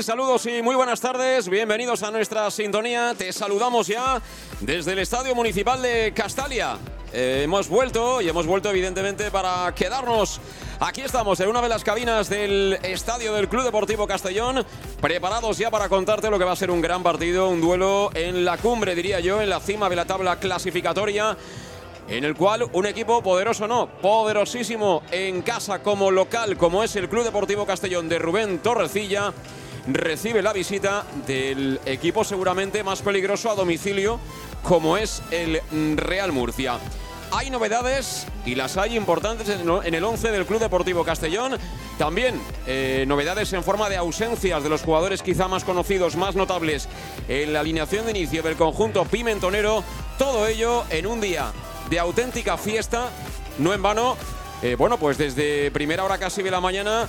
Saludos y muy buenas tardes. Bienvenidos a nuestra sintonía. Te saludamos ya desde el Estadio Municipal de Castalia. Eh, hemos vuelto y hemos vuelto evidentemente para quedarnos. Aquí estamos en una de las cabinas del estadio del Club Deportivo Castellón, preparados ya para contarte lo que va a ser un gran partido, un duelo en la cumbre, diría yo, en la cima de la tabla clasificatoria en el cual un equipo poderoso no, poderosísimo en casa como local, como es el Club Deportivo Castellón de Rubén Torrecilla, recibe la visita del equipo seguramente más peligroso a domicilio, como es el Real Murcia. Hay novedades y las hay importantes en el 11 del Club Deportivo Castellón. También eh, novedades en forma de ausencias de los jugadores quizá más conocidos, más notables en la alineación de inicio del conjunto pimentonero. Todo ello en un día de auténtica fiesta, no en vano. Eh, bueno, pues desde primera hora casi de la mañana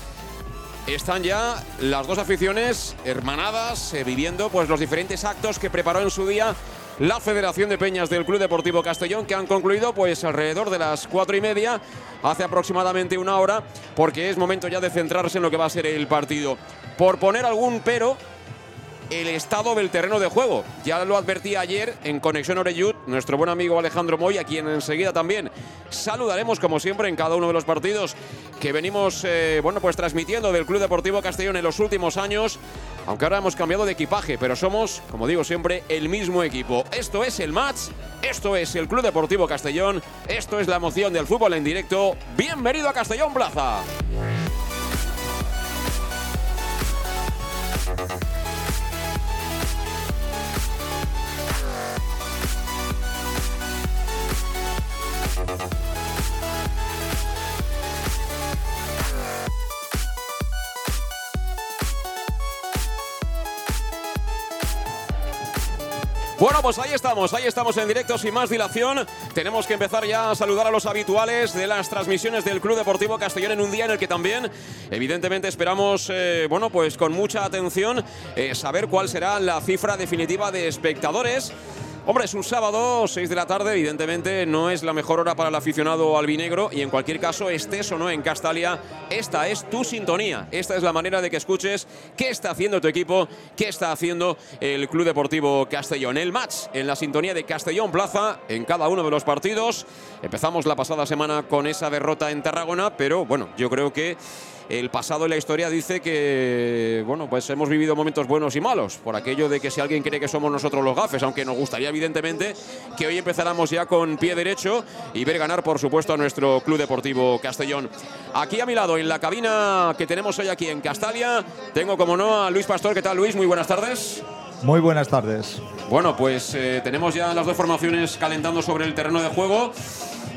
están ya las dos aficiones hermanadas, eh, viviendo pues los diferentes actos que preparó en su día la Federación de Peñas del Club Deportivo Castellón, que han concluido pues alrededor de las cuatro y media, hace aproximadamente una hora, porque es momento ya de centrarse en lo que va a ser el partido. Por poner algún pero, el estado del terreno de juego. Ya lo advertí ayer en Conexión Oreyud, nuestro buen amigo Alejandro Moy, a quien enseguida también saludaremos como siempre en cada uno de los partidos que venimos eh, bueno, pues transmitiendo del Club Deportivo Castellón en los últimos años, aunque ahora hemos cambiado de equipaje, pero somos, como digo siempre, el mismo equipo. Esto es el match, esto es el Club Deportivo Castellón, esto es la emoción del fútbol en directo. Bienvenido a Castellón Plaza. Bueno, pues ahí estamos, ahí estamos en directo sin más dilación. Tenemos que empezar ya a saludar a los habituales de las transmisiones del Club Deportivo Castellón en un día en el que también, evidentemente, esperamos, eh, bueno, pues con mucha atención, eh, saber cuál será la cifra definitiva de espectadores. Hombre, es un sábado, 6 de la tarde, evidentemente no es la mejor hora para el aficionado albinegro y en cualquier caso, estés o no en Castalia, esta es tu sintonía. Esta es la manera de que escuches qué está haciendo tu equipo, qué está haciendo el Club Deportivo Castellón. El match en la sintonía de Castellón Plaza en cada uno de los partidos. Empezamos la pasada semana con esa derrota en Tarragona, pero bueno, yo creo que el pasado en la historia dice que, bueno, pues hemos vivido momentos buenos y malos, por aquello de que si alguien cree que somos nosotros los gafes, aunque nos gustaría evidentemente que hoy empezáramos ya con pie derecho y ver ganar, por supuesto, a nuestro Club Deportivo Castellón. Aquí a mi lado, en la cabina que tenemos hoy aquí en Castalia, tengo como no a Luis Pastor. ¿Qué tal, Luis? Muy buenas tardes. Muy buenas tardes. Bueno, pues eh, tenemos ya las dos formaciones calentando sobre el terreno de juego.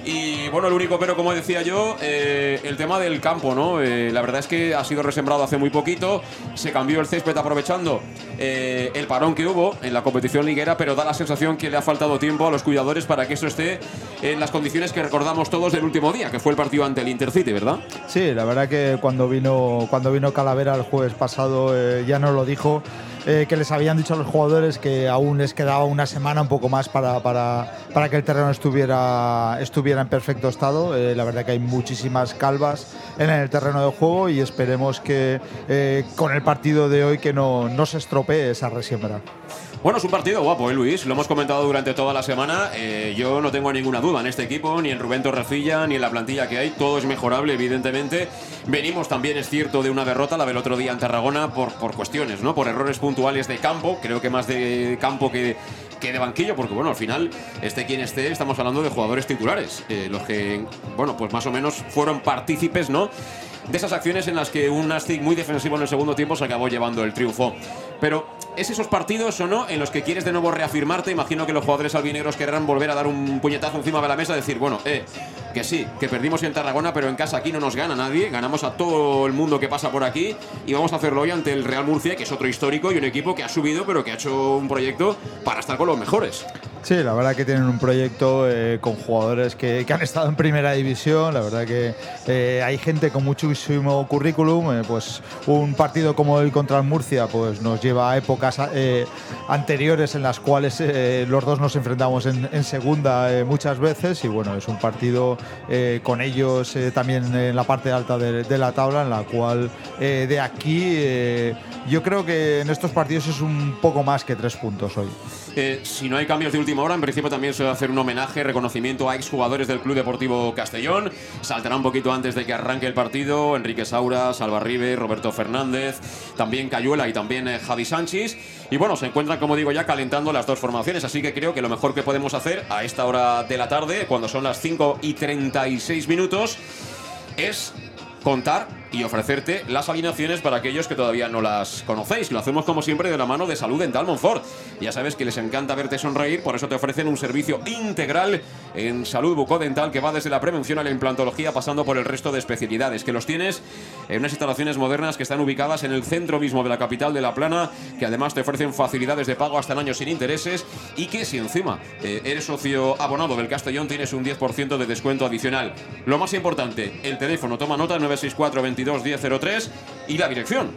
Y bueno, el único pero, como decía yo, eh, el tema del campo, ¿no? Eh, la verdad es que ha sido resembrado hace muy poquito, se cambió el césped aprovechando eh, el parón que hubo en la competición liguera, pero da la sensación que le ha faltado tiempo a los cuidadores para que eso esté en las condiciones que recordamos todos del último día, que fue el partido ante el Intercity, ¿verdad? Sí, la verdad que cuando vino, cuando vino Calavera el jueves pasado ya nos lo dijo. Que les habían dicho a los jugadores que aún les quedaba una semana un poco más para, para, para que el terreno estuviera, estuviera en perfecto estado. Eh, la verdad que hay muchísimas calvas en el terreno de juego y esperemos que eh, con el partido de hoy que no, no se estropee esa resiembra. Bueno, es un partido guapo, ¿eh, Luis? Lo hemos comentado durante toda la semana. Eh, yo no tengo ninguna duda en este equipo, ni en Rubén Torrecilla, ni en la plantilla que hay. Todo es mejorable, evidentemente. Venimos también, es cierto, de una derrota, la del otro día en Tarragona, por, por cuestiones, ¿no? Por errores puntuales de campo. Creo que más de campo que, que de banquillo, porque bueno, al final, este quien esté, estamos hablando de jugadores titulares. Eh, los que, bueno, pues más o menos fueron partícipes, ¿no? de esas acciones en las que un Nastic muy defensivo en el segundo tiempo se acabó llevando el triunfo. Pero es esos partidos o no en los que quieres de nuevo reafirmarte. Imagino que los jugadores albinegros querrán volver a dar un puñetazo encima de la mesa y decir, bueno, eh, que sí, que perdimos en Tarragona, pero en casa aquí no nos gana nadie. Ganamos a todo el mundo que pasa por aquí y vamos a hacerlo hoy ante el Real Murcia, que es otro histórico y un equipo que ha subido, pero que ha hecho un proyecto para estar con los mejores. Sí, la verdad que tienen un proyecto eh, con jugadores que, han estado en primera división. La verdad que eh, hay gente con muchísimo currículum. Eh, pues un partido como hoy contra el Murcia pues nos lleva a épocas anteriores en las cuales los dos nos enfrentamos en, segunda muchas veces. Y bueno, es un partido con ellos también en la parte alta de, de, la tabla, en la cual de aquí yo creo que en estos partidos es un poco más que tres puntos hoy. Eh, si no hay cambios de última hora, en principio también se va a hacer un homenaje, reconocimiento a exjugadores del Club Deportivo Castellón. Saltará un poquito antes de que arranque el partido. Enrique Saura, Salva Ribe, Roberto Fernández, también Cayuela y también eh, Javi Sánchez. Y bueno, se encuentran, como digo, ya calentando las dos formaciones. Así que creo que lo mejor que podemos hacer a esta hora de la tarde, cuando son las 5 y 36 minutos, es contar y ofrecerte las alineaciones para aquellos que todavía no las conocéis. Lo hacemos como siempre de la mano de Salud Dental Monfort. Ya sabes que les encanta verte sonreír, por eso te ofrecen un servicio integral en salud bucodental que va desde la prevención a la implantología pasando por el resto de especialidades, que los tienes en unas instalaciones modernas que están ubicadas en el centro mismo de la capital de La Plana, que además te ofrecen facilidades de pago hasta el año sin intereses y que si encima eh, eres socio abonado del Castellón tienes un 10% de descuento adicional. Lo más importante, el teléfono, toma nota 964 22 y la dirección,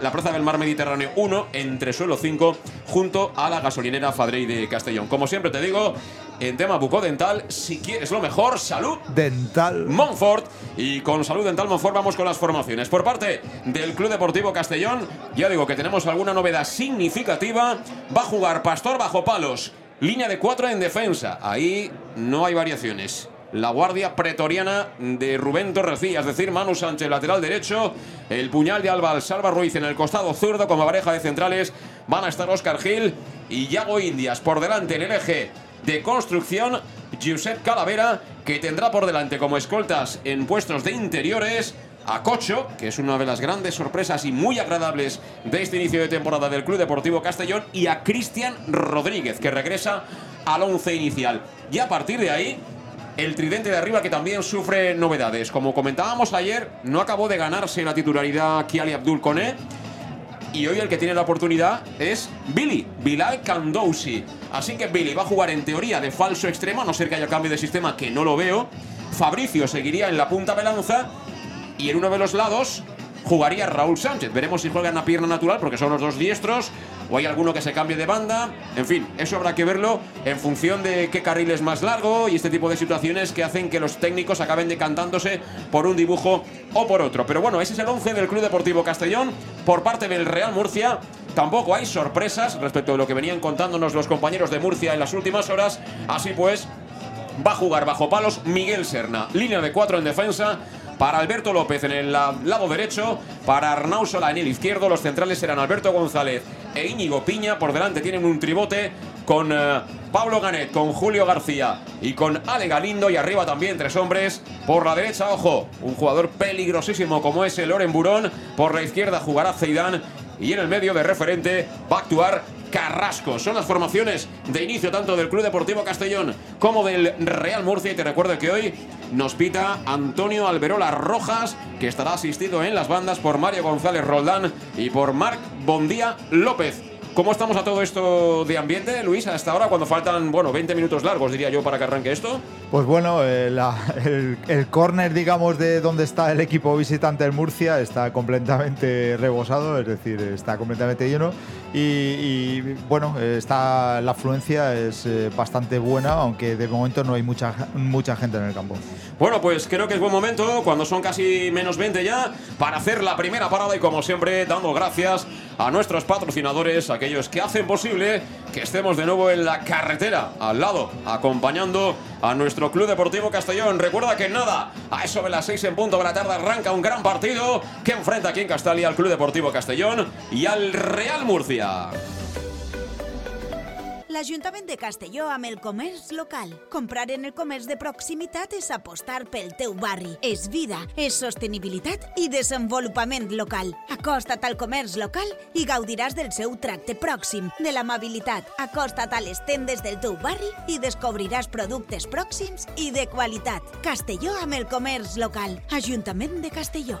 la Plaza del Mar Mediterráneo 1, entre suelo 5, junto a la gasolinera Fadrey de Castellón. Como siempre te digo, en tema bucodental, si quieres lo mejor, salud dental Montfort. Y con salud dental Montfort vamos con las formaciones. Por parte del Club Deportivo Castellón, ya digo que tenemos alguna novedad significativa. Va a jugar Pastor bajo palos. Línea de 4 en defensa. Ahí no hay variaciones la guardia pretoriana de Rubén Torrecilla, es decir, Manu Sánchez, lateral derecho, el puñal de Alba Salva Ruiz en el costado zurdo como pareja de centrales, van a estar Oscar Gil y Yago Indias. Por delante en el eje de construcción, Giuseppe Calavera, que tendrá por delante como escoltas en puestos de interiores a Cocho, que es una de las grandes sorpresas y muy agradables de este inicio de temporada del Club Deportivo Castellón, y a Cristian Rodríguez, que regresa al once inicial. Y a partir de ahí, el tridente de arriba que también sufre novedades. Como comentábamos ayer, no acabó de ganarse la titularidad Kiali Abdul Kone. Y hoy el que tiene la oportunidad es Billy, Bilal Kandousi. Así que Billy va a jugar en teoría de falso extremo, a no ser que haya cambio de sistema, que no lo veo. Fabricio seguiría en la punta de lanza. Y en uno de los lados jugaría Raúl Sánchez. Veremos si juega en la pierna natural, porque son los dos diestros o hay alguno que se cambie de banda. En fin, eso habrá que verlo en función de qué carril es más largo y este tipo de situaciones que hacen que los técnicos acaben decantándose por un dibujo o por otro. Pero bueno, ese es el 11 del Club Deportivo Castellón por parte del Real Murcia. Tampoco hay sorpresas respecto de lo que venían contándonos los compañeros de Murcia en las últimas horas. Así pues, va a jugar bajo palos Miguel Serna. Línea de cuatro en defensa para Alberto López en el lado derecho, para Arnau Sola en el izquierdo, los centrales serán Alberto González e Íñigo Piña, por delante tienen un tribote con eh, Pablo Ganet, con Julio García y con Ale Galindo y arriba también tres hombres. Por la derecha, ojo, un jugador peligrosísimo como es el Loren Burón. Por la izquierda jugará Zeidán y en el medio de referente va a actuar Carrasco. Son las formaciones de inicio tanto del Club Deportivo Castellón como del Real Murcia. Y te recuerdo que hoy nos pita Antonio Alberola Rojas, que estará asistido en las bandas por Mario González Roldán y por Marc Bondía López. ¿Cómo estamos a todo esto de ambiente, Luis, hasta ahora, cuando faltan, bueno, 20 minutos largos, diría yo, para que arranque esto? Pues bueno, eh, el, el córner, digamos, de donde está el equipo visitante del Murcia está completamente rebosado, es decir, está completamente lleno. Y, bueno, está, la afluencia es eh, bastante buena, aunque de momento no hay mucha, mucha gente en el campo. Bueno, pues creo que es buen momento, cuando son casi menos 20 ya, para hacer la primera parada y como siempre, dando gracias a nuestros patrocinadores, aquellos que hacen posible que estemos de nuevo en la carretera, al lado, acompañando a nuestro Club Deportivo Castellón. Recuerda que nada, a eso de las 6 en punto de la tarde arranca un gran partido que enfrenta aquí en Castalia al Club Deportivo Castellón y al Real Murcia. l'Ajuntament de Castelló amb el comerç local. Comprar en el comerç de proximitat és apostar pel teu barri. És vida, és sostenibilitat i desenvolupament local. Acosta't al comerç local i gaudiràs del seu tracte pròxim, de l'amabilitat. Acosta't a les tendes del teu barri i descobriràs productes pròxims i de qualitat. Castelló amb el comerç local. Ajuntament de Castelló.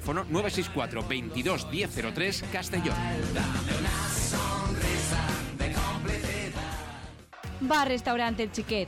964 22 1003 Castellón. Bar Restaurante El Chiquet.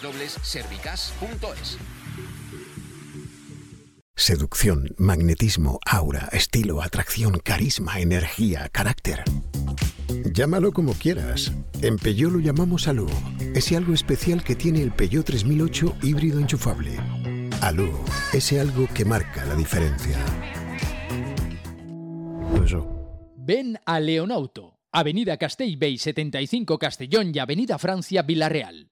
www.servicas.es. Seducción, magnetismo, aura, estilo, atracción, carisma, energía, carácter. Llámalo como quieras. En Peugeot lo llamamos Alú. Ese algo especial que tiene el Peugeot 3008 híbrido enchufable. Alú, ese algo que marca la diferencia. Ven a Leonauto, Avenida Castellbey 75 Castellón y Avenida Francia Villarreal.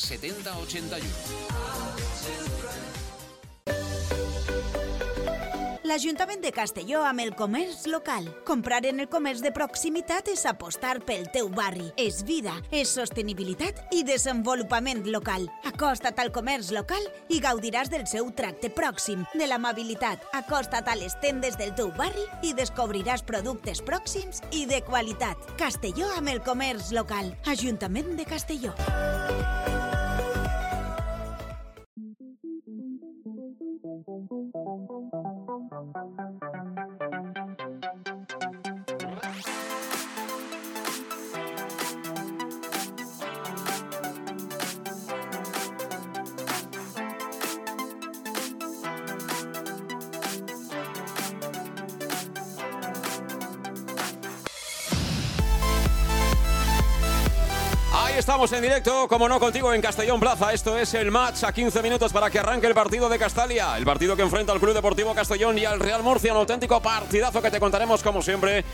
70 81. L'Ajuntament de Castelló amb el comerç local. Comprar en el comerç de proximitat és apostar pel teu barri. És vida, és sostenibilitat i desenvolupament local. Acosta't al comerç local i gaudiràs del seu tracte pròxim, de l'amabilitat. Acosta't a les tendes del teu barri i descobriràs productes pròxims i de qualitat. Castelló amb el comerç local. Ajuntament de Castelló. En directo, como no contigo en Castellón Plaza. Esto es el match a 15 minutos para que arranque el partido de Castalia. El partido que enfrenta al Club Deportivo Castellón y al Real Murcia. Un auténtico partidazo que te contaremos como siempre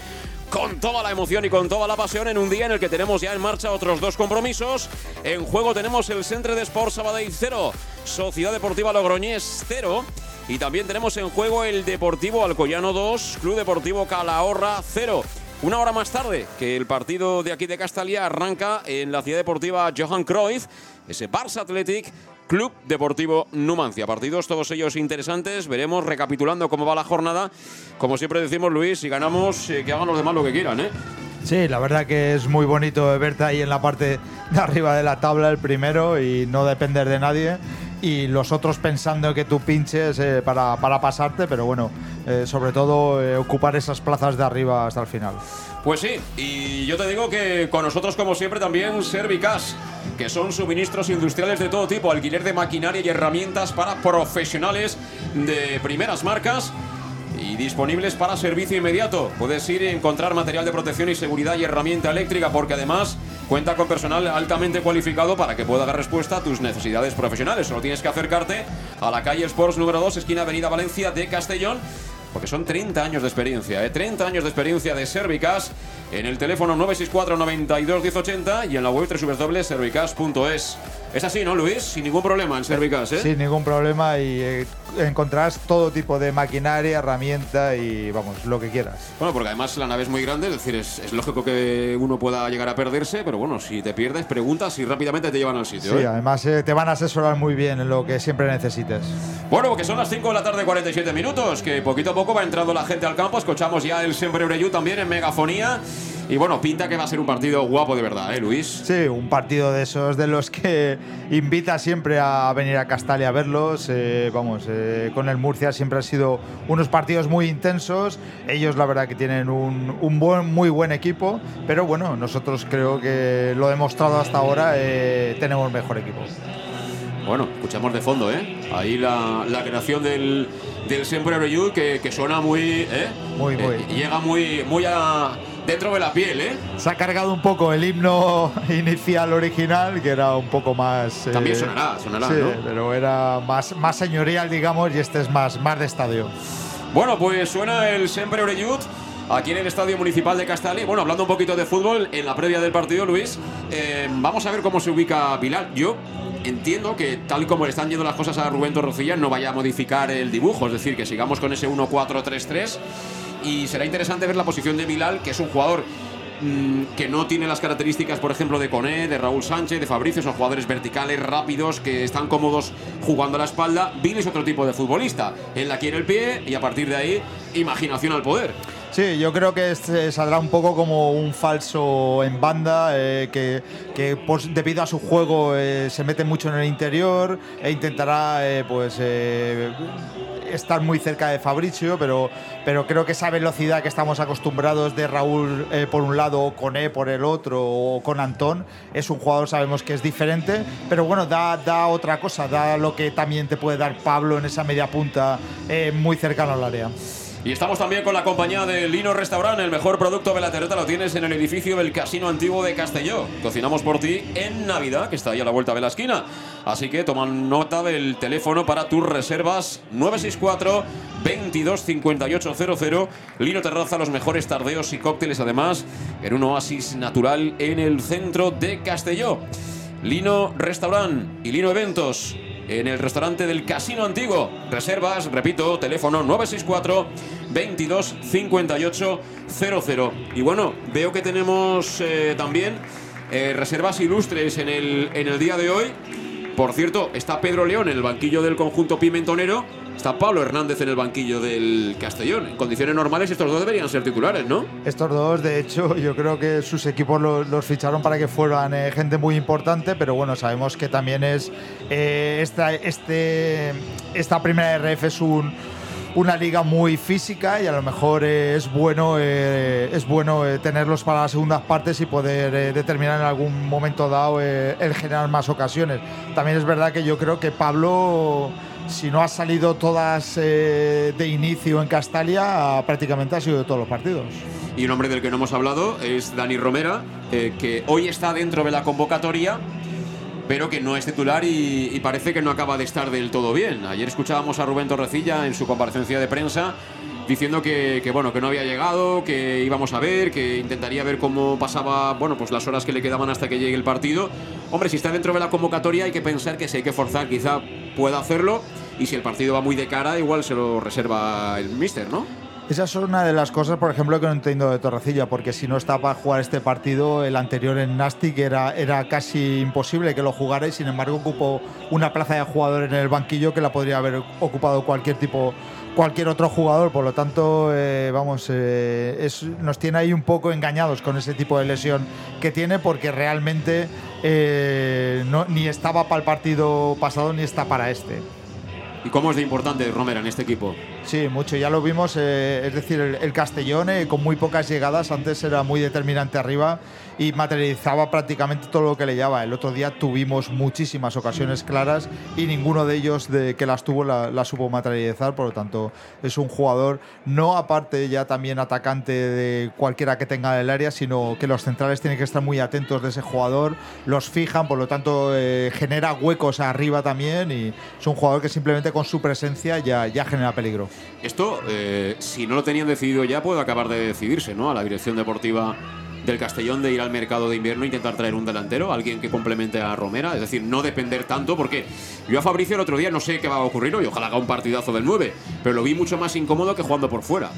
con toda la emoción y con toda la pasión en un día en el que tenemos ya en marcha otros dos compromisos. En juego tenemos el Centre de Sport Sabadell 0, Sociedad Deportiva Logroñés 0. Y también tenemos en juego el Deportivo Alcoyano 2, Club Deportivo Calahorra 0. Una hora más tarde que el partido de aquí de Castalia arranca en la ciudad deportiva Johan Cruyff, ese Barça Athletic Club Deportivo Numancia. Partidos todos ellos interesantes. Veremos recapitulando cómo va la jornada. Como siempre decimos, Luis, si ganamos, eh, que hagan los demás lo que quieran, ¿eh? Sí, la verdad que es muy bonito verte ahí en la parte de arriba de la tabla el primero y no depender de nadie. Y los otros pensando que tú pinches eh, para, para pasarte, pero bueno, eh, sobre todo eh, ocupar esas plazas de arriba hasta el final. Pues sí, y yo te digo que con nosotros, como siempre, también Servicas, que son suministros industriales de todo tipo, alquiler de maquinaria y herramientas para profesionales de primeras marcas y disponibles para servicio inmediato. Puedes ir y encontrar material de protección y seguridad y herramienta eléctrica porque además cuenta con personal altamente cualificado para que pueda dar respuesta a tus necesidades profesionales. Solo tienes que acercarte a la calle Sports número 2, esquina Avenida Valencia de Castellón. Porque son 30 años de experiencia, ¿eh? 30 años de experiencia de Servicas en el teléfono 964 92 1080 y en la web www.servicas.es. Es así, ¿no, Luis? Sin ningún problema en Servicas, ¿eh? Sin ningún problema y eh, encontrarás todo tipo de maquinaria, herramienta y vamos, lo que quieras. Bueno, porque además la nave es muy grande, es decir, es, es lógico que uno pueda llegar a perderse, pero bueno, si te pierdes, preguntas y rápidamente te llevan al sitio. Sí, ¿eh? además eh, te van a asesorar muy bien en lo que siempre necesites. Bueno, porque son las 5 de la tarde, 47 minutos, que poquito a poco va entrando la gente al campo. Escuchamos ya el Breyu también en megafonía. Y bueno, pinta que va a ser un partido guapo de verdad, ¿eh, Luis? Sí, un partido de esos de los que invita siempre a venir a Castalia a verlos. Eh, vamos, eh, con el Murcia siempre han sido unos partidos muy intensos. Ellos, la verdad, que tienen un, un buen, muy buen equipo, pero bueno, nosotros creo que lo demostrado hasta ahora, eh, tenemos mejor equipo. Bueno, escuchamos de fondo, ¿eh? Ahí la, la creación del, del Sempre que, que suena muy, ¿eh? Muy, muy. Eh, llega muy, muy a, dentro de la piel, ¿eh? Se ha cargado un poco el himno inicial original, que era un poco más. También eh, sonará, sonará, sí, ¿no? pero era más, más señorial, digamos, y este es más, más de estadio. Bueno, pues suena el Sempre Oreyud aquí en el Estadio Municipal de Castali. Bueno, hablando un poquito de fútbol, en la previa del partido, Luis, eh, vamos a ver cómo se ubica Pilar. Yo entiendo que tal y como le están yendo las cosas a Rubén Torrocilla, no vaya a modificar el dibujo, es decir, que sigamos con ese 1-4-3-3 y será interesante ver la posición de Bilal, que es un jugador mm, que no tiene las características, por ejemplo, de Coné, de Raúl Sánchez, de Fabricio, son jugadores verticales, rápidos, que están cómodos jugando a la espalda. Billy es otro tipo de futbolista. Él la quiere el pie y a partir de ahí, imaginación al poder. Sí, yo creo que este saldrá un poco como un falso en banda, eh, que, que debido a su juego eh, se mete mucho en el interior e intentará eh, pues estar muy cerca de Fabricio, pero, pero creo que esa velocidad que estamos acostumbrados de Raúl por un lado, con E por el otro, o con Antón, es un jugador, sabemos que es diferente, pero bueno, da, da otra cosa, da lo que también te puede dar Pablo en esa media punta muy cercano al área. Y estamos también con la compañía de Lino Restaurant. El mejor producto de la terreta lo tienes en el edificio del Casino Antiguo de Castelló. Cocinamos por ti en Navidad, que está ahí a la vuelta de la esquina. Así que toma nota del teléfono para tus reservas 964 225800. Lino Terraza, los mejores tardeos y cócteles, además, en un oasis natural en el centro de Castelló. Lino Restaurant y Lino Eventos en el restaurante del Casino Antiguo. Reservas, repito, teléfono 964 22 58 00. Y bueno, veo que tenemos eh, también eh, reservas ilustres en el, en el día de hoy. Por cierto, está Pedro León en el banquillo del conjunto pimentonero Está Pablo Hernández en el banquillo del Castellón. En condiciones normales estos dos deberían ser titulares, ¿no? Estos dos, de hecho, yo creo que sus equipos los, ficharon para que fueran eh, gente muy importante, pero bueno, sabemos que también es eh, esta, este, esta primera RF es un una liga muy física y a lo mejor es bueno, eh, es bueno tenerlos para las segundas partes y poder determinar en algún momento dado el generar más ocasiones. También es verdad que yo creo que Pablo si no ha salido todas eh, de inicio en Castalia, prácticamente ha sido de todos los partidos. Y un hombre del que no hemos hablado es Dani Romera, eh, que hoy está dentro de la convocatoria, pero que no es titular y, parece que no acaba de estar del todo bien. Ayer escuchábamos a Rubén Torrecilla en su comparecencia de prensa diciendo que, que, bueno que no había llegado, que íbamos a ver, que intentaría ver cómo pasaba bueno pues las horas que le quedaban hasta que llegue el partido. Hombre, si está dentro de la convocatoria hay que pensar que si hay que forzar quizá pueda hacerlo y si el partido va muy de cara igual se lo reserva el míster, ¿no? Esa es una de las cosas, por ejemplo, que no entiendo de Torrecilla, porque si no está para jugar este partido, el anterior en Nastic era, era casi imposible que lo jugara y sin embargo ocupó una plaza de jugador en el banquillo que la podría haber ocupado cualquier tipo cualquier otro jugador. Por lo tanto, eh, vamos, eh, nos tiene ahí un poco engañados con ese tipo de lesión que tiene, porque realmente eh, no, ni estaba para el partido pasado ni está para este. ¿Y cómo es de importante Romero en este equipo? Sí, mucho, ya lo vimos. es decir, el, Castellón con muy pocas llegadas, antes era muy determinante arriba y materializaba prácticamente todo lo que le llevaba. El otro día tuvimos muchísimas ocasiones claras y ninguno de ellos de que las tuvo la, supo materializar, por lo tanto es un jugador no aparte ya también atacante de cualquiera que tenga el área, sino que los centrales tienen que estar muy atentos de ese jugador, los fijan, por lo tanto eh, genera huecos arriba también y es un jugador que simplemente con su presencia ya, ya genera peligro. Esto, eh, si no lo tenían decidido ya, puede acabar de decidirse, ¿no? A la dirección deportiva del Castellón de ir al mercado de invierno e intentar traer un delantero, alguien que complemente a Romera, es decir, no depender tanto, porque yo a Fabricio el otro día no sé qué va a ocurrir hoy, ojalá haga un partidazo del 9, pero lo vi mucho más incómodo que jugando por fuera.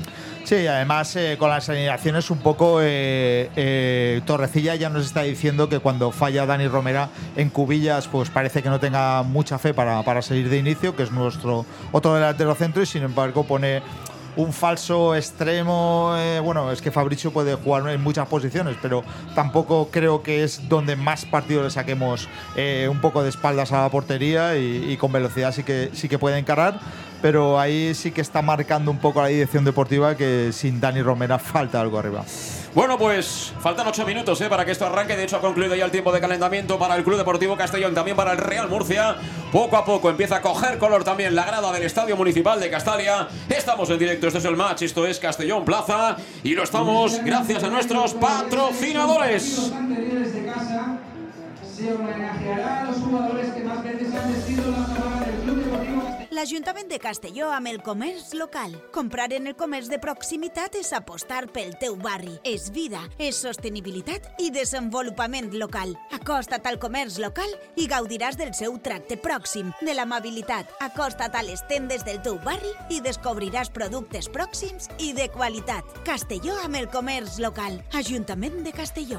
Sí, además eh, con las alineaciones un poco eh, eh, Torrecilla ya nos está diciendo que cuando falla Dani Romera en cubillas, pues parece que no tenga mucha fe para, para seguir de inicio, que es nuestro otro delantero centro, y sin embargo pone un falso extremo. Eh, bueno, es que Fabricio puede jugar en muchas posiciones, pero tampoco creo que es donde más partidos le saquemos eh, un poco de espaldas a la portería y, y, con velocidad sí que, sí que puede encarar pero ahí sí que está marcando un poco la dirección deportiva que sin Dani Romera falta algo arriba. Bueno, pues faltan ocho minutos ¿eh? para que esto arranque. De hecho, ha concluido ya el tiempo de calentamiento para el Club Deportivo Castellón, también para el Real Murcia. Poco a poco empieza a coger color también la grada del Estadio Municipal de Castalia. Estamos en directo, esto es el match, esto es Castellón Plaza y lo estamos gracias a nuestros patrocinadores. Se homenajeará a los jugadores que más veces han vestido la del Club Deportivo l'Ajuntament de Castelló amb el comerç local. Comprar en el comerç de proximitat és apostar pel teu barri. És vida, és sostenibilitat i desenvolupament local. Acosta't al comerç local i gaudiràs del seu tracte pròxim, de l'amabilitat. Acosta't a les tendes del teu barri i descobriràs productes pròxims i de qualitat. Castelló amb el comerç local. Ajuntament de Castelló.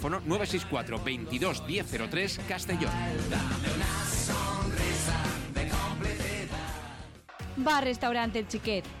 964 22 1003 Castellón. Bar Restaurante El Chiquet.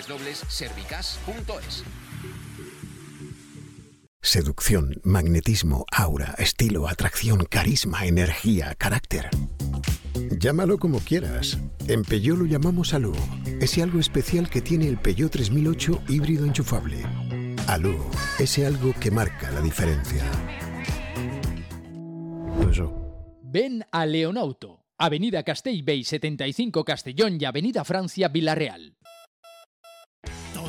www.servicas.es. Seducción, magnetismo, aura, estilo, atracción, carisma, energía, carácter. Llámalo como quieras. En Peugeot lo llamamos Alú. Ese algo especial que tiene el Peugeot 3008 híbrido enchufable. Alú, ese algo que marca la diferencia. Ven a Leonauto, Avenida Castellbey 75 Castellón y Avenida Francia Villarreal.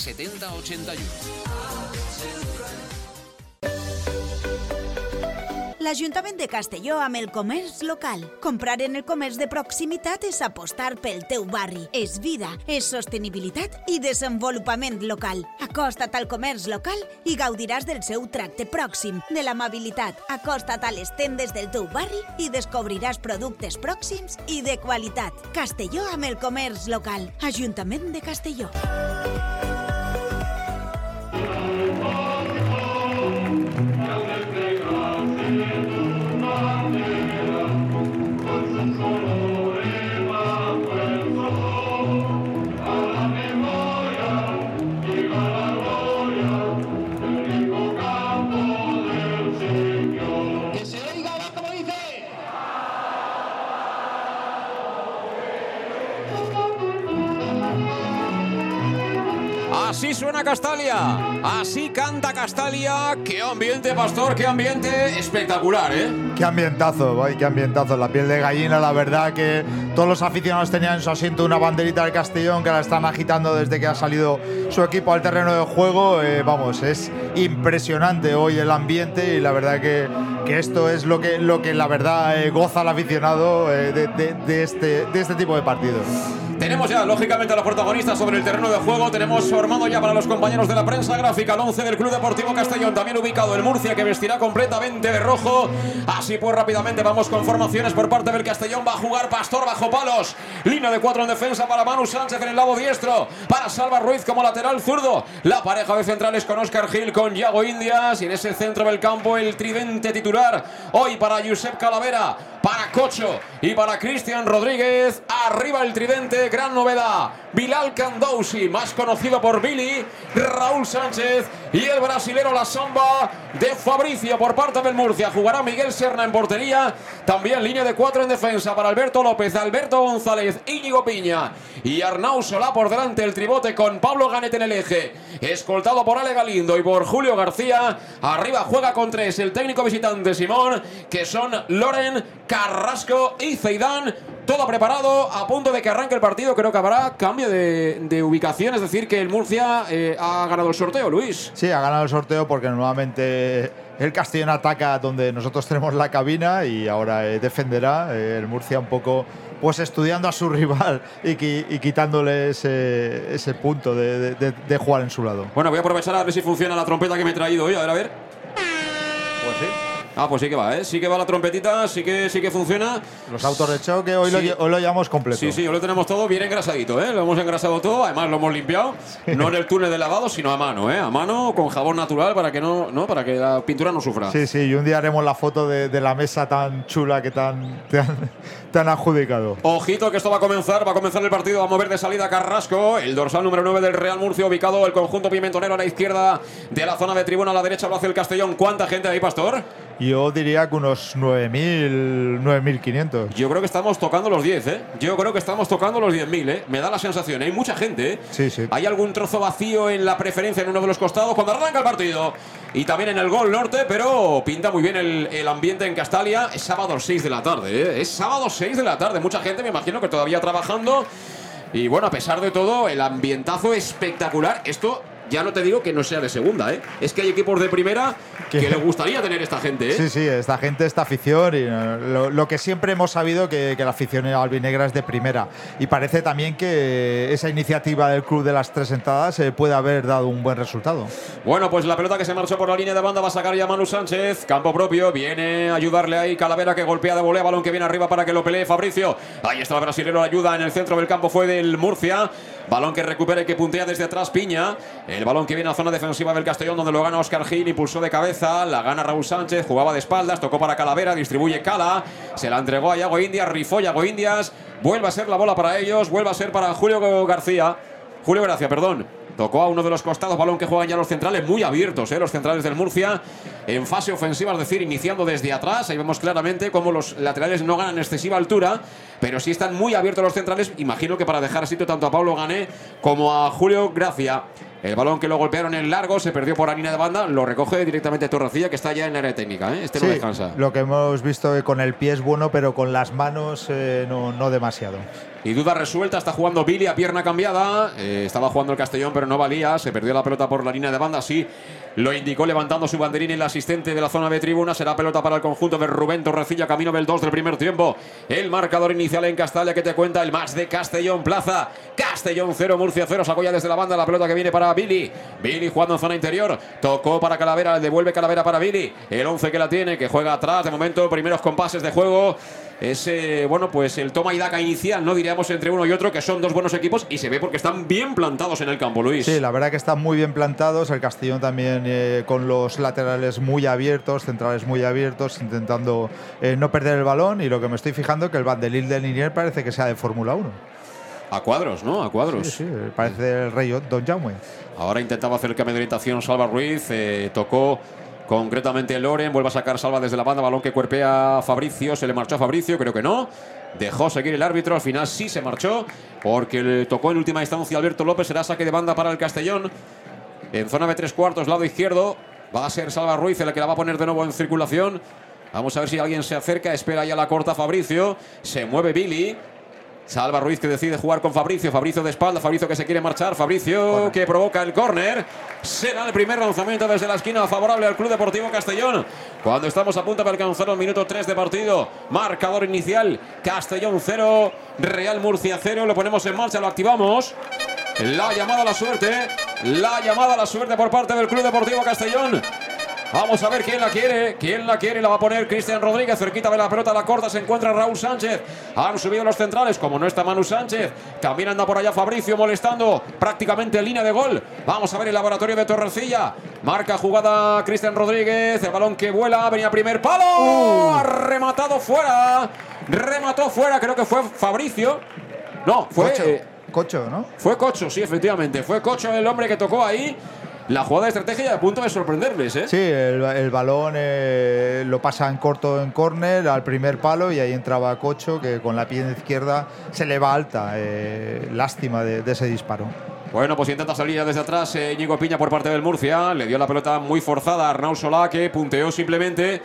70 81. L'Ajuntament de Castelló amb el comerç local. Comprar en el comerç de proximitat és apostar pel teu barri. És vida, és sostenibilitat i desenvolupament local. Acosta't al comerç local i gaudiràs del seu tracte pròxim, de l'amabilitat. Acosta't a les tendes del teu barri i descobriràs productes pròxims i de qualitat. Castelló amb el comerç local. Ajuntament de Castelló. Así suena Castalia, así canta Castalia. Qué ambiente, pastor, qué ambiente espectacular, ¿eh? Qué ambientazo, qué ambientazo. La piel de gallina, la verdad que todos los aficionados tenían en su asiento una banderita del Castellón que la están agitando desde que ha salido su equipo al terreno de juego. Eh, vamos, es impresionante hoy el ambiente y la verdad que, que esto es lo que, lo que la verdad eh, goza el aficionado eh, de- de este, de este tipo de partidos. Tenemos ya, lógicamente, a los protagonistas sobre el terreno de juego. Tenemos formado ya para los compañeros de la prensa gráfica el 11 del Club Deportivo Castellón. También ubicado el Murcia, que vestirá completamente de rojo. Así pues, rápidamente vamos con formaciones por parte del Castellón. Va a jugar Pastor bajo palos. Línea de cuatro en defensa para Manu Sánchez en el lado diestro. Para Salva Ruiz como lateral zurdo. La pareja de centrales con Oscar Gil, con Yago Indias. Y en ese centro del campo, el tridente titular. Hoy para Josep Calavera, para Cocho y para Cristian Rodríguez. Arriba el tridente, gran novedad. Bilal Candousi, más conocido por Billy, Raúl Sánchez y el brasilero La Samba de Fabricio por parte del Murcia. Jugará Miguel Serna en portería. También línea de cuatro en defensa para Alberto López, Alberto González, Íñigo Piña y Arnau Solá por delante. El tribote con Pablo Ganet en el eje. Escoltado por Ale Galindo y por Julio García. Arriba juega con tres el técnico visitante Simón, que son Loren, Carrasco y Zeidán. Todo preparado, a punto de que arranque el partido. Creo que habrá cambio de, de ubicación, es decir, que el Murcia eh, ha ganado el sorteo, Luis. Sí, ha ganado el sorteo porque normalmente el Castellón ataca donde nosotros tenemos la cabina y ahora eh, defenderá. eh, el Murcia un poco pues estudiando a su rival y, qui- y quitándole ese, ese punto de- de jugar en su lado. Bueno, voy a aprovechar a ver si funciona la trompeta que me he traído hoy. A ver, a ver. Pues sí. Ah, pues sí que va, ¿eh? Sí que va la trompetita, sí que, sí que funciona. Los autos de choque hoy, lo, Sí. lle- hoy lo llevamos completo. Sí, sí, hoy lo tenemos todo bien engrasadito, ¿eh? Lo hemos engrasado todo, además lo hemos limpiado, no en el túnel de lavado, sino a mano, ¿eh? A mano con jabón natural para que no, ¿no? Para que la pintura no sufra. Sí, sí, y un día haremos la foto de, de la mesa tan chula que tan, te, han, te han adjudicado. Ojito que esto va a comenzar, va a comenzar el partido, va a mover de salida Carrasco, el dorsal número 9 del Real Murcia, ubicado el conjunto pimentonero a la izquierda de la zona de tribuna, a la derecha lo hace el Castellón. ¿Cuánta gente hay, Pastor? Yo diría que unos 9.000, 9.500. Yo creo que estamos tocando los 10, ¿eh? Yo creo que estamos tocando los 10.000, ¿eh? Me da la sensación, hay mucha gente, ¿eh? Sí, sí. Hay algún trozo vacío en la preferencia en uno de los costados cuando arranca el partido. Y también en el gol norte, pero pinta muy bien el, el ambiente en Castalia. Es sábado 6 de la tarde, ¿eh? Es sábado 6 de la tarde. Mucha gente, me imagino que todavía trabajando. Y bueno, a pesar de todo, el ambientazo espectacular. Esto ya no te digo que no sea de segunda, ¿eh? Es que hay equipos de primera que, Que- le gustaría tener esta gente, ¿eh? Sí, sí, esta gente, esta afición, y lo, lo que siempre hemos sabido que, que la afición albinegra es de primera. Y parece también que esa iniciativa del club de las tres entradas eh, puede haber dado un buen resultado. Bueno, pues la pelota que se marchó por la línea de banda va a sacar ya Manu Sánchez. Campo propio. Viene a ayudarle ahí Calavera que golpea de volea. Balón que viene arriba para que lo pelee Fabricio. Ahí está el brasilero. La ayuda en el centro del campo fue del Murcia. Balón que recupera y que puntea desde atrás Piña. El balón que viene a zona defensiva del Castellón donde lo gana Oscar Gil. Impulsó de cabeza. La gana Raúl Sánchez. Jugaba de espaldas. Tocó para Calavera. Distribuye Cala. Se la entregó a Yago Indias. Rifó Yago Indias. Vuelve a ser la bola para ellos. Vuelve a ser para Julio García. Julio Gracia, perdón. Tocó a uno de los costados, balón que juegan ya los centrales, muy abiertos, ¿eh? los centrales del Murcia, en fase ofensiva, es decir, iniciando desde atrás. Ahí vemos claramente cómo los laterales no ganan excesiva altura, pero sí están muy abiertos los centrales. Imagino que para dejar sitio tanto a Pablo Gané como a Julio Gracia. El balón que lo golpearon en largo, se perdió por línea de banda, lo recoge directamente Torrecilla, que está ya en la área técnica. ¿eh? Este no Sí, descansa. lo que hemos visto con el pie es bueno, pero con las manos eh, no, no demasiado. Y duda resuelta, está jugando Billy a pierna cambiada. Eh, estaba jugando el Castellón, pero no valía. Se perdió la pelota por la línea de banda. Sí, lo indicó levantando su banderín el asistente de la zona de tribuna. Será pelota para el conjunto de Rubén Torrecilla, camino del 2 del primer tiempo. El marcador inicial en Castalia que te cuenta el más de Castellón Plaza. Castellón 0, Murcia 0. Sacó ya desde la banda la pelota que viene para Billy. Billy jugando en zona interior. Tocó para Calavera, devuelve Calavera para Billy. El 11 que la tiene, que juega atrás. De momento, primeros compases de juego. Es, eh, bueno, pues el toma y daca inicial, ¿no? Diríamos entre uno y otro, que son dos buenos equipos y se ve porque están bien plantados en el campo, Luis. Sí, la verdad que están muy bien plantados. El Castellón también eh, con los laterales muy abiertos, centrales muy abiertos, intentando eh, no perder el balón. Y lo que me estoy fijando que el bandelín de Linier parece que sea de Fórmula 1. A cuadros, ¿no? A cuadros. Sí, sí, parece el rey Don Jaume. Ahora intentaba hacer el cambio de orientación Salva Ruiz, eh, tocó concretamente Loren, vuelve a sacar Salva desde la banda, balón que cuerpea Fabricio, se le marchó a Fabricio, creo que no. Dejó seguir el árbitro, al final sí se marchó, porque le tocó en última instancia Alberto López, será saque de banda para el Castellón. En zona de tres cuartos, lado izquierdo, va a ser Salva Ruiz el que la va a poner de nuevo en circulación. Vamos a ver si alguien se acerca, espera ya la corta Fabricio, se mueve Billy. Salva Ruiz que decide jugar con Fabricio. Fabricio de espalda. Fabricio que se quiere marchar. Fabricio que provoca el córner. Será el primer lanzamiento desde la esquina favorable al Club Deportivo Castellón. Cuando estamos a punto de alcanzar el minuto 3 de partido. Marcador inicial. Castellón 0. Real Murcia 0. Lo ponemos en marcha. Lo activamos. La llamada a la suerte. La llamada a la suerte por parte del Club Deportivo Castellón. Vamos a ver quién la quiere. ¿Quién la quiere? La va a poner Cristian Rodríguez. Cerquita de la pelota, la corta. Se encuentra Raúl Sánchez. Han subido los centrales. Como no está Manu Sánchez. También anda por allá Fabricio molestando. Prácticamente en línea de gol. Vamos a ver el laboratorio de Torrecilla. Marca jugada Cristian Rodríguez. El balón que vuela. Venía primer palo. Ha rematado fuera. Remató fuera. Creo que fue Fabricio. No, fue. Cocho, eh, Cocho, ¿no? fue Cocho, sí, efectivamente. Fue Cocho el hombre que tocó ahí. La jugada de estrategia a punto de sorprenderles, ¿eh? Sí, el, el balón eh, lo pasa en corto en córner al primer palo y ahí entraba Cocho que con la pierna izquierda se le va alta. eh, lástima de, de ese disparo. Bueno, pues intenta salir ya desde atrás eh, Íñigo Piña por parte del Murcia. Le dio la pelota muy forzada a Arnau Solá, que punteó simplemente.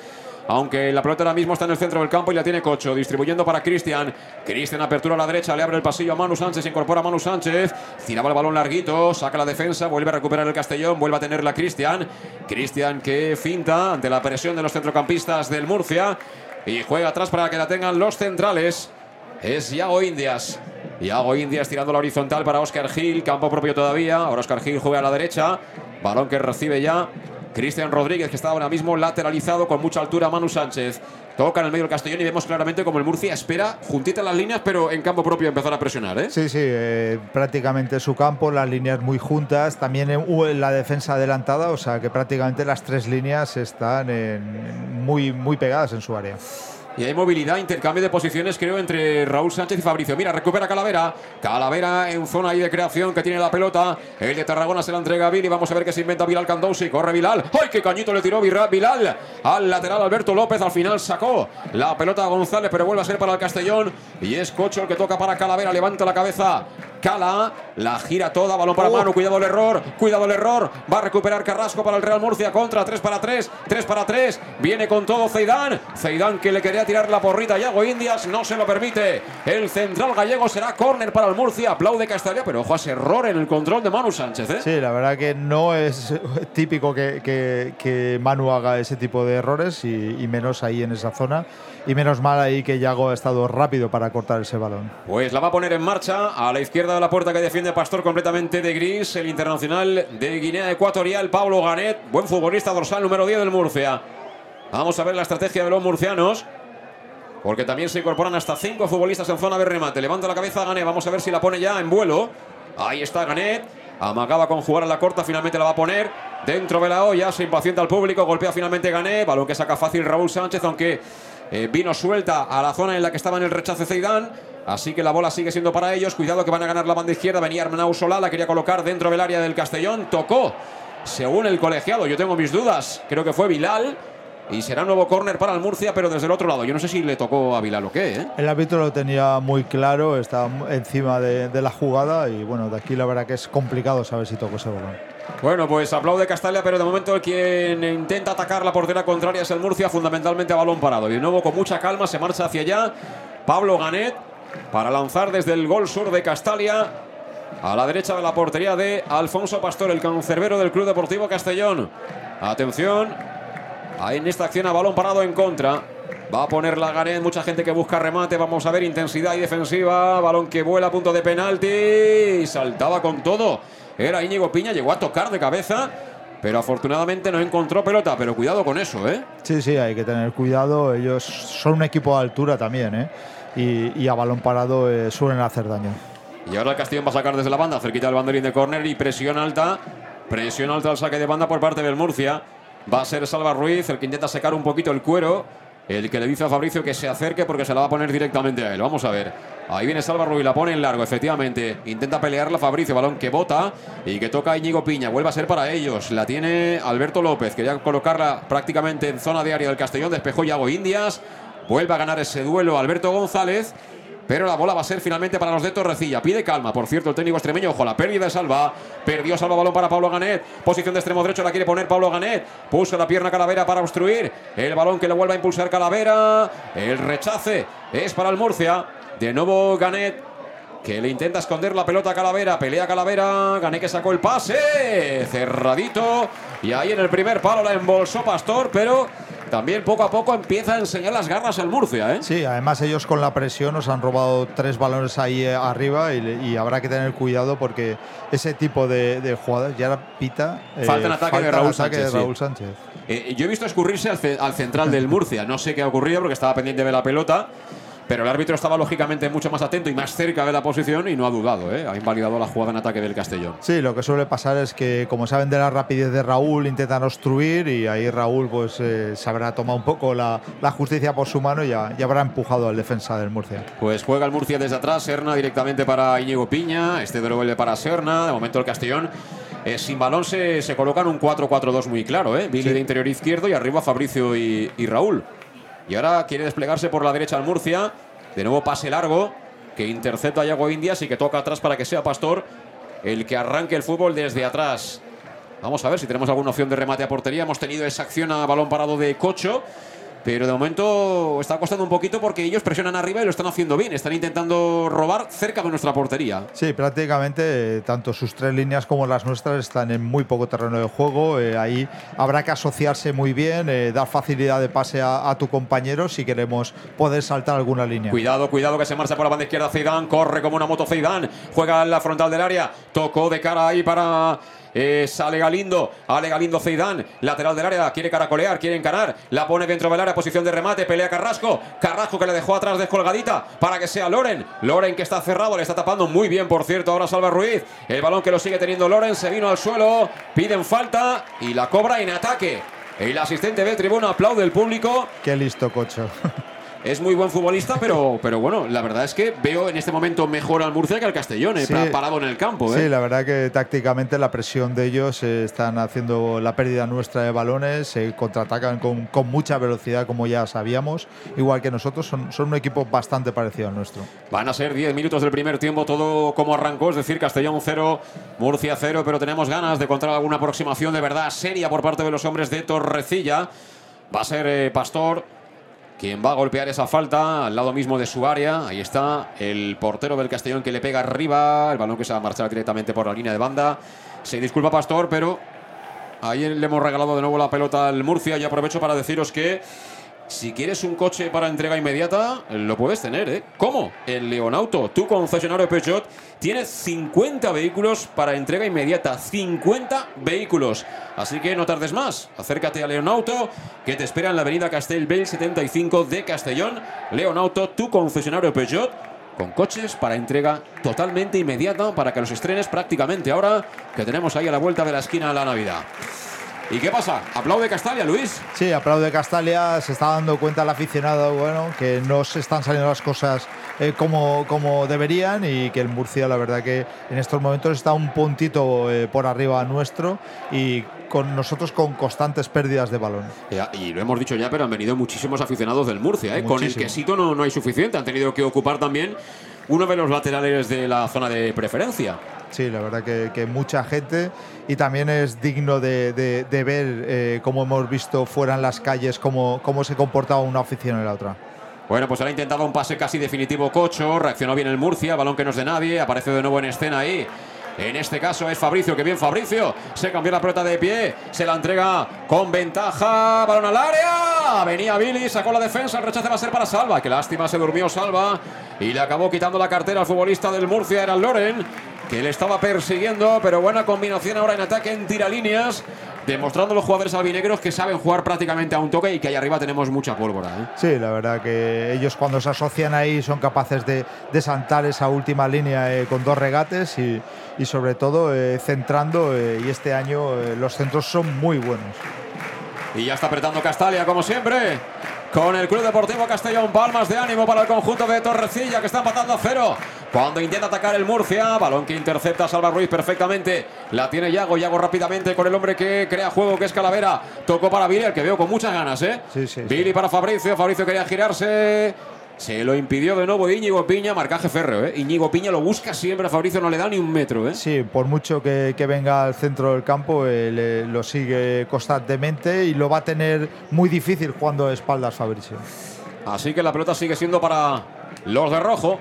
Aunque la pelota ahora mismo está en el centro del campo y la tiene Cocho, distribuyendo para Cristian. Cristian apertura a la derecha, le abre el pasillo a Manu Sánchez, incorpora a Manu Sánchez, tiraba el balón larguito, saca la defensa, vuelve a recuperar el Castellón, vuelve a tenerla Cristian. Cristian que finta ante la presión de los centrocampistas del Murcia y juega atrás para que la tengan los centrales. Es Yago Indias. Yago Indias tirando la horizontal para Oscar Gil, campo propio todavía. Ahora Oscar Gil juega a la derecha. Balón que recibe ya Cristian Rodríguez, que está ahora mismo lateralizado con mucha altura. Manu Sánchez toca en el medio del Castellón y vemos claramente como el Murcia espera juntita las líneas, pero en campo propio empezar a presionar. ¿eh? Sí, sí, eh, prácticamente su campo, las líneas muy juntas, también en, la defensa adelantada, o sea que prácticamente las tres líneas están muy, muy pegadas en su área. Y hay movilidad, intercambio de posiciones, creo, entre Raúl Sánchez y Fabricio. Mira, recupera Calavera. Calavera en zona ahí de creación que tiene la pelota. El de Tarragona se la entrega a Billy. Vamos a ver qué se inventa Bilal Candousi. Corre Bilal. ¡Ay, qué cañito le tiró Bilal! Al lateral Alberto López. Al final sacó la pelota a González, pero vuelve a ser para el Castellón. Y es Cocho el que toca para Calavera. Levanta la cabeza. Cala, la gira toda, balón para mano, cuidado el error, cuidado el error, va a recuperar Carrasco para el Real Murcia, contra 3 para 3, 3 para 3, viene con todo Zeidán, Zeidán que le quería tirar la porrita Yago Indias, no se lo permite, el central gallego será córner para el Murcia, aplaude Castalia, pero ojo a ese error en el control de Manu Sánchez, ¿eh? Sí, la verdad que no es típico que, que- que Manu haga ese tipo de errores y, y menos ahí en esa zona. Y menos mal ahí que Yago ha estado rápido para cortar ese balón. Pues la va a poner en marcha a la izquierda de la puerta que defiende Pastor completamente de gris, el internacional de Guinea Ecuatorial, Pablo Ganet, buen futbolista dorsal número 10 del Murcia. Vamos a ver la estrategia de los murcianos. Porque también se incorporan hasta cinco futbolistas en zona de remate. Levanta la cabeza Ganet. Vamos a ver si la pone ya en vuelo. Ahí está Ganet. Amagaba con jugar a la corta. Finalmente la va a poner dentro de la olla. Se impacienta al público. Golpea finalmente Ganet. Balón que saca fácil Raúl Sánchez. Aunque eh, vino suelta a la zona en la que estaba en el rechace Zeidán. Así que la bola sigue siendo para ellos. Cuidado que van a ganar la banda izquierda. Venía Arnau Solá. La quería colocar dentro del área del Castellón. Tocó. Según el colegiado, yo tengo mis dudas. Creo que fue Bilal. Y será nuevo córner para el Murcia, pero desde el otro lado. Yo no sé si le tocó a Bilal o qué, ¿eh? El árbitro lo tenía muy claro, estaba encima de, de la jugada y bueno, de aquí la verdad que es complicado saber si tocó ese balón. Bueno, pues aplaude Castalia, pero de momento quien intenta atacar la portera contraria es el Murcia, fundamentalmente a balón parado. Y de nuevo, con mucha calma, se marcha hacia allá Pablo Ganet para lanzar desde el gol sur de Castalia a la derecha de la portería de Alfonso Pastor, el cancerbero del Club Deportivo Castellón. Atención, ahí en esta acción a balón parado en contra. Va a poner la Ganet, mucha gente que busca remate. Vamos a ver intensidad y defensiva. Balón que vuela a punto de penalti. Y saltaba con todo. Era Íñigo Piña, llegó a tocar de cabeza. Pero afortunadamente no encontró pelota. Pero cuidado con eso, ¿eh? Sí, sí, hay que tener cuidado. Ellos son un equipo de altura también, ¿eh? Y, y a balón parado eh, suelen hacer daño. Y ahora el Castellón va a sacar desde la banda, cerquita del banderín de córner y presión alta. Presión alta al saque de banda por parte del Murcia. Va a ser Salva Ruiz el que intenta secar un poquito el cuero. El que le dice a Fabricio que se acerque porque se la va a poner directamente a él. Vamos a ver. Ahí viene Salva Ruiz, la pone en largo, efectivamente. Intenta pelearla Fabricio, balón que bota y que toca a Piña. Vuelve a ser para ellos. La tiene Alberto López. Quería colocarla prácticamente en zona de área del Castellón. Despejó Yago Indias. Vuelve a ganar ese duelo Alberto González. Pero la bola va a ser finalmente para los de Torrecilla. Pide calma. Por cierto, el técnico extremeño, ojo, la pérdida de Salva. Perdió Salva balón para Pablo Ganet. Posición de extremo derecho la quiere poner Pablo Ganet. Puso la pierna Calavera para obstruir. El balón que le vuelve a impulsar Calavera. El rechace es para el Murcia. De nuevo Ganet que le intenta esconder la pelota a Calavera, pelea Calavera, Gané que sacó el pase, cerradito, y ahí en el primer palo la embolsó Pastor, pero también poco a poco empieza a enseñar las garras al Murcia. ¿eh? Sí, además ellos con la presión nos han robado tres balones ahí eh, arriba y, habrá que tener cuidado porque ese tipo de, jugadas ya pita. Eh, falta en ataque, de, Raúl Sánchez, yo he visto escurrirse al, al central del Murcia, no sé qué ha ocurrido porque estaba pendiente de la pelota. Pero el árbitro estaba lógicamente mucho más atento y más cerca de la posición y no ha dudado, ¿eh? ha invalidado la jugada en ataque del Castellón. Sí, lo que suele pasar es que como saben de la rapidez de Raúl intentan obstruir y ahí Raúl pues eh, se habrá tomado un poco la, justicia por su mano y ya, habrá empujado al defensa del Murcia. Pues juega el Murcia desde atrás, Serna directamente para Íñigo Piña, este de vuelve para Serna, de momento el Castellón eh, sin balón se, se colocan un 4-4-2 muy claro, ¿eh? Billy de interior izquierdo y arriba Fabricio y Raúl. Y ahora quiere desplegarse por la derecha al Murcia. De nuevo pase largo que intercepta a Yago Indias y que toca atrás para que sea Pastor el que arranque el fútbol desde atrás. Vamos a ver si tenemos alguna opción de remate a portería. Hemos tenido esa acción a balón parado de Cocho. Pero de momento está costando un poquito porque ellos presionan arriba y lo están haciendo bien. Están intentando robar cerca de nuestra portería. Sí, prácticamente eh, tanto sus tres líneas como las nuestras están en muy poco terreno de juego. Eh, ahí habrá que asociarse muy bien, eh, dar facilidad de pase a, tu compañero si queremos poder saltar alguna línea. Cuidado, cuidado que se marcha por la banda izquierda Zidane. Corre como una moto Zidane. Juega en la frontal del área. Tocó de cara ahí para sale Galindo, Ale Galindo Zeidán, lateral del área, quiere caracolear, quiere encarar, la pone dentro del área, posición de remate, pelea Carrasco, Carrasco que le dejó atrás descolgadita para que sea Loren, Loren que está cerrado, le está tapando muy bien, por cierto, ahora Salva Ruiz, el balón que lo sigue teniendo Loren, se vino al suelo, piden falta y la cobra en ataque. El asistente de tribuna aplaude el público. Qué listo, Cocho. es muy buen futbolista, pero, pero bueno, la verdad es que veo en este momento mejor al Murcia que al Castellón, eh, parado en el campo. ¿eh? Sí, la verdad que tácticamente la presión de ellos eh, están haciendo la pérdida nuestra de balones, se contraatacan con, con, mucha velocidad, como ya sabíamos, igual que nosotros, son, son un equipo bastante parecido al nuestro. Van a ser 10 minutos del primer tiempo, todo como arrancó, es decir, Castellón 0, Murcia 0, pero tenemos ganas de encontrar alguna aproximación de verdad seria por parte de los hombres de Torrecilla. Va a ser Pastor quien va a golpear esa falta al lado mismo de su área. Ahí está el portero del Castellón que le pega arriba. El balón que se va a marchar directamente por la línea de banda. Se disculpa Pastor, pero ahí le hemos regalado de nuevo la pelota al Murcia. Y aprovecho para deciros que si quieres un coche para entrega inmediata, lo puedes tener, ¿eh? ¿Cómo? El Leonauto, tu concesionario Peugeot, tiene 50 vehículos para entrega inmediata. 50 vehículos. Así que no tardes más. Acércate a Leonauto, que te espera en la avenida Castelbel 75 de Castellón. Leonauto, tu concesionario Peugeot, con coches para entrega totalmente inmediata para que los estrenes prácticamente ahora que tenemos ahí a la vuelta de la esquina de la Navidad. ¿Y qué pasa? ¿Aplaude Castalia, Luis? Sí, aplaude Castalia. Se está dando cuenta el aficionado bueno, que no se están saliendo las cosas eh, como, como deberían y que el Murcia, la verdad, que en estos momentos está un puntito eh, por arriba nuestro y con nosotros con constantes pérdidas de balón. y lo hemos dicho ya, pero han venido muchísimos aficionados del Murcia. ¿eh? Con el quesito no, no hay suficiente. Han tenido que ocupar también uno de los laterales de la zona de preferencia. Sí, la verdad que, mucha gente y también es digno de, ver eh, cómo hemos visto fuera en las calles cómo, cómo se comportaba una oficina y la otra. Bueno, pues ahora ha intentado un pase casi definitivo Cocho, reaccionó bien el Murcia, balón que no es de nadie, aparece de nuevo en escena ahí. En este caso es Fabricio, que bien Fabricio. Se cambió la pelota de pie, se la entrega con ventaja. Balón al área. Venía Billy, sacó la defensa. El rechace va a ser para Salva. Qué lástima, se durmió Salva. Y le acabó quitando la cartera al futbolista del Murcia, era Loren que le estaba persiguiendo, pero buena combinación ahora en ataque en tiralíneas, demostrando los jugadores albinegros que saben jugar prácticamente a un toque y que ahí arriba tenemos mucha pólvora. ¿eh? Sí, la verdad que ellos cuando se asocian ahí son capaces de, de saltar esa última línea eh, con dos regates y, y sobre todo eh, centrando y este año los centros son muy buenos. Y ya está apretando Castalia como siempre con el Club Deportivo Castellón. Palmas de ánimo para el conjunto de Torrecilla que está empatando a cero. Cuando intenta atacar el Murcia, balón que intercepta Salva Ruiz perfectamente. La tiene Yago, Yago rápidamente con el hombre que crea juego, que es Calavera. Tocó para Billy, el que veo con muchas ganas, ¿eh? Sí, sí, sí. Billy para Fabricio, Fabricio quería girarse. Se lo impidió de nuevo Íñigo Piña, marcaje férreo, ¿eh? Íñigo Piña lo busca siempre, a Fabricio no le da ni un metro, ¿eh? Sí, por mucho que, que venga al centro del campo, eh, le- lo sigue constantemente y lo va a tener muy difícil jugando de espaldas Fabricio. Así que la pelota sigue siendo para los de rojo,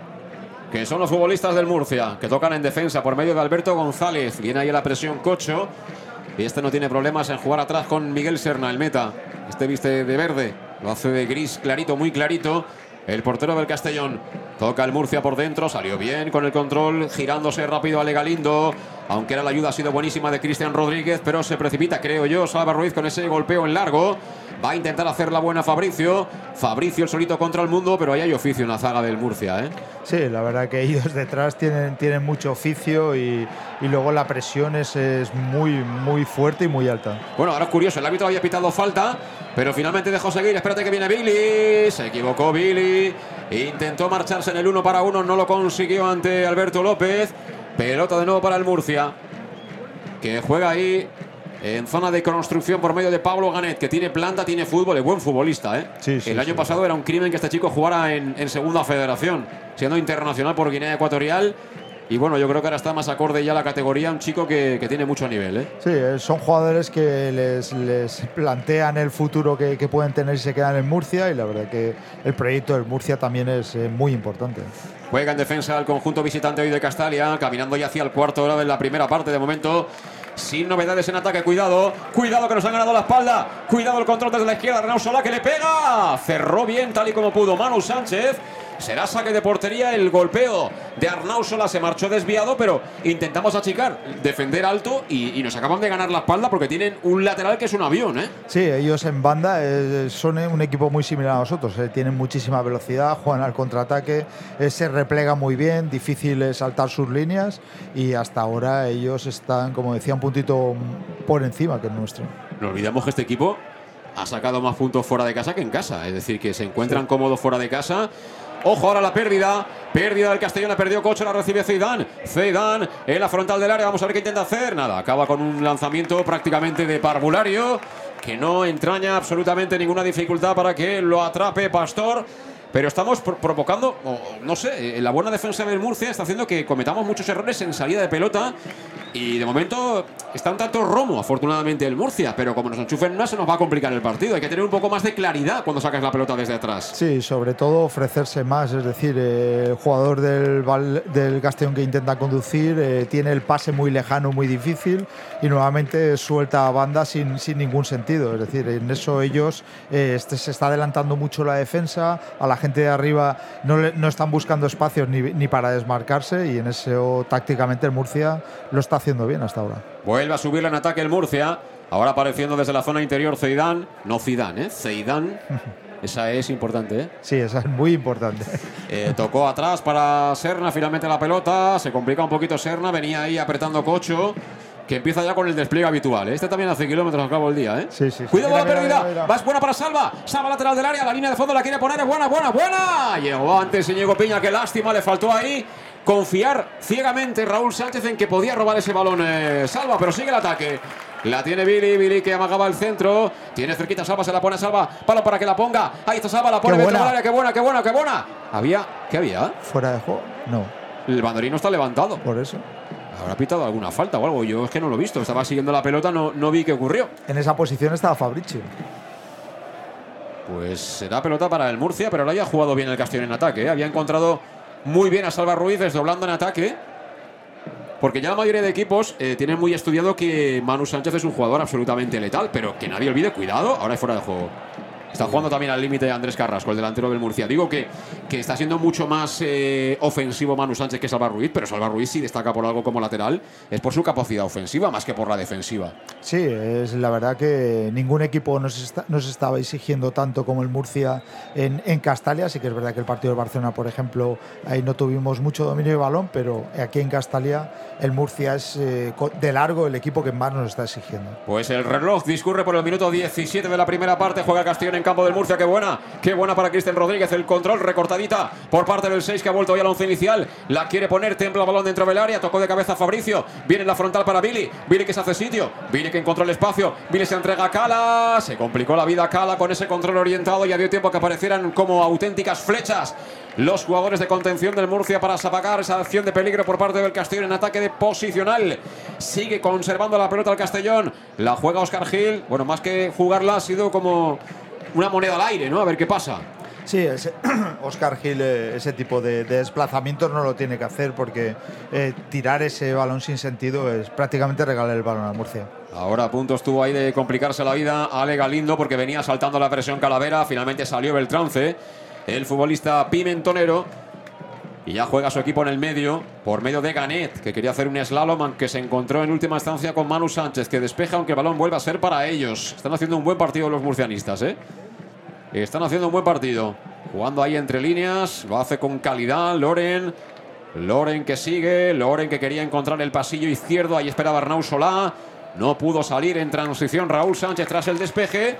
que son los futbolistas del Murcia, que tocan en defensa por medio de Alberto González. Viene ahí la presión Cocho. Y este no tiene problemas en jugar atrás con Miguel Serna, el meta. Este viste de verde, lo hace de gris clarito, muy clarito. El portero del Castellón toca el Murcia por dentro, salió bien con el control, girándose rápido a Galindo. Aunque era la ayuda ha sido buenísima de Cristian Rodríguez, pero se precipita, creo yo, Salva Ruiz con ese golpeo en largo. Va a intentar hacer la buena Fabricio. Fabricio el solito contra el mundo, pero ahí hay oficio en la zaga del Murcia, ¿eh? Sí, la verdad que ellos detrás tienen, tienen mucho oficio y, y luego la presión es, es muy, muy fuerte y muy alta. Bueno, ahora es curioso, el árbitro había pitado falta, pero finalmente dejó seguir. Espérate que viene Billy. Se equivocó Billy. Intentó marcharse en el uno para uno, no lo consiguió ante Alberto López. Pelota de nuevo para el Murcia, que juega ahí en zona de construcción por medio de Pablo Ganet, que tiene planta, tiene fútbol, es buen futbolista. ¿eh? Sí, sí, el año sí. pasado era un crimen que este chico jugara en, en segunda federación, siendo internacional por Guinea Ecuatorial. Y bueno, yo creo que ahora está más acorde ya la categoría, un chico que, que tiene mucho nivel. ¿eh? Sí, eh, son jugadores que les, les plantean el futuro que, que pueden tener si se quedan en Murcia y la verdad que el proyecto del Murcia también es eh, muy importante. Juega en defensa el conjunto visitante hoy de Castalia, caminando ya hacia el cuarto hora de la primera parte de momento. Sin novedades en ataque, cuidado, cuidado que nos han ganado la espalda, cuidado el control desde la izquierda, Renaud Solá que le pega, cerró bien tal y como pudo Manu Sánchez, será saque de portería, el golpeo de Arnau Solá se marchó desviado, pero intentamos achicar, defender alto y, y nos acaban de ganar la espalda porque tienen un lateral que es un avión, ¿eh? Sí, ellos en banda eh, son eh, un equipo muy similar a nosotros. eh, tienen muchísima velocidad, juegan al contraataque, eh, se replega muy bien, difícil es saltar sus líneas y hasta ahora ellos están, como decía, un puntito por encima que el nuestro. No olvidemos que este equipo ha sacado más puntos fuera de casa que en casa. Es decir, que se encuentran cómodos fuera de casa. Ojo ahora la pérdida. Pérdida del Castellón. La perdió Cocho. La recibe Zidane. Zidane en la frontal del área. Vamos a ver qué intenta hacer. Nada. Acaba con un lanzamiento prácticamente de parvulario. Que no entraña absolutamente ninguna dificultad para que lo atrape Pastor. Pero estamos pro- provocando, o, no sé, eh, la buena defensa del Murcia está haciendo que cometamos muchos errores en salida de pelota. Y de momento está un tanto romo, afortunadamente, el Murcia. Pero como nos enchufen una, se nos va a complicar el partido. Hay que tener un poco más de claridad cuando sacas la pelota desde atrás. Sí, sobre todo ofrecerse más, es decir, eh, el jugador del, del Castellón que intenta conducir eh, tiene el pase muy lejano, muy difícil y nuevamente suelta a banda sin, sin ningún sentido. Es decir, en eso ellos eh, este, se está adelantando mucho la defensa, a la gente de arriba no, le- no están buscando espacios ni, ni para desmarcarse y en eso tácticamente el Murcia lo está haciendo bien hasta ahora. Vuelve a subir en ataque el Murcia. Ahora apareciendo desde la zona interior Zidane. No Zidane, ¿eh? Zidane. Esa es importante, ¿eh? Sí, eso es muy importante. Eh, tocó atrás para Serna, finalmente la pelota. Se complica un poquito Serna, venía ahí apretando Cocho. Que empieza ya con el despliegue habitual. ¿eh? Este también hace kilómetros al cabo del día, ¿eh? Sí, sí, sí. Cuidado Mira, la pérdida. es buena para Salva. Salva lateral del área. La línea de fondo la quiere poner. Es buena, buena, buena. Llegó antes Íñigo Piña. Qué lástima. Le faltó ahí confiar ciegamente Raúl Sánchez en que podía robar ese balón eh, Salva. Pero sigue el ataque. La tiene Billy, Billy que amagaba el centro. Tiene cerquita Salva, se la pone a Salva. Palo para que la ponga. Ahí está Salva, la pone dentro del área. Qué buena, qué buena, qué buena. Había, ¿qué había? ¿Fuera de juego? No, El banderino está levantado. por eso. Habrá pitado alguna falta o algo. Yo es que no lo he visto. Estaba siguiendo la pelota, no, no vi qué ocurrió. En esa posición estaba Fabricio. Pues será pelota para el Murcia, pero ahora ya ha jugado bien el Castellón en ataque. ¿eh? Había encontrado muy bien a Salva Ruiz desdoblando en ataque. Porque ya la mayoría de equipos eh, tienen muy estudiado que Manu Sánchez es un jugador absolutamente letal, pero que nadie olvide, cuidado, ahora es fuera de juego. Está jugando también al límite Andrés Carrasco, el delantero del Murcia. Digo que, que está siendo mucho más eh, ofensivo Manu Sánchez que Salva Ruiz, pero Salva Ruiz sí destaca por algo como lateral, es por su capacidad ofensiva más que por la defensiva. Sí, es la verdad que ningún equipo nos, está- nos estaba exigiendo tanto como el Murcia en, en Castalia. Sí que es verdad que el partido del Barcelona, por ejemplo, ahí no tuvimos mucho dominio de balón, pero aquí en Castalia el Murcia es eh, de largo el equipo que más nos está exigiendo. Pues el reloj discurre por el minuto 17 de la primera parte. Juega Castellón en campo del Murcia. Qué buena, qué buena para Cristian Rodríguez. El control recortadita por parte del 6 que ha vuelto ya al once inicial. La quiere poner, templa balón dentro del área. Tocó de cabeza Fabricio. Viene la frontal para Billy. Billy que se hace sitio. Billy que encontró el espacio. Billy se entrega a Cala. Se complicó la vida a Cala con ese control orientado. Ya dio tiempo que aparecieran como auténticas flechas los jugadores de contención del Murcia para sapagar esa acción de peligro por parte del Castellón en ataque de posicional. Sigue conservando la pelota el Castellón. La juega Oscar Gil. Bueno, más que jugarla ha sido como una moneda al aire, ¿no? A ver qué pasa. Sí, ese, Oscar Gil eh, ese tipo de, de, desplazamientos no lo tiene que hacer porque eh, tirar ese balón sin sentido es prácticamente regalar el balón al Murcia. Ahora a punto estuvo ahí de complicarse la vida Ale Galindo porque venía saltando la presión Calavera. Finalmente salió Beltrance, el futbolista pimentonero. Y ya juega su equipo en el medio, por medio de Ganet, que quería hacer un slalom, que se encontró en última instancia con Manu Sánchez, que despeja, aunque el balón vuelva a ser para ellos. Están haciendo un buen partido los murcianistas, ¿eh? Están haciendo un buen partido. Jugando ahí entre líneas, lo hace con calidad Loren. Loren que sigue, Loren que quería encontrar el pasillo izquierdo, ahí esperaba Arnau Solá. No pudo salir en transición Raúl Sánchez tras el despeje.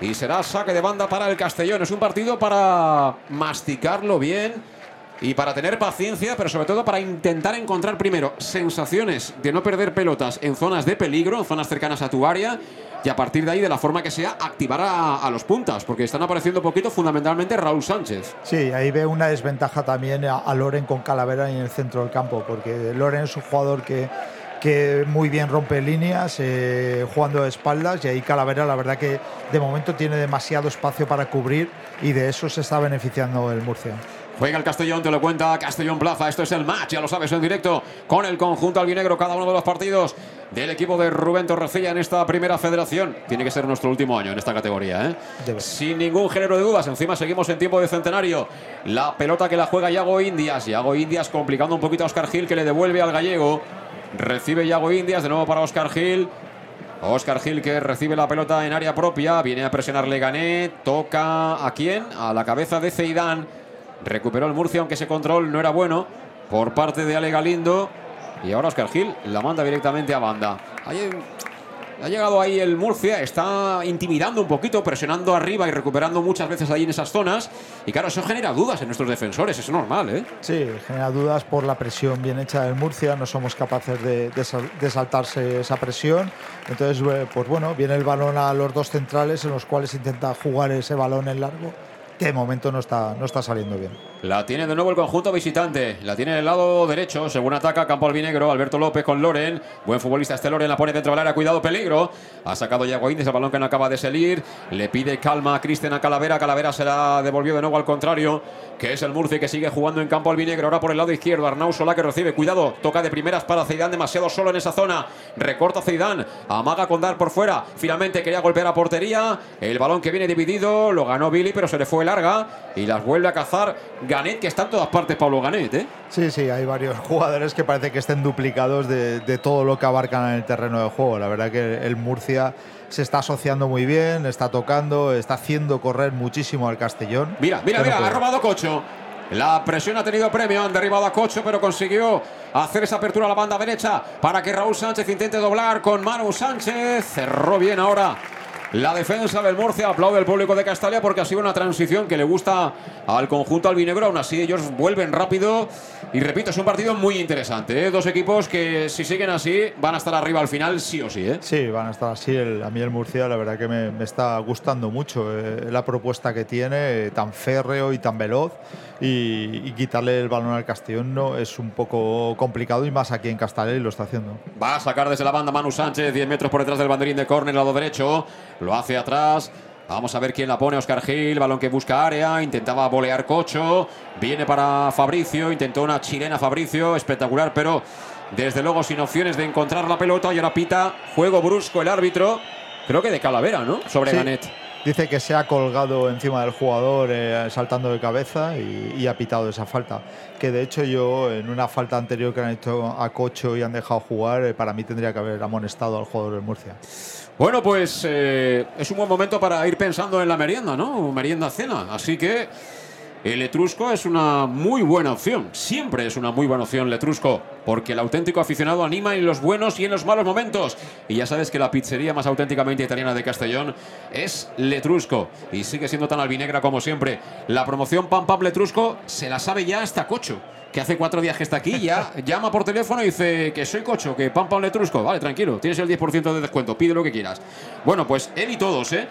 Y será saque de banda para el Castellón. Es un partido para masticarlo bien y para tener paciencia, pero sobre todo para intentar encontrar primero sensaciones de no perder pelotas en zonas de peligro, en zonas cercanas a tu área, y a partir de ahí, de la forma que sea, activar a, los puntas, porque están apareciendo poquito fundamentalmente Raúl Sánchez. Sí, ahí ve una desventaja también a, a Loren con Calavera en el centro del campo, porque Loren es un jugador que que muy bien rompe líneas eh, jugando de espaldas y ahí Calavera la verdad que de momento tiene demasiado espacio para cubrir y de eso se está beneficiando el Murcia. Juega el Castellón, te lo cuenta Castellón Plaza. Esto es el match, ya lo sabes, en directo con el conjunto albinegro. Cada uno de los partidos del equipo de Rubén Torrecilla en esta primera federación. Tiene que ser nuestro último año en esta categoría, ¿eh? Sin ningún género de dudas. Encima seguimos en tiempo de centenario. La pelota que la juega Yago Indias. Yago Indias complicando un poquito a Oscar Gil que le devuelve al gallego. Recibe Yago Indias, de nuevo para Oscar Gil. Oscar Gil que recibe la pelota en área propia. Viene a presionarle Gané. Toca a quién? A la cabeza de Ceidán. Recuperó el Murcia, aunque ese control no era bueno por parte de Ale Galindo. Y ahora Oscar Gil la manda directamente a banda. Ahí, ha llegado ahí el Murcia, está intimidando un poquito, presionando arriba y recuperando muchas veces ahí en esas zonas. Y claro, eso genera dudas en nuestros defensores, es normal, ¿eh? Sí, genera dudas por la presión bien hecha del Murcia, no somos capaces de, de, de saltarse esa presión. Entonces, pues bueno, viene el balón a los dos centrales en los cuales intenta jugar ese balón en largo de momento no está, no está saliendo bien. La tiene de nuevo el conjunto visitante. La tiene en el lado derecho, según ataca Campo Albinegro. Alberto López con Loren. Buen futbolista este Loren. La pone dentro del área. Cuidado, peligro. Ha sacado Yago Indias el balón que no acaba de salir. Le pide calma a Cristian a Calavera. Calavera se la devolvió de nuevo al contrario. Que es el Murcia que sigue jugando en Campo Albinegro. Ahora por el lado izquierdo. Arnau Solá que recibe. Cuidado. Toca de primeras para Ceidán. Demasiado solo en esa zona. Recorta Ceidán. Amaga con Dar por fuera. Finalmente quería golpear a portería. El balón que viene dividido. Lo ganó Billy, pero se le fue larga. Y las vuelve a cazar Ganet, que está en todas partes Pablo Ganet, ¿eh? Sí, sí, hay varios jugadores que parece que estén duplicados de, de, todo lo que abarcan en el terreno de juego. La verdad que el Murcia se está asociando muy bien, está tocando, está haciendo correr muchísimo al Castellón. Mira, mira, mira, ha robado Cocho. La presión ha tenido premio, han derribado a Cocho, pero consiguió hacer esa apertura a la banda derecha para que Raúl Sánchez intente doblar con Manu Sánchez. Cerró bien ahora la defensa del Murcia aplaude el público de Castalia porque ha sido una transición que le gusta al conjunto albinegro. Aún así, ellos vuelven rápido. Y repito, es un partido muy interesante. ¿eh? Dos equipos que, si siguen así, van a estar arriba al final, sí o sí. ¿eh? Sí, van a estar así. A mí, el Murcia, la verdad que me, me está gustando mucho eh, la propuesta que tiene, tan férreo y tan veloz. Y, y, quitarle el balón al Castellón no es un poco complicado y más aquí en Castellón y lo está haciendo. Va a sacar desde la banda Manu Sánchez, 10 metros por detrás del banderín de córner, lado derecho. Lo hace atrás. Vamos a ver quién la pone. Oscar Gil, balón que busca área. Intentaba volear Cocho. Viene para Fabricio. Intentó una chilena Fabricio. Espectacular, pero desde luego sin opciones de encontrar la pelota. Y ahora pita juego brusco el árbitro. Creo que de Calavera, ¿no? Sobre sí. Ganet. Dice que se ha colgado encima del jugador eh, saltando de cabeza y, ha pitado esa falta. Que de hecho yo en una falta anterior que han hecho a Cocho y han dejado jugar, eh, para mí tendría que haber amonestado al jugador del Murcia. Bueno, pues eh, es un buen momento para ir pensando en la merienda, ¿no? Merienda cena. Así que el Letrusco es una muy buena opción. Siempre es una muy buena opción Letrusco, porque el auténtico aficionado anima en los buenos y en los malos momentos. Y ya sabes que la pizzería más auténticamente italiana de Castellón es Letrusco y sigue siendo tan albinegra como siempre. La promoción Pam Pam Letrusco se la sabe ya hasta Cocho que hace cuatro días que está aquí, ya llama por teléfono y dice que soy cocho, que pam pam letrusco. Vale, tranquilo, tienes el 10% de descuento, pide lo que quieras. Bueno, pues él y todos, ¿eh?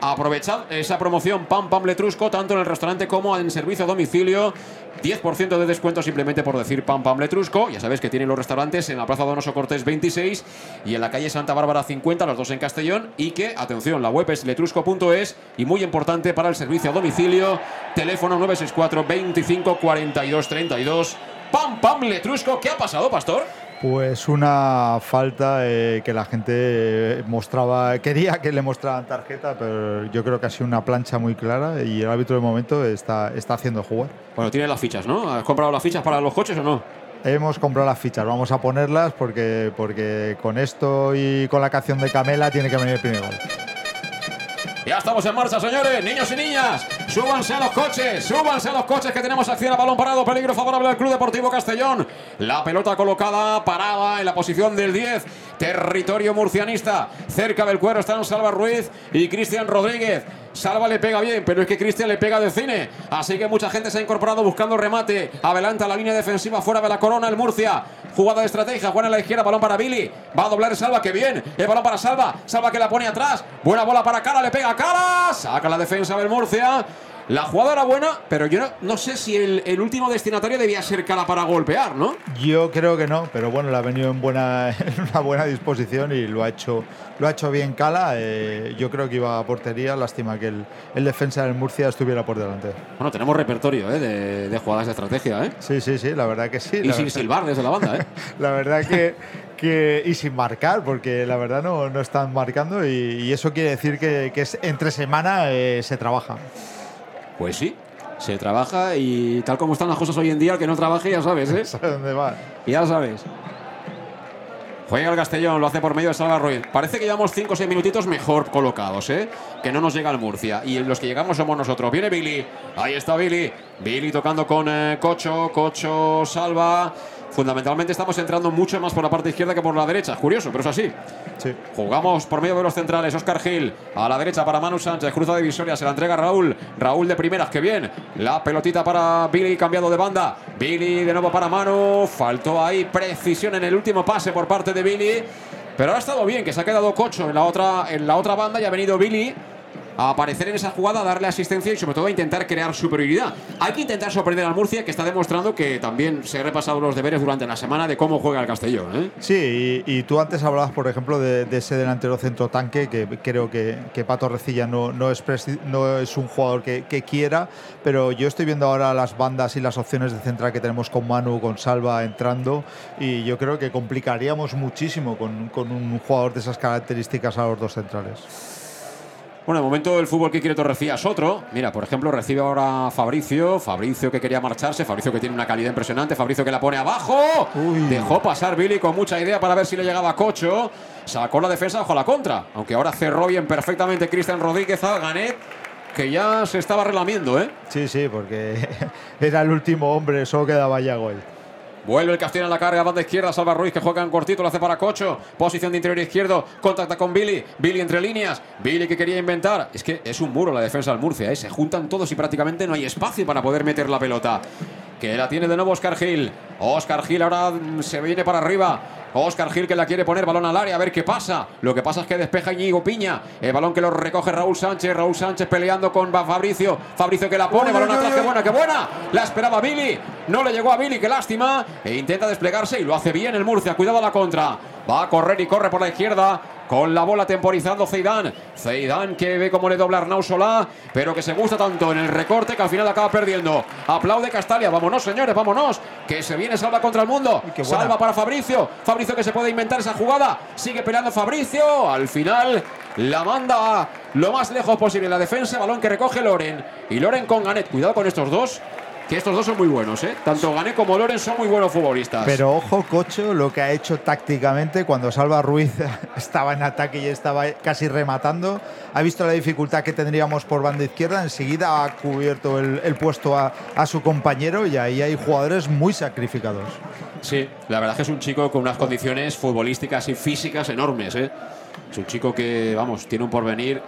Aprovechad esa promoción Pam Pam Letrusco, tanto en el restaurante como en servicio a domicilio. 10% de descuento simplemente por decir Pam Pam Letrusco. Ya sabéis que tienen los restaurantes en la Plaza Donoso Cortés 26 y en la calle Santa Bárbara 50, los dos en Castellón. Y que, atención, la web es letrusco.es y muy importante para el servicio a domicilio, teléfono 964 25 42 32. Pam Pam Letrusco, ¿qué ha pasado, Pastor? Pues una falta eh, que la gente eh, mostraba, quería que le mostraran tarjeta, pero yo creo que ha sido una plancha muy clara y el árbitro de momento está, está haciendo jugar. Bueno, tiene las fichas, ¿no? ¿Has comprado las fichas para los coches o no? Hemos comprado las fichas, vamos a ponerlas porque, porque con esto y con la canción de Camela tiene que venir el primer gol. Ya estamos en marcha, señores, niños y niñas. Súbanse a los coches, súbanse a los coches que tenemos acción a balón parado. Peligro favorable al Club Deportivo Castellón. La pelota colocada, parada en la posición del 10. Territorio murcianista. Cerca del cuero están Salva Ruiz y Cristian Rodríguez. Salva le pega bien, pero es que Cristian le pega de cine. Así que mucha gente se ha incorporado buscando remate. Adelanta la línea defensiva fuera de la corona el Murcia. Jugada de estrategia. Juan a la izquierda, balón para Billy. Va a doblar Salva, que bien. El balón para Salva. Salva que la pone atrás. Buena bola para Cara, le pega a Cara. Saca la defensa del Murcia. La jugada era buena, pero yo no, sé si el, último destinatario debía ser Cala para golpear, ¿no? Yo creo que no, pero bueno, le ha venido en, buena, una buena disposición y lo ha hecho, lo ha hecho bien Cala. Eh, yo creo que iba a portería, lástima que el, defensa del Murcia estuviera por delante. Bueno, tenemos repertorio ¿eh? de, jugadas de estrategia, ¿eh? Sí, sí, sí, la verdad que sí. Y sin silbar desde la banda, ¿eh? la verdad que, que... Y sin marcar, porque la verdad no, no están marcando y, eso quiere decir que, que entre semana eh, se trabaja. Pues sí, se trabaja y tal como están las cosas hoy en día, el que no trabaje ya sabes, ¿eh? ¿Sabe dónde va? Ya sabes. Juega el Castellón, lo hace por medio de Salva Ruiz. Parece que llevamos 5 o 6 minutitos mejor colocados, ¿eh? Que no nos llega el Murcia. Y los que llegamos somos nosotros. Viene Billy. Ahí está Billy. Billy tocando con eh, Cocho. Cocho salva fundamentalmente estamos entrando mucho más por la parte izquierda que por la derecha. Curioso, pero es así. Jugamos por medio de los centrales. Oscar Gil a la derecha para Manu Sánchez. Cruza divisoria. Se la entrega Raúl. Raúl de primeras. Que bien. La pelotita para Billy cambiado de banda. Billy de nuevo para Manu. Faltó ahí precisión en el último pase por parte de Billy. Pero ha estado bien, que se ha quedado Cocho en la otra, en la otra banda y ha venido Billy a aparecer en esa jugada, a darle asistencia y sobre todo a intentar crear superioridad. Hay que intentar sorprender al Murcia, que está demostrando que también se ha repasado los deberes durante la semana de cómo juega el Castellón. ¿eh? Sí, y, tú antes hablabas, por ejemplo, de, ese delantero centro tanque, que creo que, Pato Recilla no, es, no un jugador que, quiera, pero yo estoy viendo ahora las bandas y las opciones de central que tenemos con Manu, con Salva entrando, y yo creo que complicaríamos muchísimo con un jugador de esas características a los dos centrales. Bueno, el momento del fútbol que quiere Torrecilla es otro. Mira, por ejemplo, recibe ahora Fabricio. Fabricio que quería marcharse. Fabricio que tiene una calidad impresionante. Fabricio que la pone abajo. Dejó pasar Billy con mucha idea para ver si le llegaba a Cocho. Sacó la defensa bajo la contra. Aunque ahora cerró bien perfectamente Cristian Rodríguez a Ganet que ya se estaba relamiendo, ¿eh? Sí, sí, porque era el último hombre, solo quedaba ya gol. Vuelve el Castellón a la carga, banda izquierda, Salva Ruiz que juega en cortito, lo hace para Cocho. Posición de interior izquierdo, contacta con Billy. Billy entre líneas. Billy que quería inventar. Es que es un muro la defensa del Murcia, ¿eh? se juntan todos y prácticamente no hay espacio para poder meter la pelota. Que la tiene de nuevo Oscar Gil. Oscar Gil ahora se viene para arriba. Oscar Gil que la quiere poner balón al área a ver qué pasa. Lo que pasa es que despeja Íñigo Piña. El balón que lo recoge Raúl Sánchez. Raúl Sánchez peleando con Fabricio. Fabricio que la pone. Balón atrás. ¡Qué buena, qué buena! La esperaba Billy. No le llegó a Billy. Qué lástima. E intenta desplegarse y lo hace bien el Murcia. Cuidado a la contra. Va a correr y corre por la izquierda. Con la bola temporizando Zeidán. Zeidán que ve cómo le dobla Arnau Solá, pero que se gusta tanto en el recorte que al final acaba perdiendo. Aplaude Castalia. Vámonos, señores, vámonos. Que se viene Salva contra el mundo. Salva para Fabricio. Fabricio que se puede inventar esa jugada. Sigue peleando Fabricio. Al final la manda lo más lejos posible la defensa. Balón que recoge Loren. Y Loren con Ganet. Cuidado con estos dos que estos dos son muy buenos, ¿eh? Tanto Gané como Loren son muy buenos futbolistas. Pero ojo, Cocho, lo que ha hecho tácticamente cuando Salva Ruiz estaba en ataque y estaba casi rematando. Ha visto la dificultad que tendríamos por banda izquierda. Enseguida ha cubierto el, el puesto a, a, su compañero y ahí hay jugadores muy sacrificados. Sí, la verdad es que es un chico con unas condiciones futbolísticas y físicas enormes. ¿eh? Es un chico que, vamos, tiene un porvenir.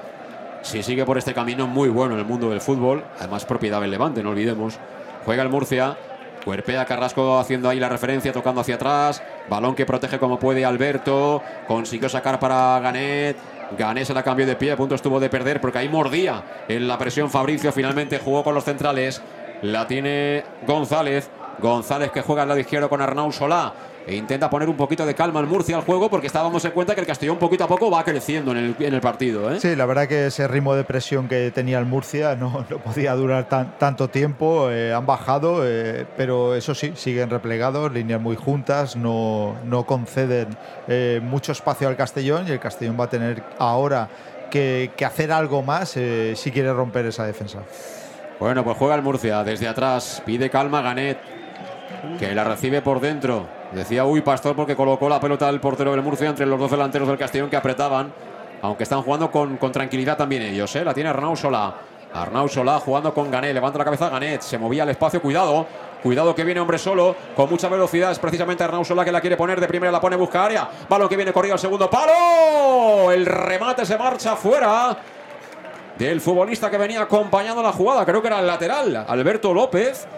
Si sigue por este camino, muy bueno en el mundo del fútbol. Además, propiedad del Levante, no olvidemos. Juega el Murcia. Cuerpea Carrasco haciendo ahí la referencia, tocando hacia atrás. Balón que protege como puede Alberto. Consiguió sacar para Ganet. Ganet se la cambió de pie. A punto estuvo de perder porque ahí mordía en la presión Fabricio. Finalmente jugó con los centrales. La tiene González. González que juega al lado izquierdo con Arnau Solá. E intenta poner un poquito de calma al Murcia al juego porque estábamos en cuenta que el Castellón poquito a poco va creciendo en el, en el partido. ¿eh? Sí, la verdad que ese ritmo de presión que tenía el Murcia no, no podía durar tan, tanto tiempo. Eh, han bajado, eh, pero eso sí, siguen replegados, líneas muy juntas, no, no conceden eh, mucho espacio al Castellón y el Castellón va a tener ahora que, que hacer algo más si quiere romper esa defensa. Bueno, pues juega el Murcia desde atrás, pide calma Ganet, que la recibe por dentro. Decía, uy, Pastor, porque colocó la pelota del portero del Murcia entre los dos delanteros del Castellón que apretaban, aunque están jugando con, con tranquilidad también ellos. ¿eh? La tiene Arnau Solá. Arnau Solá jugando con Ganet, levanta la cabeza Ganet, se movía al espacio, cuidado, cuidado que viene hombre solo, con mucha velocidad, es precisamente Arnau Solá que la quiere poner, de primera la pone, busca área, balón que viene corrido al segundo palo, el remate se marcha fuera del futbolista que venía acompañando la jugada, creo que era el lateral, Alberto López.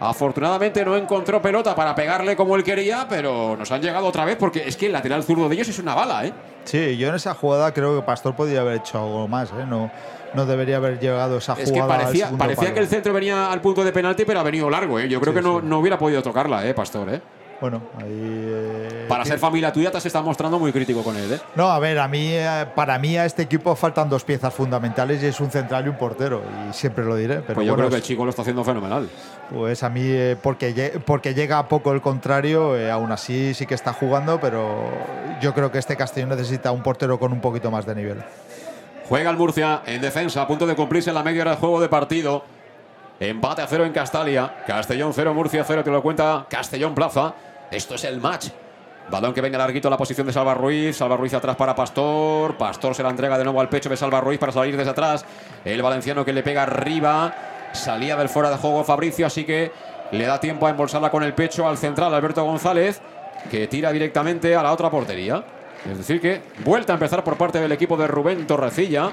Afortunadamente no encontró pelota para pegarle como él quería, pero nos han llegado otra vez porque es que el lateral zurdo de ellos es una bala, ¿eh? Sí, yo en esa jugada creo que Pastor podía haber hecho algo más, ¿eh? No, no debería haber llegado esa jugada. Es que parecía, parecía que el centro venía al punto de penalti, pero ha venido largo, ¿eh? Yo creo sí, que no, sí. no, hubiera podido tocarla, ¿eh, Pastor, ¿eh? Bueno, ahí. Eh, para ser familia tuya te se está mostrando muy crítico con él, ¿eh? No, a ver, a mí, eh, para mí a este equipo faltan dos piezas fundamentales y es un central y un portero. Y siempre lo diré. Pero pues yo bueno, creo que el chico lo está haciendo fenomenal. Pues a mí, eh, porque, porque llega a poco el contrario, eh, aún así sí que está jugando, pero yo creo que este Castellón necesita un portero con un poquito más de nivel. Juega el Murcia en defensa, a punto de cumplirse la media hora de juego de partido. Empate a cero en Castalia. Castellón cero, Murcia cero, te lo cuenta Castellón Plaza. Esto es el match. Balón que venga larguito a la posición de Salva Ruiz. Salva Ruiz atrás para Pastor. Pastor se la entrega de nuevo al pecho de Salva Ruiz para salir desde atrás. El valenciano que le pega arriba. Salía del fuera de juego Fabricio, así que le da tiempo a embolsarla con el pecho al central Alberto González, que tira directamente a la otra portería. Es decir, que vuelta a empezar por parte del equipo de Rubén Torrecilla,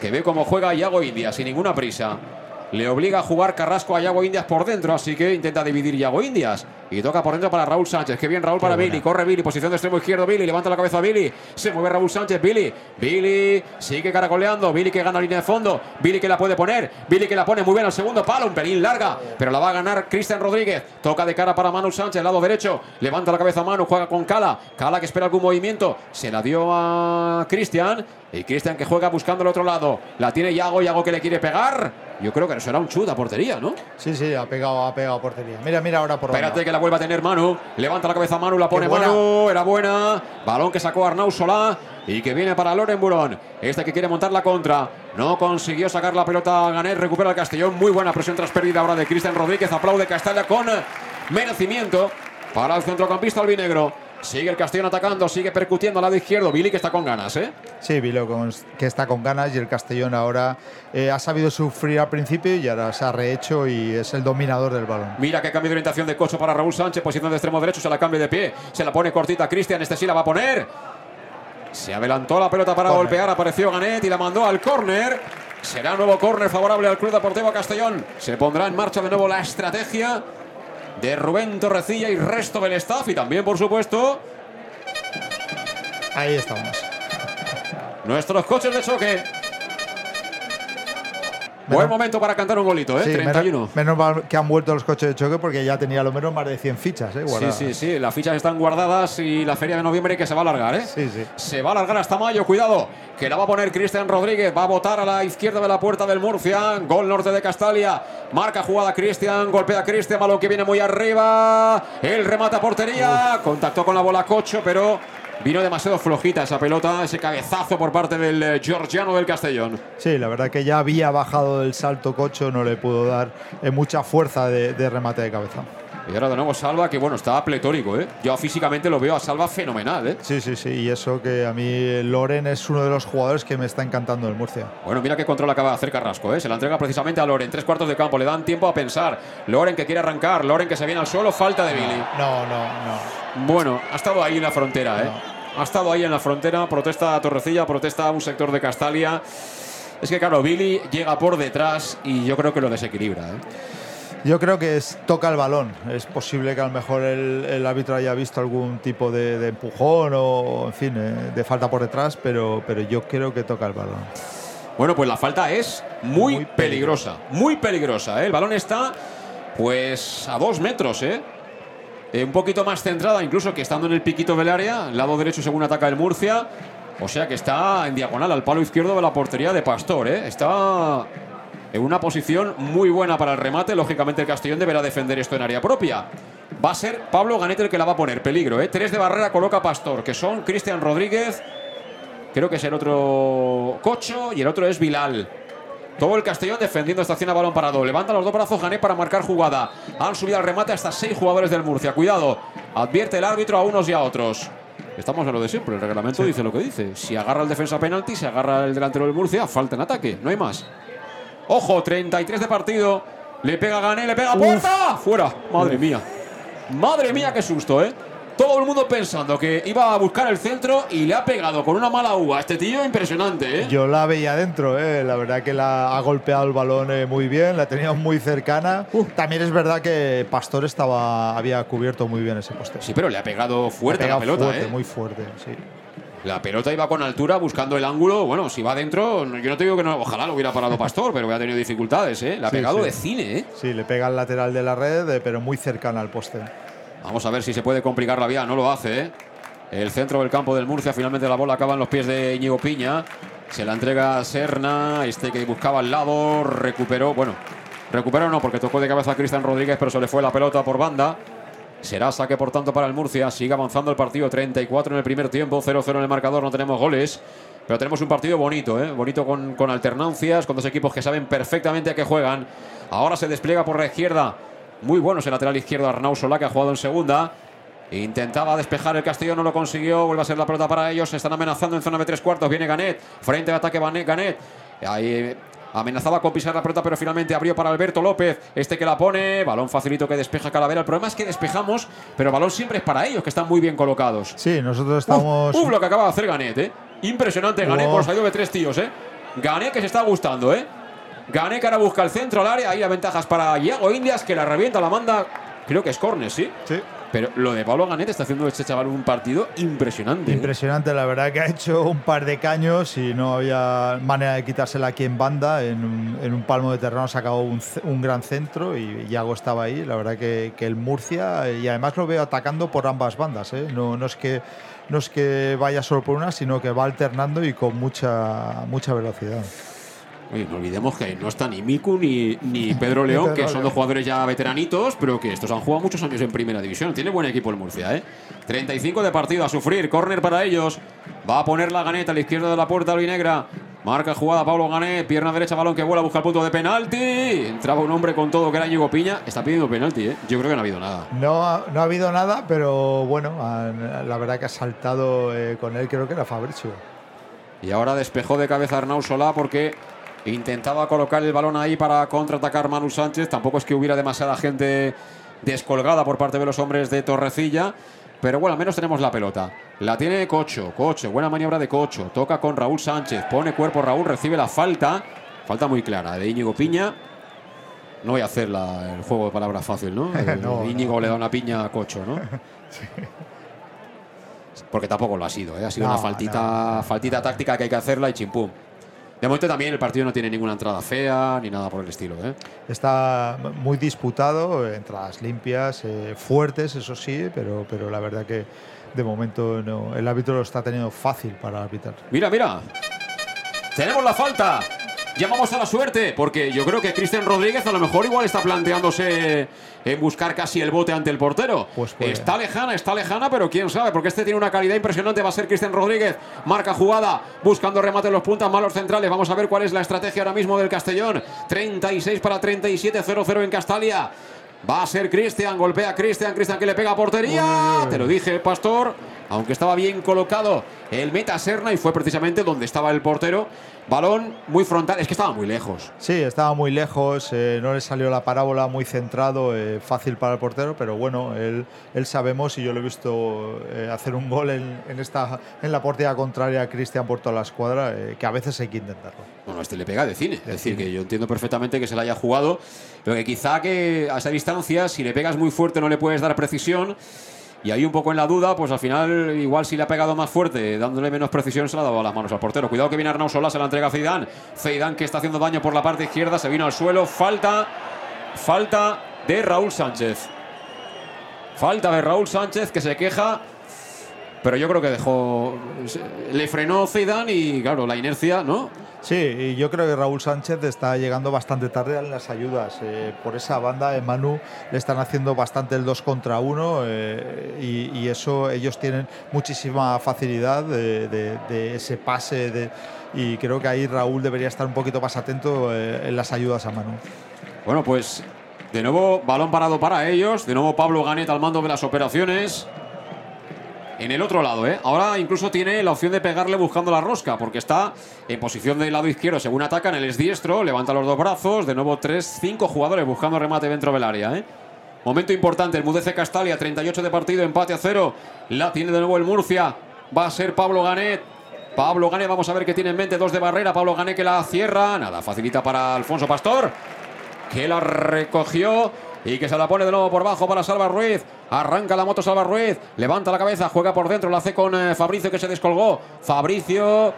que ve cómo juega Iago India sin ninguna prisa. Le obliga a jugar Carrasco a Yago Indias por dentro, así que intenta dividir Yago Indias. Y toca por dentro para Raúl Sánchez. Qué bien Raúl Qué para buena. Billy. Corre Billy, posición de extremo izquierdo. Billy levanta la cabeza Billy. Se mueve Raúl Sánchez. Billy. Billy sigue caracoleando. Billy que gana línea de fondo. Billy que la puede poner. Billy que la pone muy bien al segundo palo. Un pelín larga, pero la va a ganar Cristian Rodríguez. Toca de cara para Manu Sánchez, lado derecho. Levanta la cabeza Manu. Juega con Cala. Cala que espera algún movimiento. Se la dio a Cristian. Y Cristian que juega buscando el otro lado. La tiene Yago. Yago que le quiere pegar. Yo creo que será un chut a portería, ¿no? Sí, sí, ha pegado, ha pegado a portería. Mira, mira ahora por Espérate que la vuelva a tener Manu. Levanta la cabeza Manu, la pone Manu. Era buena. Balón que sacó Arnau Solá y que viene para Loren Burón. Este que quiere montar la contra. No consiguió sacar la pelota a Ganet. Recupera el Castellón. Muy buena presión tras pérdida ahora de Cristian Rodríguez. Aplaude Castalla con merecimiento para el centrocampista albinegro. Sigue el Castellón atacando, sigue percutiendo al lado izquierdo. Billy que está con ganas, ¿eh? Sí, Billy que está con ganas y el Castellón ahora eh, ha sabido sufrir al principio y ahora se ha rehecho y es el dominador del balón. Mira que cambio de orientación de cocho para Raúl Sánchez, posición de extremo derecho, se la cambia de pie, se la pone cortita Cristian, este sí la va a poner. Se adelantó la pelota para corner. golpear, apareció Ganet y la mandó al córner. Será nuevo córner favorable al Club Deportivo Castellón. Se pondrá en marcha de nuevo la estrategia de Rubén Torrecilla y resto del staff y también, por supuesto, ahí estamos. Nuestros coches de choque. Buen momento para cantar un golito, ¿eh? Sí, 31. Menos, mal que han vuelto los coches de choque porque ya tenía lo menos más de 100 fichas, ¿eh? Guardadas. Sí, sí, sí. Las fichas están guardadas y la feria de noviembre que se va a alargar, ¿eh? Sí, sí. Se va a alargar hasta mayo, cuidado. Que la va a poner Cristian Rodríguez. Va a botar a la izquierda de la puerta del Murcia. Gol norte de Castalia. Marca jugada Cristian. Golpea Cristian. Balón que viene muy arriba. El remata portería. Uf. Contactó con la bola Cocho, pero Vino demasiado flojita esa pelota, ese cabezazo por parte del eh, georgiano del Castellón. Sí, la verdad que ya había bajado del salto Cocho, no le pudo dar eh, mucha fuerza de, de remate de cabeza. Y ahora de nuevo Salva, que bueno, está pletórico, ¿eh? Yo físicamente lo veo a Salva fenomenal, ¿eh? Sí, sí, sí. Y eso que a mí Loren es uno de los jugadores que me está encantando del Murcia. Bueno, mira qué control acaba de hacer Carrasco, ¿eh? Se la entrega precisamente a Loren, tres cuartos de campo, le dan tiempo a pensar. Loren que quiere arrancar, Loren que se viene al suelo, falta de Billy. No, no, no. Bueno, ha estado ahí en la frontera, ¿eh? Ha estado ahí en la frontera, protesta Torrecilla, protesta un sector de Castalia. Es que claro, Billy llega por detrás y yo creo que lo desequilibra, ¿eh? Yo creo que es, toca el balón. Es posible que a lo mejor el, el árbitro haya visto algún tipo de, de empujón o, en fin, eh, de falta por detrás, pero, pero yo creo que toca el balón. Bueno, pues la falta es muy, peligrosa, muy peligrosa. ¿eh? El balón está, pues, a dos metros, ¿eh? Eh, un poquito más centrada, incluso que estando en el piquito del área, lado derecho según ataca el Murcia. O sea que está en diagonal al palo izquierdo de la portería de Pastor, ¿eh? Está en una posición muy buena para el remate. Lógicamente el Castellón deberá defender esto en área propia. Va a ser Pablo Ganet el que la va a poner. Peligro, ¿eh? Tres de barrera coloca Pastor, que son Cristian Rodríguez, creo que es el otro Cocho y el otro es Bilal. Todo el Castellón defendiendo esta acción a balón parado. Levanta los dos brazos Ganet para marcar jugada. Han subido al remate hasta seis jugadores del Murcia. Cuidado. Advierte el árbitro a unos y a otros. Estamos en lo de siempre. El reglamento dice lo que dice. Si agarra el defensa penalti, si agarra el delantero del Murcia, falta en ataque. No hay más. Ojo, 33 de partido. Le pega Gané, le pega a puerta. Fuera. Madre mía. Madre mía, qué susto, ¿eh? Todo el mundo pensando que iba a buscar el centro y le ha pegado con una mala uva. Este tío impresionante, ¿eh? Yo la veía dentro, ¿eh? la verdad que la ha golpeado el balón eh, muy bien, la tenía muy cercana. También es verdad que Pastor estaba, había cubierto muy bien ese poste. Sí, pero le ha pegado fuerte ha la pelota, fuerte, ¿eh? Muy fuerte, sí. La pelota iba con altura buscando el ángulo. Bueno, si va adentro, yo no te digo que no, ojalá lo hubiera parado Pastor, pero hubiera tenido dificultades, ¿eh? Le ha Sí, pegado sí. de cine, ¿eh? Sí, le pega al lateral de la red, pero muy cercana al poste. Vamos a ver si se puede complicar la vía. No lo hace, ¿eh? El centro del campo del Murcia. Finalmente la bola acaba en los pies de Íñigo Piña. Se la entrega Serna. Este que buscaba al lado. Recuperó. Bueno, recuperó no, porque tocó de cabeza a Cristian Rodríguez, pero se le fue la pelota por banda. Será saque, por tanto, para el Murcia. Sigue avanzando el partido. 34 en el primer tiempo. 0-0 en el marcador. No tenemos goles. Pero tenemos un partido bonito, ¿eh? Bonito con, con alternancias, con dos equipos que saben perfectamente a qué juegan. Ahora se despliega por la izquierda. Muy bueno ese lateral izquierdo Arnau Solá, que ha jugado en segunda. Intentaba despejar el Castillo, no lo consiguió. Vuelve a ser la pelota para ellos. Se están amenazando en zona de tres cuartos. Viene Ganet. Frente de ataque Ganet. Ahí amenazaba con pisar la pelota, pero finalmente abrió para Alberto López. Este que la pone. Balón facilito que despeja Calavera. El problema es que despejamos, pero el balón siempre es para ellos, que están muy bien colocados. Sí, nosotros estamos. Uf, lo que acaba de hacer Ganet, ¿eh? Impresionante Ganet por salido de tres tíos, ¿eh? Ganet que se está gustando, ¿eh? Ahora busca el centro al área. Ahí las ventajas para Iago Indias, que la revienta, la manda. Creo que es córner, ¿sí? Sí. Pero lo de Pablo Ganet está haciendo este chaval un partido impresionante. ¿eh? Impresionante, la verdad que ha hecho un par de caños y no había manera de quitársela aquí en banda. En un, en un palmo de terreno ha sacado un, un gran centro y Iago estaba ahí. La verdad que, que el Murcia, y además lo veo atacando por ambas bandas. ¿eh? No, no, es que, no es que vaya solo por una, sino que va alternando y con mucha, mucha velocidad. Oye, no olvidemos que no está ni Miku ni, ni Pedro León, que son dos jugadores ya veteranitos, pero que estos han jugado muchos años en primera división. Tiene buen equipo el Murcia, ¿eh? 35 de partido a sufrir, córner para ellos. Va a poner la ganeta a la izquierda de la puerta albinegra. Marca jugada Pablo Ganet, pierna derecha, balón que vuela, busca el punto de penalti. Entraba un hombre con todo que era Ñigo Piña. Está pidiendo penalti, ¿eh? Yo creo que no ha habido nada. No ha, no ha habido nada, pero bueno, la verdad que ha saltado eh, con él, creo que era Fabricio. Y ahora despejó de cabeza Arnau Solá porque intentaba colocar el balón ahí para contraatacar Manu Sánchez. Tampoco es que hubiera demasiada gente descolgada por parte de los hombres de Torrecilla. Pero bueno, al menos tenemos la pelota. La tiene Cocho. Cocho, buena maniobra de Cocho. Toca con Raúl Sánchez. Pone cuerpo Raúl, recibe la falta. Falta muy clara de Íñigo Piña. No voy a hacer la- el juego de palabras fácil, ¿no? El No, Íñigo le da una piña a Cocho, ¿no? Porque tampoco lo ha sido, ¿eh? Ha sido No, una faltita, faltita táctica que hay que hacerla y chimpum. De momento también el partido no tiene ninguna entrada fea ni nada por el estilo, ¿eh? Está muy disputado, entradas limpias, eh, fuertes, eso sí, pero, pero la verdad que de momento no, el árbitro lo está teniendo fácil para arbitrar. Mira, mira. Tenemos la falta. Llamamos a la suerte, porque yo creo que Cristian Rodríguez a lo mejor igual está planteándose en buscar casi el bote ante el portero. Pues está lejana, está lejana, pero quién sabe, porque este tiene una calidad impresionante. Va a ser Cristian Rodríguez, marca jugada, buscando remate en los puntas, malos centrales. Vamos a ver cuál es la estrategia ahora mismo del Castellón. 36 para 37, 0-0 en Castalia. Va a ser Cristian, golpea a Cristian, Cristian que le pega a portería. Te lo dije, Pastor, aunque estaba bien colocado el meta Serna y fue precisamente donde estaba el portero. Balón muy frontal, es que estaba muy lejos. Sí, estaba muy lejos, eh, no le salió la parábola muy centrado, eh, fácil para el portero, pero bueno, él, él sabemos y yo lo he visto eh, hacer un gol en, en esta, en la portería contraria a Cristian por toda la escuadra, eh, que a veces hay que intentarlo. Bueno, este le pega de cine. Es decir, que yo entiendo perfectamente que se la haya jugado. Pero que quizá que a esa distancia, si le pegas muy fuerte, no le puedes dar precisión. Y ahí un poco en la duda, pues al final, igual si le ha pegado más fuerte, dándole menos precisión, se la ha dado a las manos al portero. Cuidado que viene Arnau Solá, se la entrega a Zidane. Zidane que está haciendo daño por la parte izquierda, se vino al suelo. Falta, falta de Raúl Sánchez. Falta de Raúl Sánchez que se queja. Pero yo creo que dejó. Le frenó Zidane y, claro, la inercia, ¿no? Sí, y yo creo que Raúl Sánchez está llegando bastante tarde en las ayudas. Eh, por esa banda, en Manu le están haciendo bastante el 2 contra 1 eh, y, eso ellos tienen muchísima facilidad de, ese pase y creo que ahí Raúl debería estar un poquito más atento eh, en las ayudas a Manu. Bueno, pues de nuevo balón parado para ellos. De nuevo Pablo Ganet al mando de las operaciones. En el otro lado, ¿eh? Ahora incluso tiene la opción de pegarle buscando la rosca, porque está en posición del lado izquierdo según atacan. Él es diestro, levanta los dos brazos. De nuevo, tres, cinco jugadores buscando remate dentro del área, ¿eh? Momento importante, el Mudece Castalia, 38 de partido, empate a cero. La tiene de nuevo el Murcia. Va a ser Pablo Ganet. Pablo Ganet, vamos a ver qué tiene en mente. Dos de barrera. Pablo Ganet que la cierra. Nada, facilita para Alfonso Pastor que la recogió y que se la pone de nuevo por bajo para Salva Ruiz. Arranca la moto Salva Ruiz, levanta la cabeza, juega por dentro, lo hace con eh, Fabricio que se descolgó. Fabricio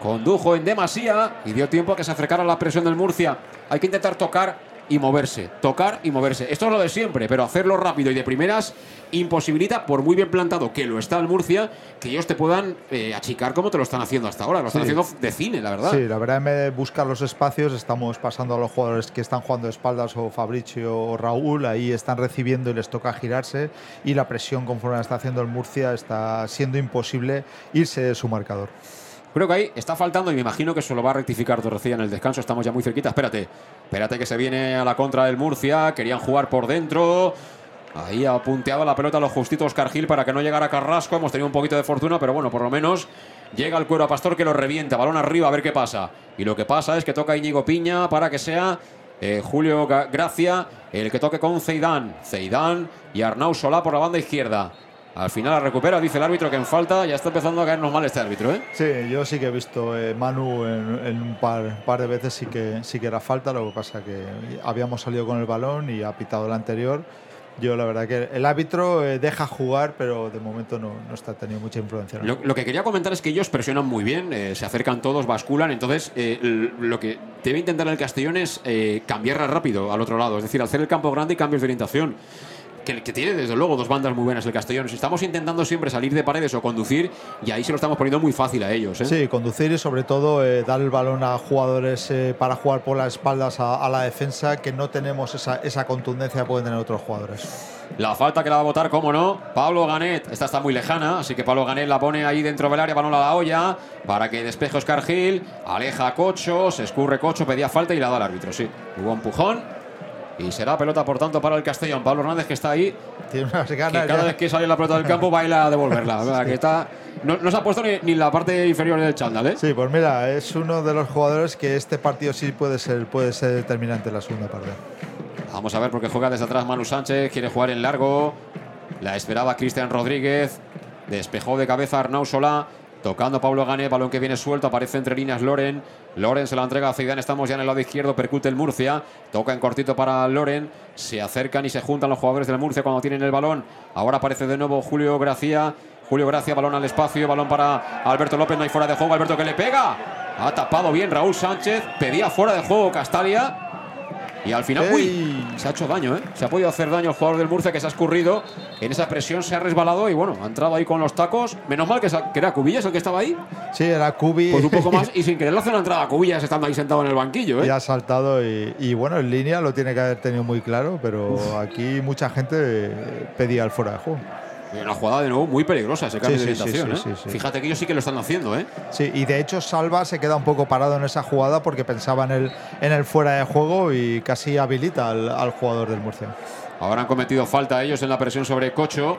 condujo en demasía y dio tiempo a que se acercara la presión del Murcia. Hay que intentar tocar y moverse, tocar y moverse. Esto es lo de siempre, pero hacerlo rápido y de primeras imposibilita, por muy bien plantado que lo está el Murcia, que ellos te puedan eh, achicar como te lo están haciendo hasta ahora. Lo están Sí. haciendo de cine, la verdad. Sí, la verdad, en vez de buscar los espacios, estamos pasando a los jugadores que están jugando de espaldas, o Fabricio o Raúl, ahí están recibiendo y les toca girarse. Y la presión, conforme la está haciendo el Murcia, está siendo imposible irse de su marcador. Creo que ahí está faltando y me imagino que se lo va a rectificar Torrecilla en el descanso. Estamos ya muy cerquita. Espérate, espérate que se viene a la contra del Murcia. Querían jugar por dentro. Ahí ha punteado la pelota a los justitos Cargil para que no llegara Carrasco. Hemos tenido un poquito de fortuna, pero bueno, por lo menos llega el cuero a Pastor que lo revienta. Balón arriba a ver qué pasa. Y lo que pasa es que toca Íñigo Piña para que sea eh, Julio Gracia el que toque con Ceidán. Ceidán y Arnau Solá por la banda izquierda. Al final la recupera, dice el árbitro que en falta. Ya está empezando a caernos mal este árbitro, ¿eh? Sí, yo sí que he visto eh, Manu en, en un par, par de veces sí que, sí que era falta, lo que pasa que habíamos salido con el balón y ha pitado el anterior. Yo la verdad que el árbitro eh, deja jugar, pero de momento no, no está teniendo mucha influencia. ¿no? Lo, lo que quería comentar es que ellos presionan muy bien, eh, se acercan todos, basculan. Entonces, eh, lo que debe intentar el Castellón es eh, cambiar rápido al otro lado, es decir, hacer el campo grande y cambios de orientación. Que, que tiene desde luego dos bandas muy buenas el Castellón. Estamos intentando siempre salir de paredes o conducir y ahí se lo estamos poniendo muy fácil a ellos. ¿eh? Sí, conducir y sobre todo eh, dar el balón a jugadores eh, para jugar por las espaldas a, a la defensa, que no tenemos esa, esa contundencia que pueden tener otros jugadores. La falta que la va a votar, cómo no, Pablo Ganet. Esta está muy lejana, así que Pablo Ganet la pone ahí dentro del área, balón a la olla, para que despeje Oscar Gil, aleja a Cocho, se escurre Cocho, pedía falta y la da al árbitro, sí. Hubo empujón y será pelota, por tanto, para el Castellón. Pablo Hernández que está ahí, Tiene unas que ganas. cada ya. vez que sale la pelota del campo baila a devolverla. Que está, no, no se ha puesto ni, ni la parte inferior del chándal, ¿eh? Sí, pues mira, es uno de los jugadores que este partido sí puede ser, puede ser determinante en la segunda parte. Vamos a ver porque juega desde atrás Manu Sánchez, quiere jugar en largo. La esperaba Cristian Rodríguez. Despejó de cabeza Arnau Solá. Tocando Pablo Gane, balón que viene suelto, aparece entre líneas Loren. Loren se la entrega a Zidane, estamos ya en el lado izquierdo, percute el Murcia. Toca en cortito para Loren. Se acercan y se juntan los jugadores del Murcia cuando tienen el balón. Ahora aparece de nuevo Julio Gracia. Julio Gracia, balón al espacio, balón para Alberto López, no hay fuera de juego. Alberto que le pega. Ha tapado bien Raúl Sánchez. Pedía fuera de juego Castalia. Y al final, uy, se ha hecho daño, ¿eh? Se ha podido hacer daño el jugador del Murcia que se ha escurrido. En esa presión se ha resbalado y bueno, ha entrado ahí con los tacos. Menos mal que, era Cubillas el que estaba ahí. Sí, era Cubi. Pues un poco más y sin querer le hace una entrada a Cubillas estando ahí sentado en el banquillo, ¿eh? Y ha saltado y, y, bueno, en línea lo tiene que haber tenido muy claro, pero aquí mucha gente pedía el fuera de juego. Una jugada de nuevo muy peligrosa ese cambio de orientación. ¿eh? Fíjate que ellos sí que lo están haciendo. ¿eh? Sí, y de hecho Salva se queda un poco parado en esa jugada porque pensaba en el, en el fuera de juego y casi habilita al, jugador del Murcia. Ahora han cometido falta ellos en la presión sobre Cocho.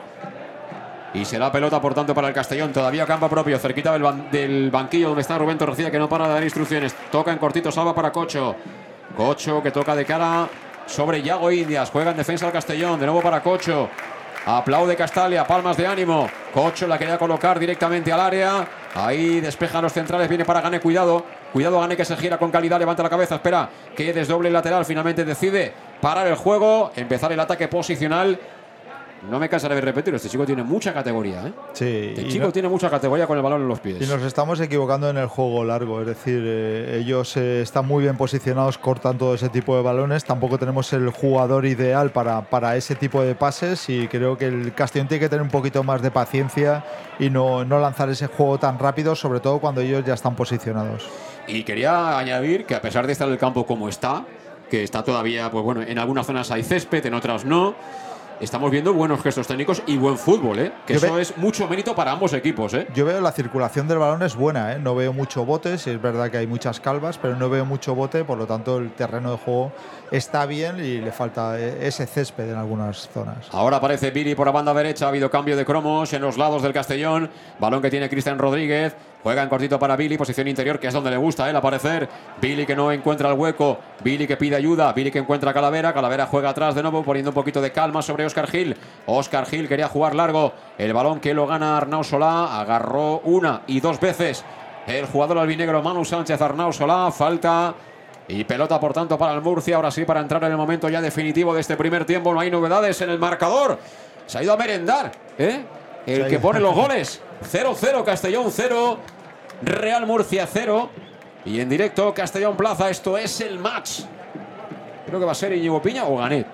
Y será pelota, por tanto, para el Castellón. Todavía campo propio, cerquita del, banquillo donde está Rubén Torrecilla, que no para de dar instrucciones. Toca en cortito, salva para Cocho. Cocho que toca de cara sobre Yago Indias. Juega en defensa al Castellón. De nuevo para Cocho. Aplaude Castalia, palmas de ánimo. Cocho la quería colocar directamente al área. Ahí despejan los centrales, viene para Gane, cuidado. Cuidado Gane que se gira con calidad, levanta la cabeza, espera que desdoble el lateral, finalmente decide parar el juego, empezar el ataque posicional no me cansaré de repetir, este chico tiene mucha categoría. ¿eh? Sí, este chico tiene mucha categoría con el balón en los pies. Y nos estamos equivocando en el juego largo, es decir, eh, ellos eh, están muy bien posicionados, cortan todo ese tipo de balones. Tampoco tenemos el jugador ideal para, para ese tipo de pases y creo que el Castellón tiene que tener un poquito más de paciencia y no, no lanzar ese juego tan rápido, sobre todo cuando ellos ya están posicionados. Y quería añadir que a pesar de estar el campo como está, que está todavía, pues bueno, en algunas zonas hay césped, en otras no estamos viendo buenos gestos técnicos y buen fútbol, ¿eh? que eso es mucho mérito para ambos equipos. ¿eh? Yo veo la circulación del balón es buena, ¿eh? no veo mucho bote, si es verdad que hay muchas calvas, pero no veo mucho bote, por lo tanto el terreno de juego está bien y le falta e-, ese césped en algunas zonas. Ahora aparece Billy por la banda derecha, ha habido cambio de cromos en los lados del Castellón, balón que tiene Cristian Rodríguez, Juega en cortito para Billy, posición interior, que es donde le gusta a él aparecer. Billy que no encuentra el hueco. Billy que pide ayuda. Billy que encuentra a Calavera. Calavera juega atrás de nuevo, poniendo un poquito de calma sobre Oscar Gil. Oscar Gil quería jugar largo. El balón que lo gana Arnau Solá. Agarró una y dos veces el jugador albinegro Manu Sánchez. Arnau Solá. Falta. Y pelota, por tanto, para el Murcia. Ahora sí, para entrar en el momento ya definitivo de este primer tiempo. No hay novedades en el marcador. Se ha ido a merendar, ¿eh? El que pone los goles. 0-0, Castellón 0, Real Murcia 0. Y en directo, Castellón Plaza, esto es el match. Creo que va a ser Iñigo Piña o Ganet.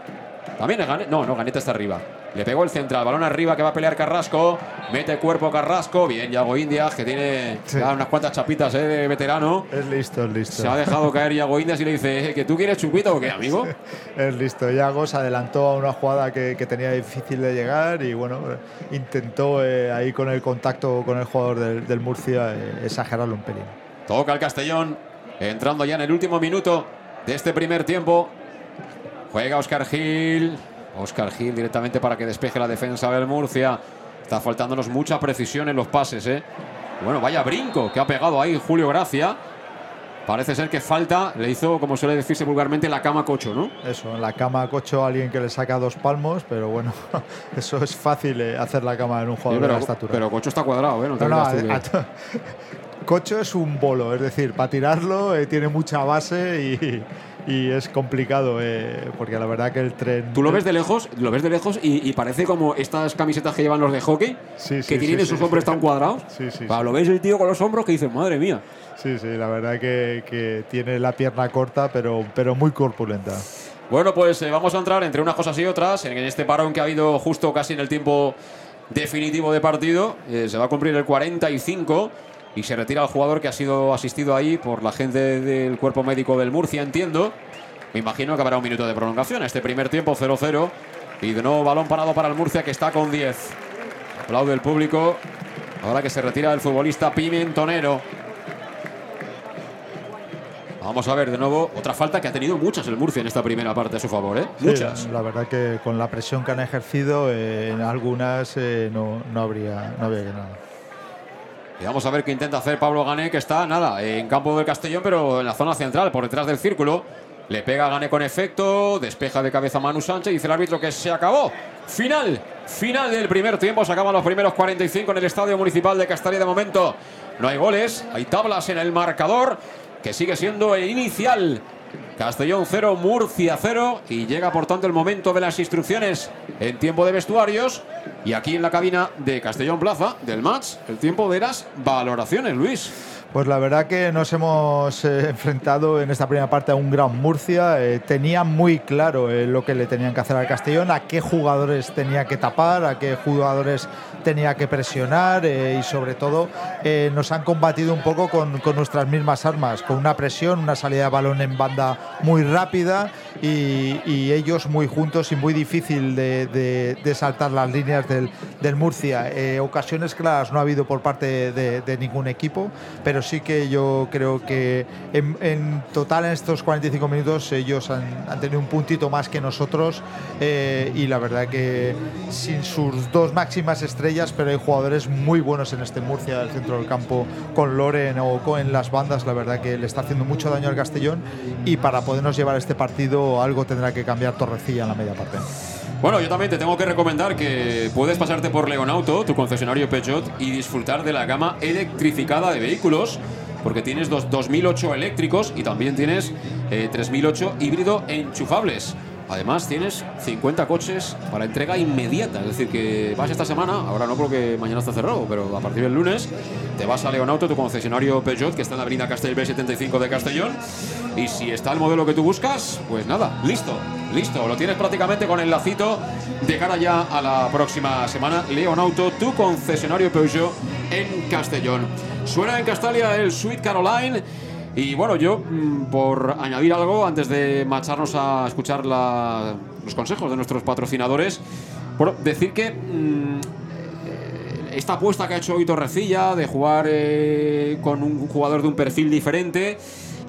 También es Ganet. No, no, Ganet está arriba. Le pegó el central, balón arriba que va a pelear Carrasco. Mete cuerpo Carrasco. Bien, Yago Indias, que tiene unas cuantas chapitas eh, de veterano. Es listo, es listo. Se ha dejado caer Yago Indias y le dice: eh, ¿Que tú quieres chupito o qué, amigo? es listo. Yago se adelantó a una jugada que, tenía difícil de llegar y bueno, intentó eh, ahí con el contacto con el jugador del, Murcia exagerarlo un pelín. Toca el Castellón, entrando ya en el último minuto de este primer tiempo. Juega Oscar Gil. Oscar Gil directamente para que despeje la defensa del Murcia. Está faltándonos mucha precisión en los pases, ¿eh? Bueno, vaya brinco que ha pegado ahí Julio Gracia. Parece ser que falta, le hizo, como suele decirse vulgarmente, la cama cocho, ¿no? Eso, en la cama cocho alguien que le saca dos palmos, pero bueno, eso es fácil eh, hacer la cama en un jugador de la estatura. Pero cocho está cuadrado, ¿eh? No, cocho es un bolo, es decir, para tirarlo eh, tiene mucha base y, y es complicado eh, porque la verdad que el tren tú lo ves de lejos lo ves de lejos y, parece como estas camisetas que llevan los de hockey que tienen sus hombros tan cuadrados. Lo ves el tío con los hombros que dice madre mía sí sí la verdad que, que tiene la pierna corta pero pero muy corpulenta. Bueno pues eh, vamos a entrar entre unas cosas y otras. En este parón que ha habido justo casi en el tiempo definitivo de partido eh, se va a cumplir el 45 y se retira el jugador que ha sido asistido ahí por la gente del cuerpo médico del Murcia, entiendo. Me imagino que habrá un minuto de prolongación. Este primer tiempo 0-0 y de nuevo balón parado para el Murcia que está con 10. Aplaude el público. Ahora que se retira el futbolista Pimentonero. Vamos a ver de nuevo otra falta que ha tenido muchas el Murcia en esta primera parte a su favor, ¿eh? muchas. La, verdad que con la presión que han ejercido eh, en algunas eh, no, no, habría, no habría nada. Y vamos a ver qué intenta hacer Pablo Gané, que está, nada, en campo del Castellón, pero en la zona central, por detrás del círculo. Le pega a Gané con efecto, despeja de cabeza Manu Sánchez, dice el árbitro que se acabó. Final, final del primer tiempo, se acaban los primeros 45 en el Estadio Municipal de Castalia de momento. No hay goles, hay tablas en el marcador, que sigue siendo el inicial Castellón 0, Murcia 0 y llega por tanto el momento de las instrucciones en tiempo de vestuarios y aquí en la cabina de Castellón Plaza del match el tiempo de las valoraciones, Luis. Pues la verdad que nos hemos eh, enfrentado en esta primera parte a un gran Murcia. Eh, tenían muy claro eh, lo que le tenían que hacer al Castellón, a qué jugadores tenía que tapar, a qué jugadores tenía que presionar y sobre todo nos han combatido un poco con, nuestras mismas armas, con una presión, una salida de balón en banda muy rápida y, ellos muy juntos y muy difícil de, saltar las líneas del, Murcia. ocasiones claras no ha habido por parte de, de ningún equipo, pero sí que yo creo que en, total en estos 45 minutos ellos han, tenido un puntito más que nosotros eh, y la verdad que sin sus dos máximas estrellas, pero hay jugadores muy buenos en este Murcia, del centro del campo, con Loren o con las bandas, la verdad que le está haciendo mucho daño al Castellón y para podernos llevar este partido algo tendrá que cambiar Torrecilla en la media parte. Bueno, yo también te tengo que recomendar que puedes pasarte por Leonauto, tu concesionario Peugeot, y disfrutar de la gama electrificada de vehículos, porque tienes dos, 2008 eléctricos y también tienes 3008 eh, híbrido enchufables. Además, tienes 50 coches para entrega inmediata. Es decir, que vas esta semana, ahora no porque mañana está cerrado, pero a partir del lunes te vas a Leonauto, tu concesionario Peugeot, que está en la avenida Castel B75 de Castellón. Y si está el modelo que tú buscas, pues nada, listo, listo. Lo tienes prácticamente con el lacito de cara ya a la próxima semana. Leonauto, tu concesionario Peugeot en Castellón. Suena en Castalia el Sweet Caroline. Y bueno, yo, mm, por añadir algo, antes de marcharnos a escuchar los consejos de nuestros patrocinadores, por decir que mm, esta apuesta que ha hecho hoy Torrecilla de jugar eh, con un jugador de un perfil diferente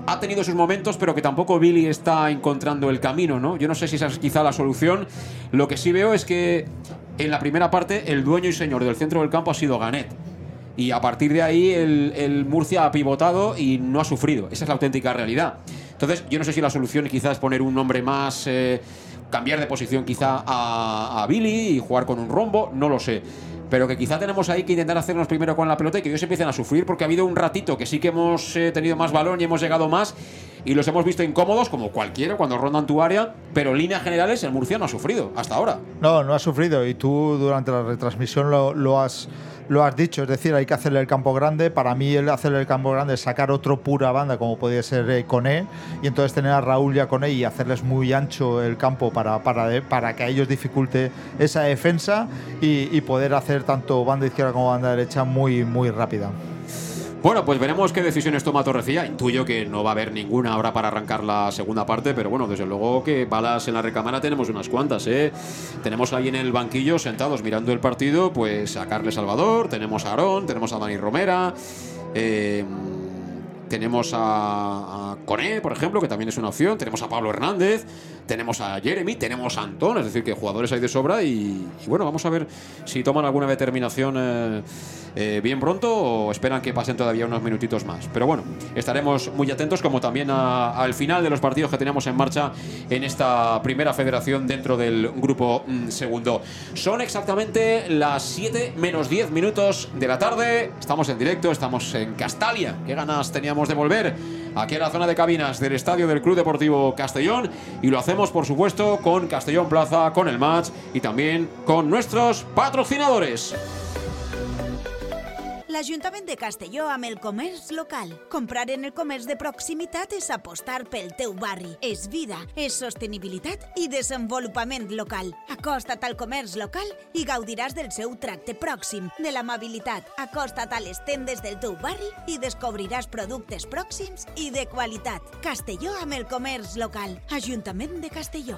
ha tenido sus momentos, pero que tampoco Billy está encontrando el camino, ¿no? Yo no sé si esa es quizá la solución. Lo que sí veo es que en la primera parte el dueño y señor del centro del campo ha sido Ganet y a partir de ahí el, Murcia ha pivotado y no ha sufrido. Esa es la auténtica realidad. Entonces, yo no sé si la solución quizás es poner un nombre más, eh, cambiar de posición quizá a, Billy y jugar con un rombo, no lo sé pero que quizá tenemos ahí que intentar hacernos primero con la pelota y que ellos empiecen a sufrir porque ha habido un ratito que sí que hemos eh, tenido más balón y hemos llegado más y los hemos visto incómodos como cualquiera cuando rondan tu área, pero en líneas generales el Murcia no ha sufrido hasta ahora. No, no ha sufrido y tú durante la retransmisión lo has lo has dicho, es decir, hay que hacerle el campo grande. Para mí, el hacerle el campo grande es sacar otro pura banda, como podría ser eh, Cone, y entonces tener a Raúl y a Cone y hacerles muy ancho el campo para, para, para que a ellos dificulte esa defensa y, y poder hacer tanto banda izquierda como banda derecha muy, muy rápida. Bueno, pues veremos qué decisiones toma Torrecilla. Intuyo que no va a haber ninguna ahora para arrancar la segunda parte, pero bueno, desde luego que balas en la recámara tenemos unas cuantas, ¿eh? Tenemos ahí en el banquillo sentados mirando el partido, pues a Carles Salvador, tenemos a Aarón, tenemos a Dani Romera. Eh, tenemos a, a Coné, por ejemplo, que también es una opción. Tenemos a Pablo Hernández. Tenemos a Jeremy. Tenemos a Antón. Es decir, que jugadores hay de sobra. Y, bueno, vamos a ver si toman alguna determinación eh, eh, bien pronto o esperan que pasen todavía unos minutitos más. Pero bueno, estaremos muy atentos, como también al final de los partidos que tenemos en marcha en esta primera federación dentro del grupo mm, segundo. Son exactamente las 7 menos 10 minutos de la tarde. Estamos en directo, estamos en Castalia. Qué ganas teníamos de volver aquí a la zona de cabinas del estadio del Club Deportivo Castellón y lo hacemos por supuesto con Castellón Plaza, con el match y también con nuestros patrocinadores. l'Ajuntament de Castelló amb el comerç local. Comprar en el comerç de proximitat és apostar pel teu barri. És vida, és sostenibilitat i desenvolupament local. Acosta't al comerç local i gaudiràs del seu tracte pròxim, de l'amabilitat. Acosta't a les tendes del teu barri i descobriràs productes pròxims i de qualitat. Castelló amb el comerç local. Ajuntament de Castelló.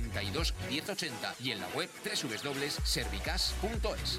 92 1080 y en la web www.servicas.es.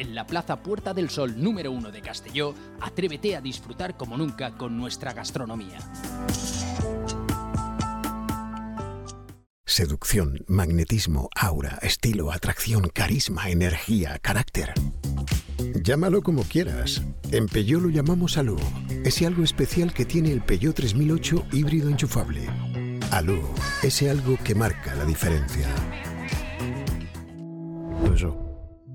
en la Plaza Puerta del Sol número 1 de Castelló, atrévete a disfrutar como nunca con nuestra gastronomía. Seducción, magnetismo, aura, estilo, atracción, carisma, energía, carácter. Llámalo como quieras. En Peugeot lo llamamos Alú. Ese algo especial que tiene el Peugeot 3008 híbrido enchufable. Alú, ese algo que marca la diferencia.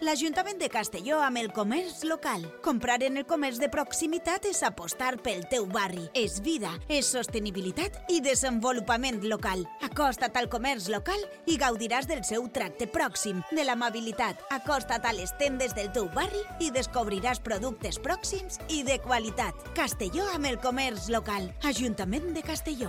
L'Ajuntament de Castelló amb el comerç local. Comprar en el comerç de proximitat és apostar pel teu barri. És vida, és sostenibilitat i desenvolupament local. Acosta't al comerç local i gaudiràs del seu tracte pròxim, de l'amabilitat. Acosta't a les tendes del teu barri i descobriràs productes pròxims i de qualitat. Castelló amb el comerç local. Ajuntament de Castelló.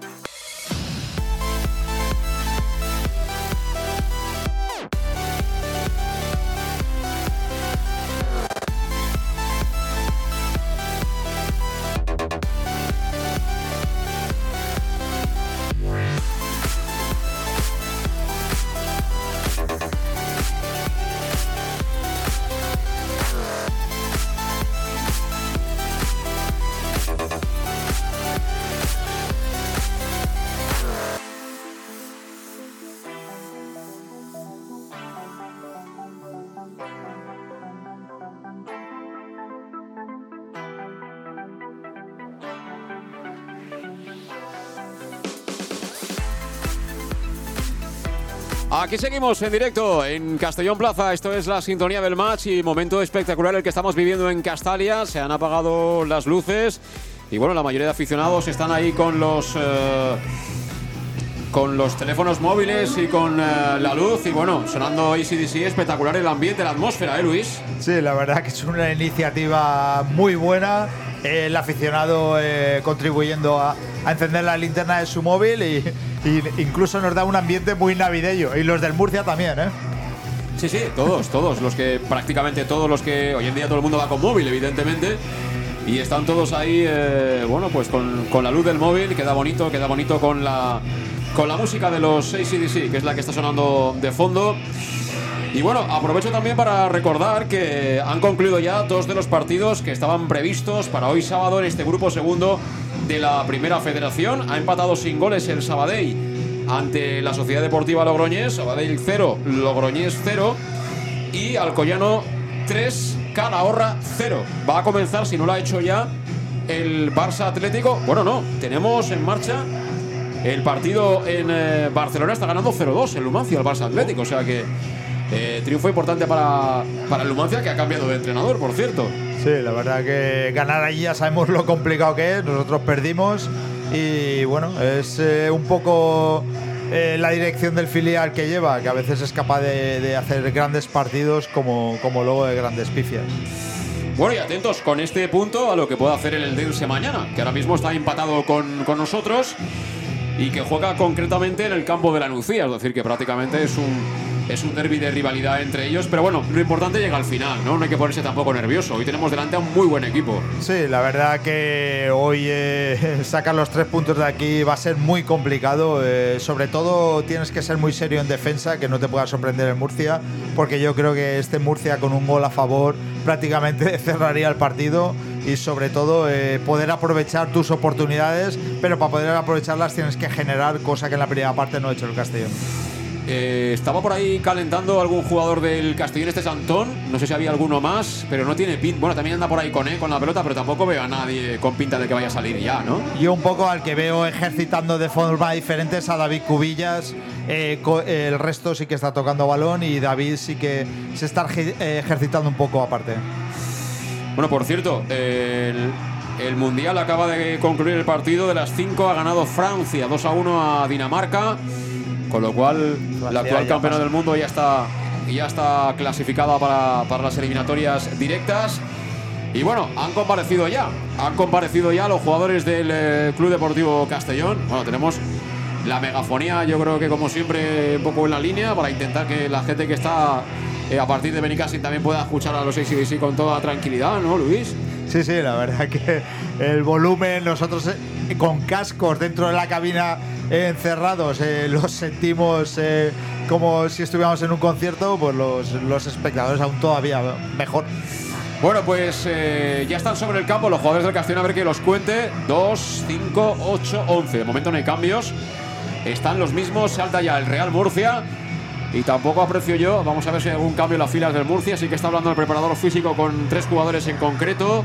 Aquí seguimos en directo en Castellón Plaza. Esto es la sintonía del match y momento espectacular el que estamos viviendo en Castalia. Se han apagado las luces y bueno, la mayoría de aficionados están ahí con los eh, con los teléfonos móviles y con eh, la luz y bueno, sonando ACDC espectacular el ambiente, la atmósfera, ¿eh, Luis? Sí, la verdad que es una iniciativa muy buena. El aficionado eh, contribuyendo a, a encender la linterna de su móvil y, y incluso nos da un ambiente muy navideño. Y los del Murcia también, ¿eh? Sí, sí, todos, todos, los que prácticamente todos los que hoy en día todo el mundo va con móvil, evidentemente. Y están todos ahí, eh, bueno, pues con, con la luz del móvil, queda bonito, queda bonito con la, con la música de los ACDC, que es la que está sonando de fondo. Y bueno, aprovecho también para recordar que han concluido ya dos de los partidos que estaban previstos para hoy sábado en este grupo segundo de la Primera Federación. Ha empatado sin goles el Sabadell ante la Sociedad Deportiva Logroñés, Sabadell 0, Logroñés 0 y Alcoyano 3, Calahorra 0. Va a comenzar, si no lo ha hecho ya, el Barça Atlético. Bueno, no, tenemos en marcha el partido en eh, Barcelona, está ganando 0-2 el Lumancia, el Barça Atlético, o sea que eh, triunfo importante para, para Lumancia, que ha cambiado de entrenador, por cierto. Sí, la verdad que ganar allí ya sabemos lo complicado que es. Nosotros perdimos y bueno, es eh, un poco eh, la dirección del filial que lleva, que a veces es capaz de, de hacer grandes partidos como, como luego de grandes pifias. Bueno, y atentos con este punto a lo que pueda hacer el Eldense mañana, que ahora mismo está empatado con, con nosotros y que juega concretamente en el campo de la Nucía, es decir, que prácticamente es un, es un derby de rivalidad entre ellos, pero bueno, lo importante llega al final, ¿no? No hay que ponerse tampoco nervioso. Hoy tenemos delante a un muy buen equipo. Sí, la verdad que hoy eh, sacar los tres puntos de aquí va a ser muy complicado. eh, sobre todo tienes que ser muy serio en defensa, que no te pueda sorprender en Murcia, porque yo creo que este Murcia con un gol a favor prácticamente cerraría el partido y sobre todo eh, poder aprovechar tus oportunidades, pero para poder aprovecharlas tienes que generar cosa que en la primera parte no ha hecho el Castellón. Eh, estaba por ahí calentando algún jugador del Castellón este Santón. No sé si había alguno más, pero no tiene pinta. Bueno, también anda por ahí con, eh, con la pelota, pero tampoco veo a nadie con pinta de que vaya a salir ya, ¿no? Yo un poco al que veo ejercitando de forma diferente es a David Cubillas. Eh, el resto sí que está tocando balón y David sí que se está ejer- ejercitando un poco aparte. Bueno, por cierto, el, el Mundial acaba de concluir el partido. De las 5 ha ganado Francia 2 a 1 a Dinamarca. Con lo cual, la actual campeona del mundo ya está, ya está clasificada para, para las eliminatorias directas. Y bueno, han comparecido ya. Han comparecido ya los jugadores del eh, Club Deportivo Castellón. Bueno, tenemos la megafonía, yo creo que como siempre, un poco en la línea para intentar que la gente que está eh, a partir de Benicassin también pueda escuchar a los ACDC con toda tranquilidad, ¿no, Luis? Sí, sí, la verdad que el volumen, nosotros eh, con cascos dentro de la cabina eh, encerrados, eh, los sentimos como si estuviéramos en un concierto, pues los, los espectadores aún todavía mejor. Bueno, pues ya están sobre el campo los jugadores del Castellón, a ver que los cuente. 2, 5, 8, 11. De momento no hay cambios. Están los mismos, salta ya el Real Murcia. Y tampoco aprecio yo, vamos a ver si hay algún cambio en las filas del Murcia. Sí que está hablando el preparador físico con tres jugadores en concreto.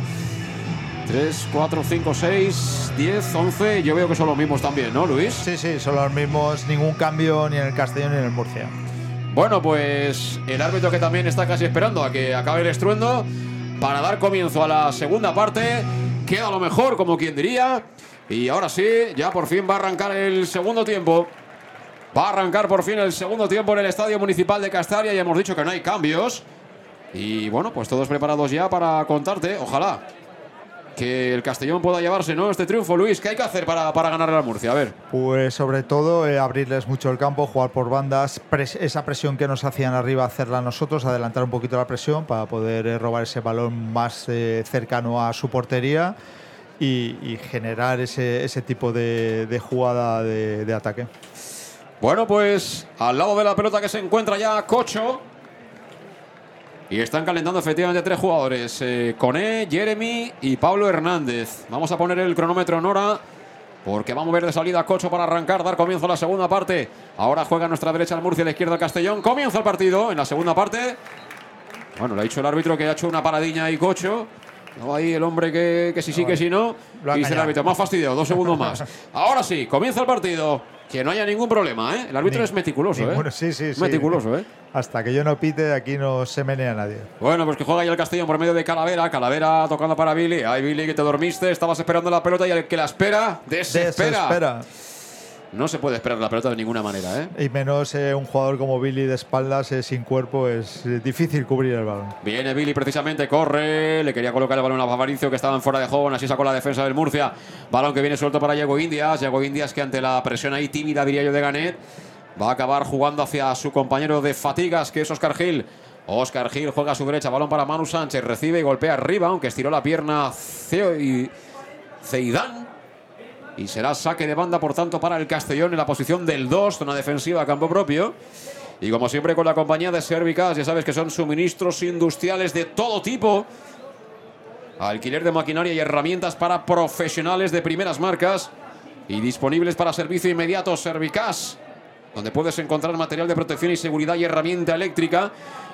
3, 4, 5, 6, 10, 11. Yo veo que son los mismos también, ¿no, Luis? Sí, sí, son los mismos, ningún cambio ni en el Castellón ni en el Murcia. Bueno, pues el árbitro que también está casi esperando a que acabe el estruendo para dar comienzo a la segunda parte. Queda lo mejor, como quien diría. Y ahora sí, ya por fin va a arrancar el segundo tiempo. Va a arrancar por fin el segundo tiempo en el Estadio Municipal de Castalia. Ya hemos dicho que no hay cambios. Y bueno, pues todos preparados ya para contarte. Ojalá que el Castellón pueda llevarse ¿no? este triunfo. Luis, ¿qué hay que hacer para, para ganar a Murcia? A ver. Pues sobre todo eh, abrirles mucho el campo, jugar por bandas, esa presión que nos hacían arriba, hacerla nosotros, adelantar un poquito la presión para poder eh, robar ese balón más eh, cercano a su portería y, generar ese, ese tipo de, jugada de ataque. Bueno, pues al lado de la pelota que se encuentra ya Cocho. Y están calentando efectivamente tres jugadores: eh, Coné, Jeremy y Pablo Hernández. Vamos a poner el cronómetro en hora. Porque vamos a ver de salida Cocho para arrancar, dar comienzo a la segunda parte. Ahora juega a nuestra derecha el Murcia, a la izquierda el Castellón. Comienza el partido en la segunda parte. Bueno, le ha dicho el árbitro que ha hecho una paradilla y Cocho. Ahí el hombre que, que si sí, que si no. Y dice el árbitro, más fastidiado, dos segundos más. Ahora sí, comienza el partido. Que no haya ningún problema, ¿eh? El árbitro Ni- es meticuloso, ninguno, ¿eh? sí, sí, sí. Meticuloso, ¿eh? Hasta que yo no pite, aquí no se menea nadie. Bueno, pues que juega ya el Castellón por medio de Calavera. Calavera tocando para Billy. Ay, Billy, que te dormiste, estabas esperando la pelota y el que la espera, desespera. Desespera. No se puede esperar la pelota de ninguna manera, ¿eh? Y menos eh, un jugador como Billy de espaldas, eh, sin cuerpo, es eh, difícil cubrir el balón. Viene Billy precisamente, corre, le quería colocar el balón a Favaricio que estaban fuera de juego, así sacó la defensa del Murcia. Balón que viene suelto para Diego Indias, Diego Indias que ante la presión ahí tímida diría yo de Ganet, va a acabar jugando hacia su compañero de fatigas que es Oscar Gil. Oscar Gil juega a su derecha, balón para Manu Sánchez, recibe y golpea arriba, aunque estiró la pierna Ceo y Ceidán. Y será saque de banda, por tanto, para el Castellón en la posición del 2, zona defensiva a campo propio. Y como siempre con la compañía de Servicas, ya sabes que son suministros industriales de todo tipo. Alquiler de maquinaria y herramientas para profesionales de primeras marcas. Y disponibles para servicio inmediato Servicas, donde puedes encontrar material de protección y seguridad y herramienta eléctrica.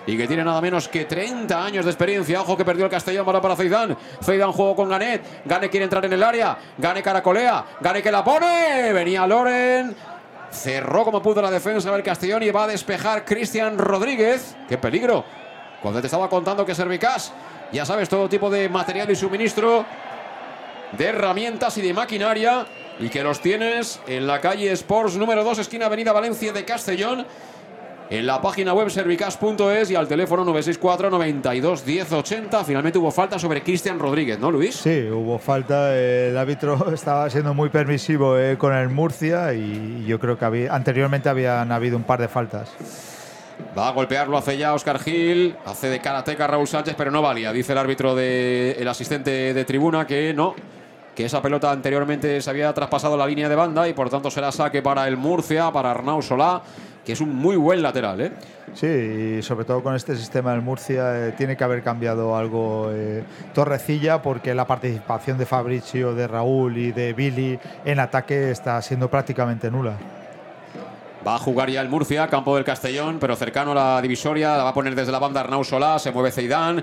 Y que tiene nada menos que 30 años de experiencia. Ojo que perdió el Castellón para para Zeidán. Zeidán juego con Ganet. Gane quiere entrar en el área. Gane caracolea. Gane que la pone. Venía Loren. Cerró como pudo la defensa del Castellón y va a despejar Cristian Rodríguez. ¡Qué peligro! Cuando te estaba contando que Servicas, ya sabes, todo tipo de material y suministro, de herramientas y de maquinaria, y que los tienes en la calle Sports número 2, esquina Avenida Valencia de Castellón, en la página web servicas.es y al teléfono 964 92 1080. Finalmente hubo falta sobre Cristian Rodríguez, ¿no, Luis? Sí, hubo falta. El árbitro estaba siendo muy permisivo eh, con el Murcia y yo creo que había, anteriormente habían habido un par de faltas. Va a golpearlo, hace ya Oscar Gil, hace de karateca Raúl Sánchez, pero no valía. Dice el árbitro de el asistente de tribuna que no, que esa pelota anteriormente se había traspasado la línea de banda y por tanto será saque para el Murcia, para Arnau Solá, que es un muy buen lateral, ¿eh? Sí, y sobre todo con este sistema del Murcia eh, tiene que haber cambiado algo eh, Torrecilla porque la participación de Fabricio, de Raúl y de Billy en ataque está siendo prácticamente nula. Va a jugar ya el Murcia, campo del Castellón, pero cercano a la divisoria. La va a poner desde la banda Arnau Solá. Se mueve Zeidán.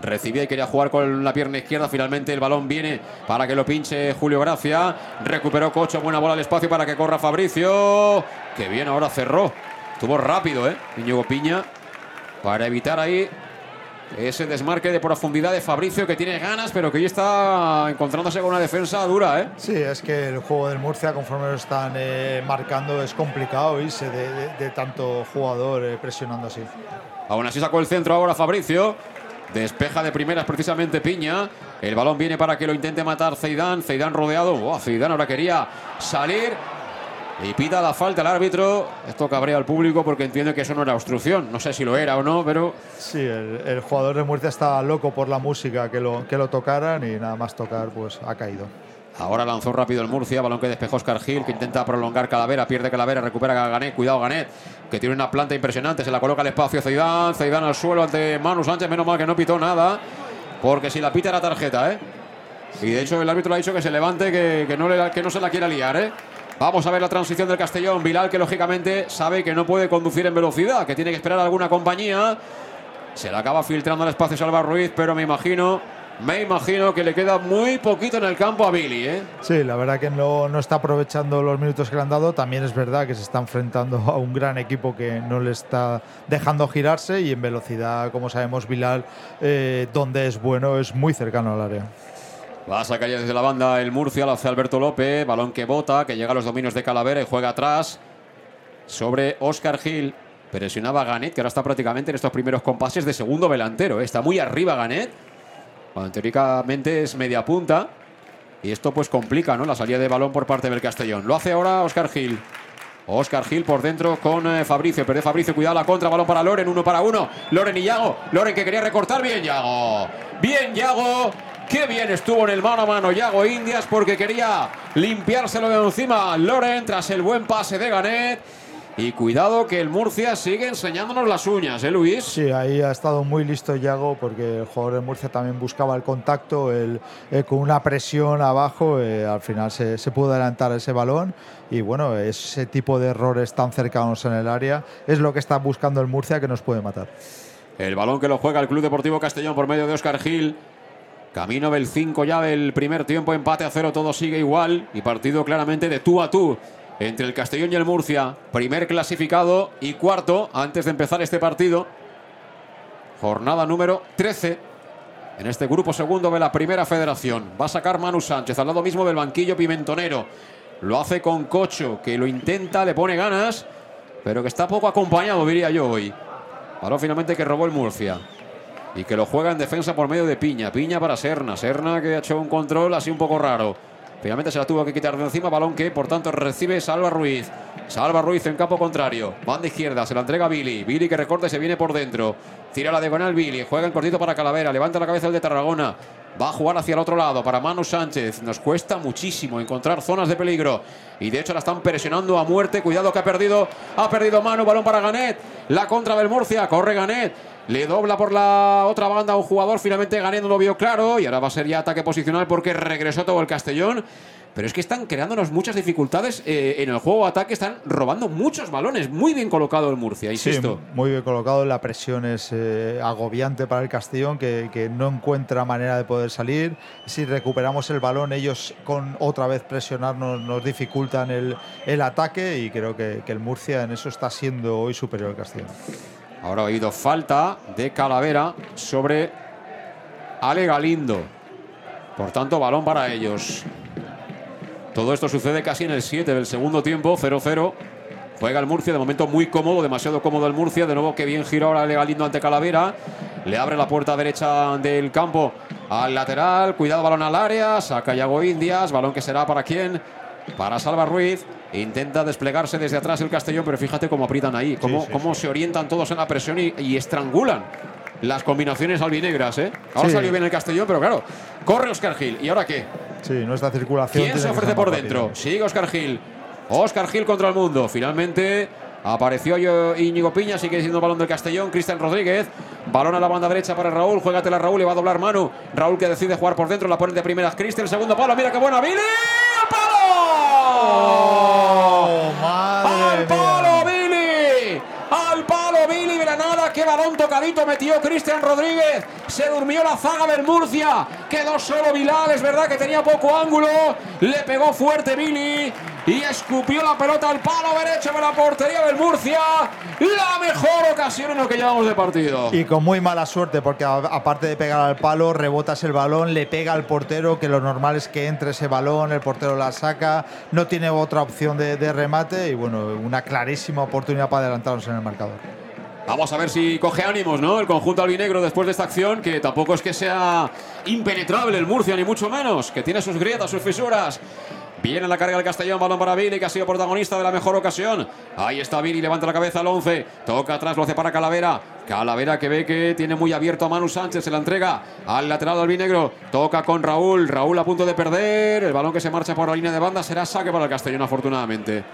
Recibía y quería jugar con la pierna izquierda. Finalmente el balón viene para que lo pinche Julio Gracia. Recuperó Cocho. Buena bola al espacio para que corra Fabricio. Que bien, ahora cerró. Estuvo rápido, ¿eh? Íñigo Piña. Para evitar ahí ese desmarque de profundidad de Fabricio que tiene ganas, pero que hoy está encontrándose con una defensa dura, ¿eh? Sí, es que el juego del Murcia, conforme lo están eh, marcando, es complicado irse de, de- de tanto jugador eh, presionando así. Aún así sacó el centro ahora Fabricio. Despeja de primeras precisamente Piña. El balón viene para que lo intente matar Zeidán. Zeidán rodeado. Buah, Zeidán ahora quería salir. Y pita la falta el árbitro. Esto cabrea al público porque entiende que eso no era obstrucción. No sé si lo era o no, pero Sí, el, el jugador de Murcia estaba loco por la música, que lo, que lo tocaran y nada más tocar, pues ha caído. Ahora lanzó rápido el Murcia. Balón que despejó Oscar Gil, que intenta prolongar Calavera. Pierde Calavera, recupera Ganet. Cuidado Ganet, que tiene una planta impresionante. Se la coloca al espacio Zeidán. Zeidán al suelo ante Manu Sánchez. Menos mal que no pitó nada. Porque si la pita era tarjeta, ¿eh? Y de hecho el árbitro ha dicho que se levante, que, que no, le, que no se la quiera liar, ¿eh? Vamos a ver la transición del Castellón. Bilal, que lógicamente sabe que no puede conducir en velocidad, que tiene que esperar a alguna compañía. Se le acaba filtrando el espacio Salva Ruiz, pero me imagino, me imagino que le queda muy poquito en el campo a Billy, ¿eh? Sí, la verdad que no, no está aprovechando los minutos que le han dado. También es verdad que se está enfrentando a un gran equipo que no le está dejando girarse y en velocidad, como sabemos, Bilal, eh, donde es bueno, es muy cercano al área. Va a sacar ya desde la banda el Murcia, lo hace Alberto López, balón que bota, que llega a los dominios de Calavera y juega atrás sobre Oscar Gil. Presionaba a Ganet, que ahora está prácticamente en estos primeros compases de segundo delantero. ¿eh? Está muy arriba Ganet, cuando teóricamente es media punta. Y esto pues complica ¿no? la salida de balón por parte del Castellón. Lo hace ahora Oscar Gil. Oscar Gil por dentro con eh, Fabricio. Pierde Fabricio, cuidado la contra, balón para Loren, uno para uno. Loren y Yago. Loren que quería recortar. Bien, Yago. Bien, Yago. Qué bien estuvo en el mano a mano Yago Indias porque quería limpiárselo de encima Loren tras el buen pase de Ganet. Y cuidado que el Murcia sigue enseñándonos las uñas, ¿eh, Luis? Sí, ahí ha estado muy listo Yago porque el jugador de Murcia también buscaba el contacto, el, eh, con una presión abajo, eh, al final se, se pudo adelantar ese balón y bueno, ese tipo de errores tan cercanos en el área es lo que está buscando el Murcia que nos puede matar. El balón que lo juega el Club Deportivo Castellón por medio de Oscar Gil. Camino del 5 ya del primer tiempo, empate a cero, todo sigue igual y partido claramente de tú a tú entre el Castellón y el Murcia. Primer clasificado y cuarto antes de empezar este partido. Jornada número 13 en este grupo segundo de la primera federación. Va a sacar Manu Sánchez al lado mismo del banquillo pimentonero. Lo hace con Cocho, que lo intenta, le pone ganas, pero que está poco acompañado, diría yo hoy. Paró finalmente que robó el Murcia. Y que lo juega en defensa por medio de Piña. Piña para Serna. Serna que ha hecho un control así un poco raro. Finalmente se la tuvo que quitar de encima. Balón que, por tanto, recibe Salva Ruiz. Salva Ruiz en campo contrario. Banda izquierda. Se la entrega Billy. Billy que recorta y se viene por dentro. Tira la diagonal Billy. Juega en cortito para Calavera. Levanta la cabeza el de Tarragona. Va a jugar hacia el otro lado para Manu Sánchez. Nos cuesta muchísimo encontrar zonas de peligro. Y de hecho la están presionando a muerte. Cuidado que ha perdido. Ha perdido Manu. Balón para Ganet. La contra del Murcia. Corre Ganet. Le dobla por la otra banda a un jugador. Finalmente Ganet no lo vio claro. Y ahora va a ser ya ataque posicional porque regresó todo el Castellón. Pero es que están creándonos muchas dificultades eh, en el juego ataque. Están robando muchos balones. Muy bien colocado el Murcia, insisto. Sí, muy bien colocado. La presión es eh, agobiante para el Castellón, que, que, no encuentra manera de poder salir. Si recuperamos el balón, ellos con otra vez presionarnos nos dificultan el, el ataque. Y creo que, que el Murcia en eso está siendo hoy superior al Castellón. Ahora ha habido falta de Calavera sobre Ale Galindo. Por tanto, balón para ellos. Todo esto sucede casi en el 7 del segundo tiempo, 0-0. Juega el Murcia, de momento muy cómodo, demasiado cómodo el Murcia. De nuevo que bien gira ahora Ale Galindo ante Calavera. Le abre la puerta derecha del campo al lateral. Cuidado, balón al área. Saca Yago Indias. Balón que será para quién? Para Salva Ruiz. Intenta desplegarse desde atrás el Castellón, pero fíjate cómo aprietan ahí, cómo, sí, sí, cómo sí. se orientan todos en la presión y, y estrangulan las combinaciones albinegras. ¿eh? Ahora salió bien el Castellón, pero claro, corre Oscar Gil. ¿Y ahora qué? Sí, nuestra circulación. ¿Quién se ofrece por dentro? Sigue Oscar Gil. Oscar Gil contra el mundo. Finalmente apareció Íñigo Piña, sigue siendo balón del Castellón. Cristian Rodríguez. Balón a la banda derecha para Raúl. Juégatela Raúl, le va a doblar mano. Raúl que decide jugar por dentro, la pone de primeras. Cristian, segundo palo. Mira qué buena, Billy. ¡Al palo! Oh, ¡Al palo, Billy! ¡Al palo, Billy! Granada, qué balón tocadito metió Cristian Rodríguez. Se durmió la zaga del Murcia. Quedó solo Vilal, es verdad que tenía poco ángulo. Le pegó fuerte Billy y escupió la pelota al palo derecho de la portería del Murcia. La mejor ocasión en lo que llevamos de partido. Y con muy mala suerte, porque aparte de pegar al palo, rebotas el balón, le pega al portero, que lo normal es que entre ese balón, el portero la saca, no tiene otra opción de, de remate y bueno, una clarísima oportunidad para adelantarnos en el marcador. Vamos a ver si coge ánimos, ¿no? El conjunto albinegro después de esta acción, que tampoco es que sea impenetrable el Murcia, ni mucho menos, que tiene sus grietas, sus fisuras. Viene la carga del Castellón, balón para Billy, que ha sido protagonista de la mejor ocasión. Ahí está Billy, levanta la cabeza al 11. Toca atrás, lo hace para Calavera. Calavera que ve que tiene muy abierto a Manu Sánchez, se la entrega al lateral albinegro. Toca con Raúl, Raúl a punto de perder. El balón que se marcha por la línea de banda será saque para el Castellón, afortunadamente.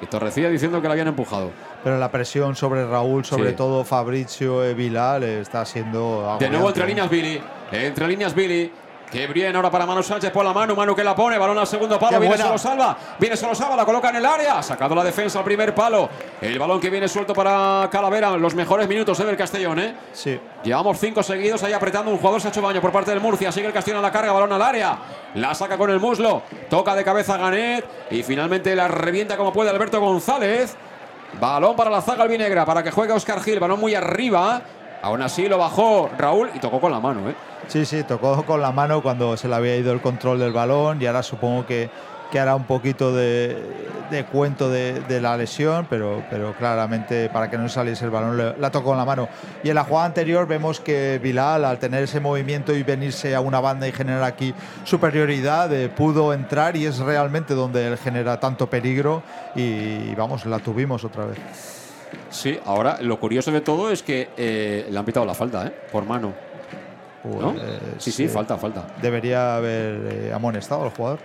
Y Torrecilla diciendo que lo habían empujado. Pero la presión sobre Raúl, sobre Sí. todo Fabricio eh, Vilal, eh, está siendo. De nuevo entre agobiante. líneas Billy. Entre líneas Billy. Que bien ahora para Manu Sánchez por la mano. Manu que la pone. Balón al segundo palo. Qué Viene buena. solo salva. Viene solo salva. La coloca en el área. Sacado la defensa al primer palo. El balón que viene suelto para Calavera. Los mejores minutos eh, del Castellón. ¿eh? Sí. Llevamos cinco seguidos ahí apretando. Un jugador se ha hecho baño por parte del Murcia. Sigue el Castellón a la carga. Balón al área. La saca con el muslo. Toca de cabeza Ganet. Y finalmente la revienta como puede Alberto González. Balón para la zaga albinegra. Para que juegue Oscar Gil. Balón muy arriba. Aún así lo bajó Raúl y tocó con la mano. ¿eh? Sí, sí, tocó con la mano cuando se le había ido el control del balón y ahora supongo que, que hará un poquito de, cuento de, la lesión, pero, pero claramente para que no saliese el balón la tocó con la mano. Y en la jugada anterior vemos que Bilal, al tener ese movimiento y venirse a una banda y generar aquí superioridad, eh, pudo entrar y es realmente donde él genera tanto peligro y vamos, la tuvimos otra vez. Sí, ahora lo curioso de todo es que eh, le han pitado la falta, ¿eh? Por mano. ¿No? Sí, sí, eh, falta, falta. Debería haber eh, amonestado al jugador.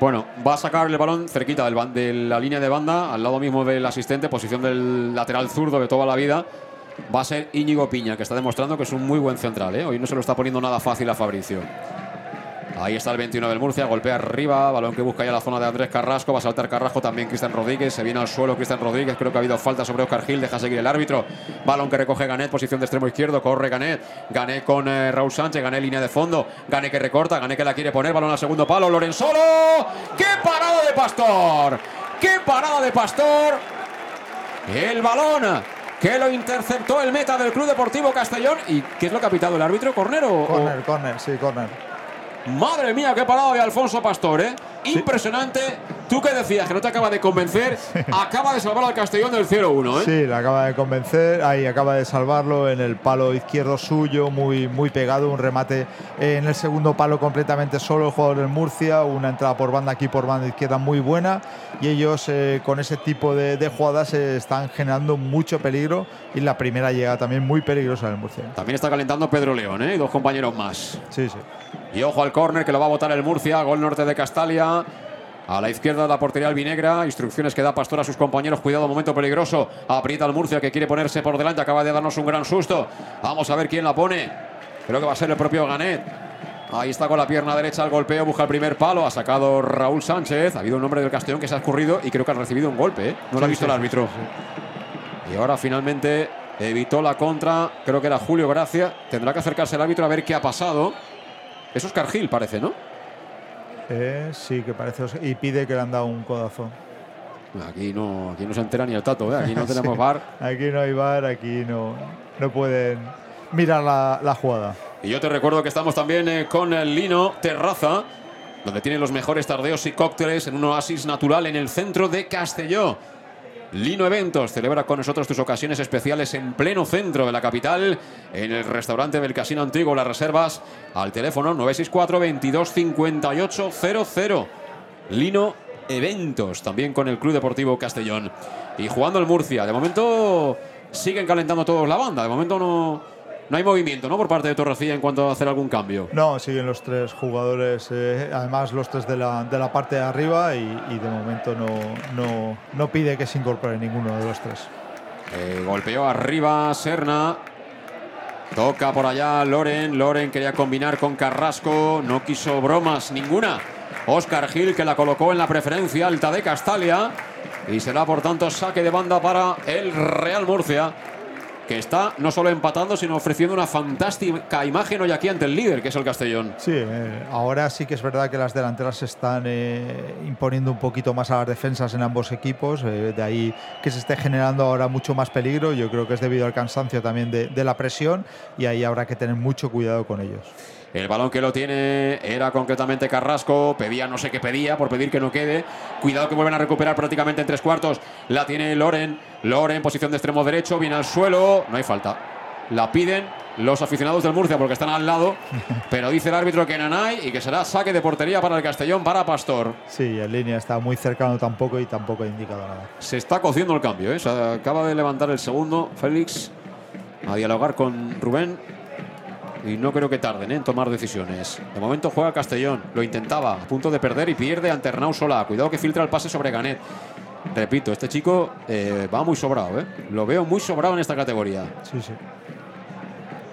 Bueno, va a sacar el balón cerquita del de la línea de banda, al lado mismo del asistente, posición del lateral zurdo de toda la vida. Va a ser Íñigo Piña, que está demostrando que es un muy buen central. ¿eh? Hoy no se lo está poniendo nada fácil a Fabricio. Ahí está el 21 del Murcia, golpea arriba, balón que busca ya la zona de Andrés Carrasco, va a saltar Carrasco también Cristian Rodríguez, se viene al suelo Cristian Rodríguez, creo que ha habido falta sobre Oscar Gil, deja seguir el árbitro, balón que recoge Ganet, posición de extremo izquierdo, corre Ganet, Ganet con eh, Raúl Sánchez, Ganet línea de fondo, Ganet que recorta, Ganet que la quiere poner, balón al segundo palo, Lorenzolo, ¡qué parada de Pastor! ¡Qué parada de Pastor! El balón que lo interceptó el meta del Club Deportivo Castellón. ¿Y qué es lo que ha pitado el árbitro? ¿Corner o...? Corner, corner, sí, corner. Madre mía, qué parado de Alfonso Pastor, ¿eh? Impresionante. Tú que decías que no te acaba de convencer, acaba de salvar al Castellón del 0-1, ¿eh? Sí, le acaba de convencer, ahí acaba de salvarlo en el palo izquierdo suyo, muy, muy pegado, un remate en el segundo palo completamente solo el jugador del Murcia, una entrada por banda aquí por banda izquierda muy buena y ellos eh, con ese tipo de, de jugadas eh, están generando mucho peligro y la primera llega también muy peligrosa del Murcia. También está calentando Pedro León, ¿eh? Y dos compañeros más. Sí, sí. Y ojo al córner que lo va a botar el Murcia, gol norte de Castalia. A la izquierda de la portería albinegra. Instrucciones que da Pastor a sus compañeros. Cuidado, momento peligroso. Aprieta el Murcia que quiere ponerse por delante. Acaba de darnos un gran susto. Vamos a ver quién la pone. Creo que va a ser el propio Ganet. Ahí está con la pierna derecha el golpeo. Busca el primer palo. Ha sacado Raúl Sánchez. Ha habido un hombre del Castellón que se ha escurrido y creo que ha recibido un golpe. ¿eh? No lo ha visto el árbitro. Y ahora finalmente evitó la contra. Creo que era Julio Gracia. Tendrá que acercarse el árbitro a ver qué ha pasado. Eso es Cargil, parece, ¿no? Eh, sí, que parece. Y pide que le han dado un codazo. Aquí no, aquí no se entera ni el tato, ¿eh? aquí no tenemos Sí. bar. Aquí no hay bar, aquí no, no pueden mirar la, la jugada. Y yo te recuerdo que estamos también eh, con el Lino Terraza, donde tienen los mejores tardeos y cócteles en un oasis natural en el centro de Castelló. Lino Eventos celebra con nosotros tus ocasiones especiales en pleno centro de la capital, en el restaurante del Casino Antiguo. Las reservas al teléfono 964 22 58 00. Lino Eventos, también con el Club Deportivo Castellón. Y jugando el Murcia. De momento siguen calentando todos la banda. De momento no, no hay movimiento ¿no? por parte de Torrecilla en cuanto a hacer algún cambio. No, siguen los tres jugadores, eh, además los tres de la, de la parte de arriba y, y de momento no, no, no pide que se incorpore ninguno de los tres. Eh, golpeó arriba Serna. Toca por allá Loren. Loren quería combinar con Carrasco. No quiso bromas ninguna. Oscar Gil que la colocó en la preferencia alta de Castalia. Y será por tanto saque de banda para el Real Murcia. Que está no solo empatando, sino ofreciendo una fantástica imagen hoy aquí ante el líder, que es el Castellón. Sí, eh, ahora sí que es verdad que las delanteras se están eh, imponiendo un poquito más a las defensas en ambos equipos, eh, de ahí que se esté generando ahora mucho más peligro, yo creo que es debido al cansancio también de, de la presión y ahí habrá que tener mucho cuidado con ellos. El balón que lo tiene era concretamente Carrasco. Pedía no sé qué pedía por pedir que no quede. Cuidado que vuelven a recuperar prácticamente en tres cuartos. La tiene Loren. Loren, posición de extremo derecho. Viene al suelo. No hay falta. La piden los aficionados del Murcia porque están al lado. Pero dice el árbitro que no hay y que será saque de portería para el Castellón, para Pastor. Sí, en línea está muy cercano tampoco y tampoco ha indicado nada. Se está cociendo el cambio. ¿eh? Se acaba de levantar el segundo. Félix a dialogar con Rubén. Y no creo que tarden en tomar decisiones. De momento juega Castellón. Lo intentaba. A punto de perder y pierde ante Arnau Solá. Cuidado que filtra el pase sobre Ganet. Repito, este chico eh, va muy sobrado. ¿eh? Lo veo muy sobrado en esta categoría. Sí, sí.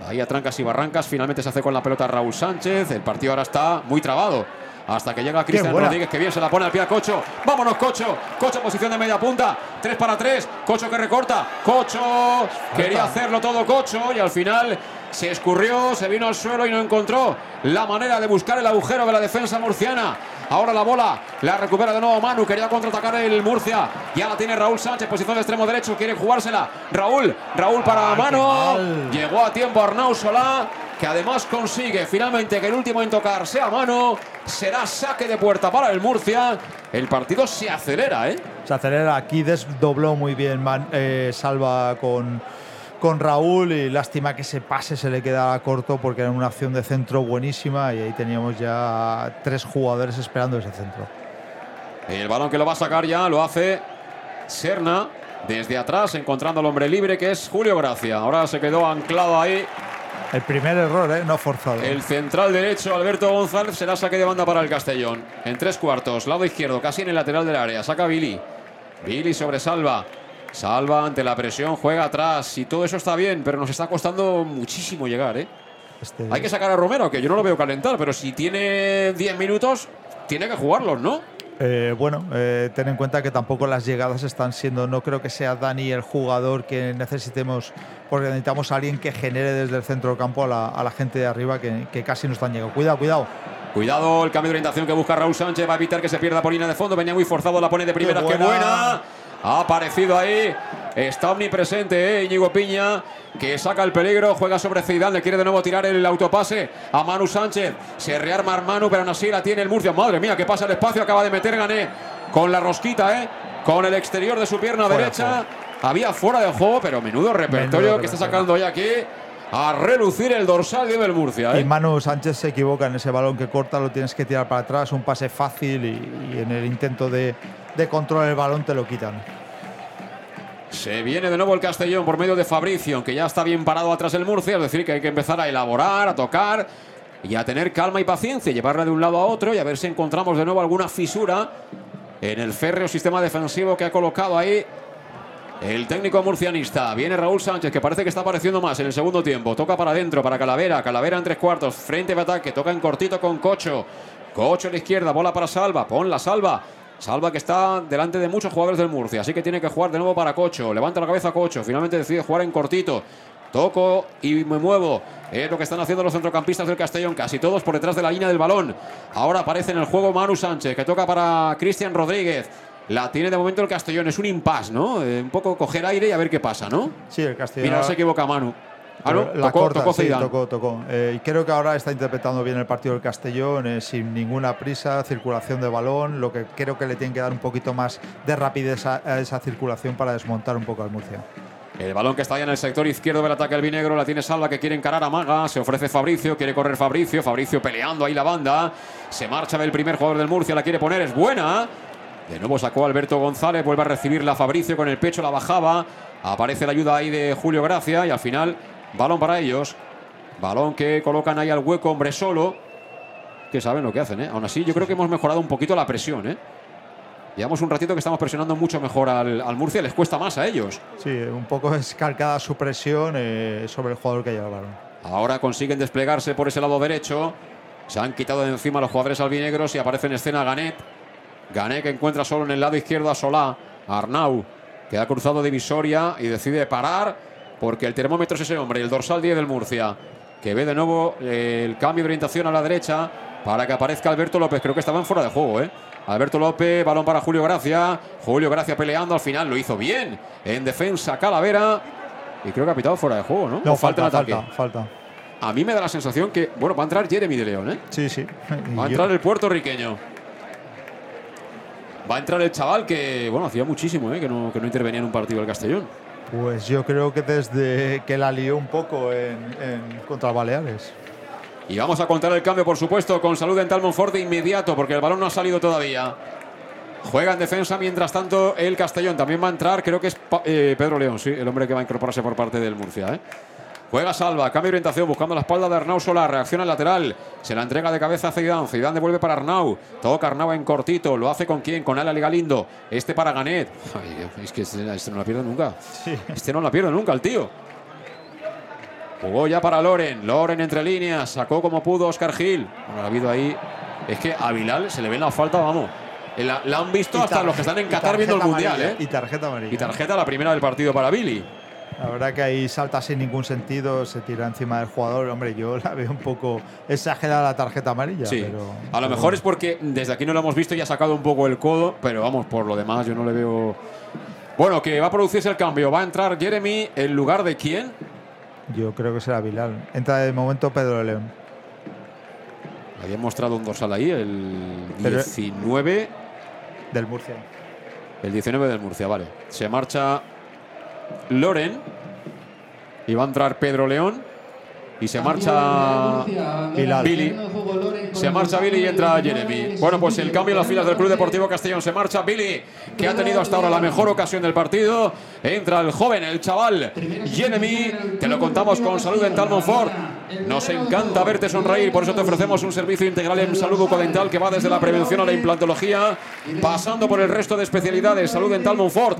Ahí a trancas y barrancas. Finalmente se hace con la pelota Raúl Sánchez. El partido ahora está muy trabado. Hasta que llega Cristian. Rodríguez, que bien se la pone al pie a Cocho. Vámonos, Cocho. Cocho, posición de media punta. 3 para 3. Cocho que recorta. Cocho. Quería hacerlo todo Cocho. Y al final se escurrió, se vino al suelo y no encontró la manera de buscar el agujero de la defensa murciana. Ahora la bola la recupera de nuevo Manu. Quería contraatacar el Murcia. Ya la tiene Raúl Sánchez, posición de extremo derecho. Quiere jugársela. Raúl. Raúl para Manu. Llegó a tiempo Arnau Solá, que además consigue finalmente que el último en tocar sea mano. Será saque de puerta para el Murcia. El partido se acelera, ¿eh? Se acelera, aquí desdobló muy bien Man- eh, Salva con, con Raúl y lástima que ese pase se le quedara corto porque era una acción de centro buenísima y ahí teníamos ya tres jugadores esperando ese centro. El balón que lo va a sacar ya lo hace Serna. Desde atrás, encontrando al hombre libre que es Julio Gracia. Ahora se quedó anclado ahí. El primer error, ¿eh? no forzado. El central derecho, Alberto González, será saque de banda para el Castellón. En tres cuartos, lado izquierdo, casi en el lateral del área. Saca Billy. Billy sobre Salva. Ante la presión, juega atrás. Y todo eso está bien, pero nos está costando muchísimo llegar, ¿eh? Este- Hay que sacar a Romero, que yo no lo veo calentar, pero si tiene 10 minutos, tiene que jugarlos, ¿no? Eh, bueno, eh, ten en cuenta que tampoco las llegadas están siendo, no creo que sea Dani el jugador que necesitemos, porque necesitamos a alguien que genere desde el centro del campo a la, a la gente de arriba que, que casi no están llegando. Cuidado, cuidado. Cuidado, el cambio de orientación que busca Raúl Sánchez va a evitar que se pierda por línea de fondo. Venía muy forzado, la pone de primera. ¡Qué buena! buena! Ha aparecido ahí. Está omnipresente, ¿eh? Íñigo Piña, que saca el peligro. Juega sobre Zidane. Le quiere de nuevo tirar el autopase a Manu Sánchez. Se rearma Manu, pero aún así la tiene el Murcia. Madre mía, que pasa el espacio. Acaba de meter Gané con la rosquita, ¿eh? Con el exterior de su pierna Fuera, derecha. Había fuera de juego, pero menudo repertorio Menudo que está sacando hoy aquí. A relucir el dorsal de del Murcia, ¿eh? Y Manu Sánchez se equivoca en ese balón que corta, lo tienes que tirar para atrás, un pase fácil y, y en el intento de, de control del balón te lo quitan. Se viene de nuevo el Castellón por medio de Fabricio, que ya está bien parado atrás del Murcia, es decir, que hay que empezar a elaborar, a tocar y a tener calma y paciencia, llevarla de un lado a otro y a ver si encontramos de nuevo alguna fisura en el férreo sistema defensivo que ha colocado ahí el técnico murcianista. Viene Raúl Sánchez, que parece que está apareciendo más en el segundo tiempo. Toca para adentro, para Calavera. Calavera en tres cuartos, frente de ataque. Toca en cortito con Cocho. Cocho a la izquierda, bola para Salva. Pon la Salva. Salva que está delante de muchos jugadores del Murcia, así que tiene que jugar de nuevo para Cocho. Levanta la cabeza Cocho, finalmente decide jugar en cortito. Toco y me muevo. Es lo que están haciendo los centrocampistas del Castellón, casi todos por detrás de la línea del balón. Ahora aparece en el juego Manu Sánchez, que toca para Cristian Rodríguez. La tiene de momento el Castellón, es un impasse, ¿no? Eh, un poco coger aire y a ver qué pasa, ¿no? Sí, el Castellón. Mira, se equivoca Manu. Ah, no, la tocó, corta, tocó sí, tocó, tocó. Eh, y creo que ahora está interpretando bien el partido del Castellón, eh, sin ninguna prisa, circulación de balón, lo que creo que le tienen que dar un poquito más de rapidez a, a esa circulación para desmontar un poco al Murcia. El balón que está ya en el sector izquierdo del ataque albinegro la tiene Salva que quiere encarar a Maga. Se ofrece Fabricio, quiere correr Fabricio. Fabricio peleando ahí la banda. Se marcha del primer jugador del Murcia, la quiere poner, es buena. De nuevo sacó Alberto González, vuelve a recibirla Fabricio con el pecho, la bajaba. Aparece la ayuda ahí de Julio Gracia y al final, balón para ellos. Balón que colocan ahí al hueco, hombre solo. Que saben lo que hacen, ¿eh? Aún así, yo creo que hemos mejorado un poquito la presión, ¿eh? Llevamos un ratito que estamos presionando mucho mejor al, al Murcia, les cuesta más a ellos. Sí, un poco escalcada su presión eh, sobre el jugador que lleva el balón. Ahora consiguen desplegarse por ese lado derecho. Se han quitado de encima los jugadores albinegros y aparece en escena Ganet. Ganet que encuentra solo en el lado izquierdo a Solá. Arnau que ha cruzado divisoria y decide parar porque el termómetro es ese hombre, el dorsal 10 del Murcia, que ve de nuevo eh, el cambio de orientación a la derecha para que aparezca Alberto López. Creo que estaban fuera de juego, ¿eh? Alberto López, balón para Julio Gracia. Julio Gracia peleando, al final lo hizo bien. En defensa, Calavera. Y creo que ha pitado fuera de juego, ¿no? No, falta, falta, falta, falta. A mí me da la sensación que, bueno, va a entrar Jeremy de León, ¿eh? Sí, sí. Va a entrar el puertorriqueño. Va a entrar el chaval que, bueno, hacía muchísimo ¿eh? que, no, que no intervenía en un partido del Castellón. Pues yo creo que desde que la lió un poco en, en- contra Baleares. Y vamos a contar el cambio, por supuesto, con salud dental Monfort de inmediato, porque el balón no ha salido todavía. Juega en defensa, mientras tanto, el Castellón también va a entrar, creo que es eh, Pedro León, sí, el hombre que va a incorporarse por parte del Murcia. ¿eh? Juega Salva, cambio de orientación, buscando la espalda de Arnau Solar, reacciona al lateral, se la entrega de cabeza a Zidane, Zidane devuelve para Arnau, toca Arnau en cortito, lo hace con quién, con Ala Galindo, este para Ganet. Ay, es que este, este no la pierde nunca, este no la pierde nunca el tío. Jugó ya para Loren. Loren entre líneas. Sacó como pudo Oscar Gil. Bueno, ha habido ahí. Es que a Bilal se le ve la falta, vamos. La, la han visto Y hasta los que están en Qatar viendo el Mundial, ¿eh? Y tarjeta amarilla. Y tarjeta la primera del partido para Billy. La verdad que ahí salta sin ningún sentido, se tira encima del jugador. Hombre, yo la veo un poco exagerada la tarjeta amarilla. Sí. pero- a lo pero mejor es porque desde aquí no lo hemos visto y ha sacado un poco el codo, pero vamos, por lo demás yo no le veo. Bueno, que va a producirse el cambio. Va a entrar Jeremy en lugar de quién? Yo creo que será Bilal. Entra de momento Pedro León. Habían mostrado un dorsal ahí, el Pero- 19. Del Murcia. El 19 del Murcia, vale. Se marcha Loren. Y va a entrar Pedro León. Y se marcha. Billy. Se marcha Billy y entra Jeremy. Bueno, pues el cambio en las filas del Club Deportivo Castellón. Se marcha Billy, que ha tenido hasta ahora la mejor ocasión del partido. Entra el joven, el chaval Jeremy. Te lo contamos con Salud Dental Monfort. Nos encanta verte sonreír, por eso te ofrecemos un servicio integral en salud bucodental que va desde la prevención a la implantología, pasando por el resto de especialidades. Salud Dental Monfort,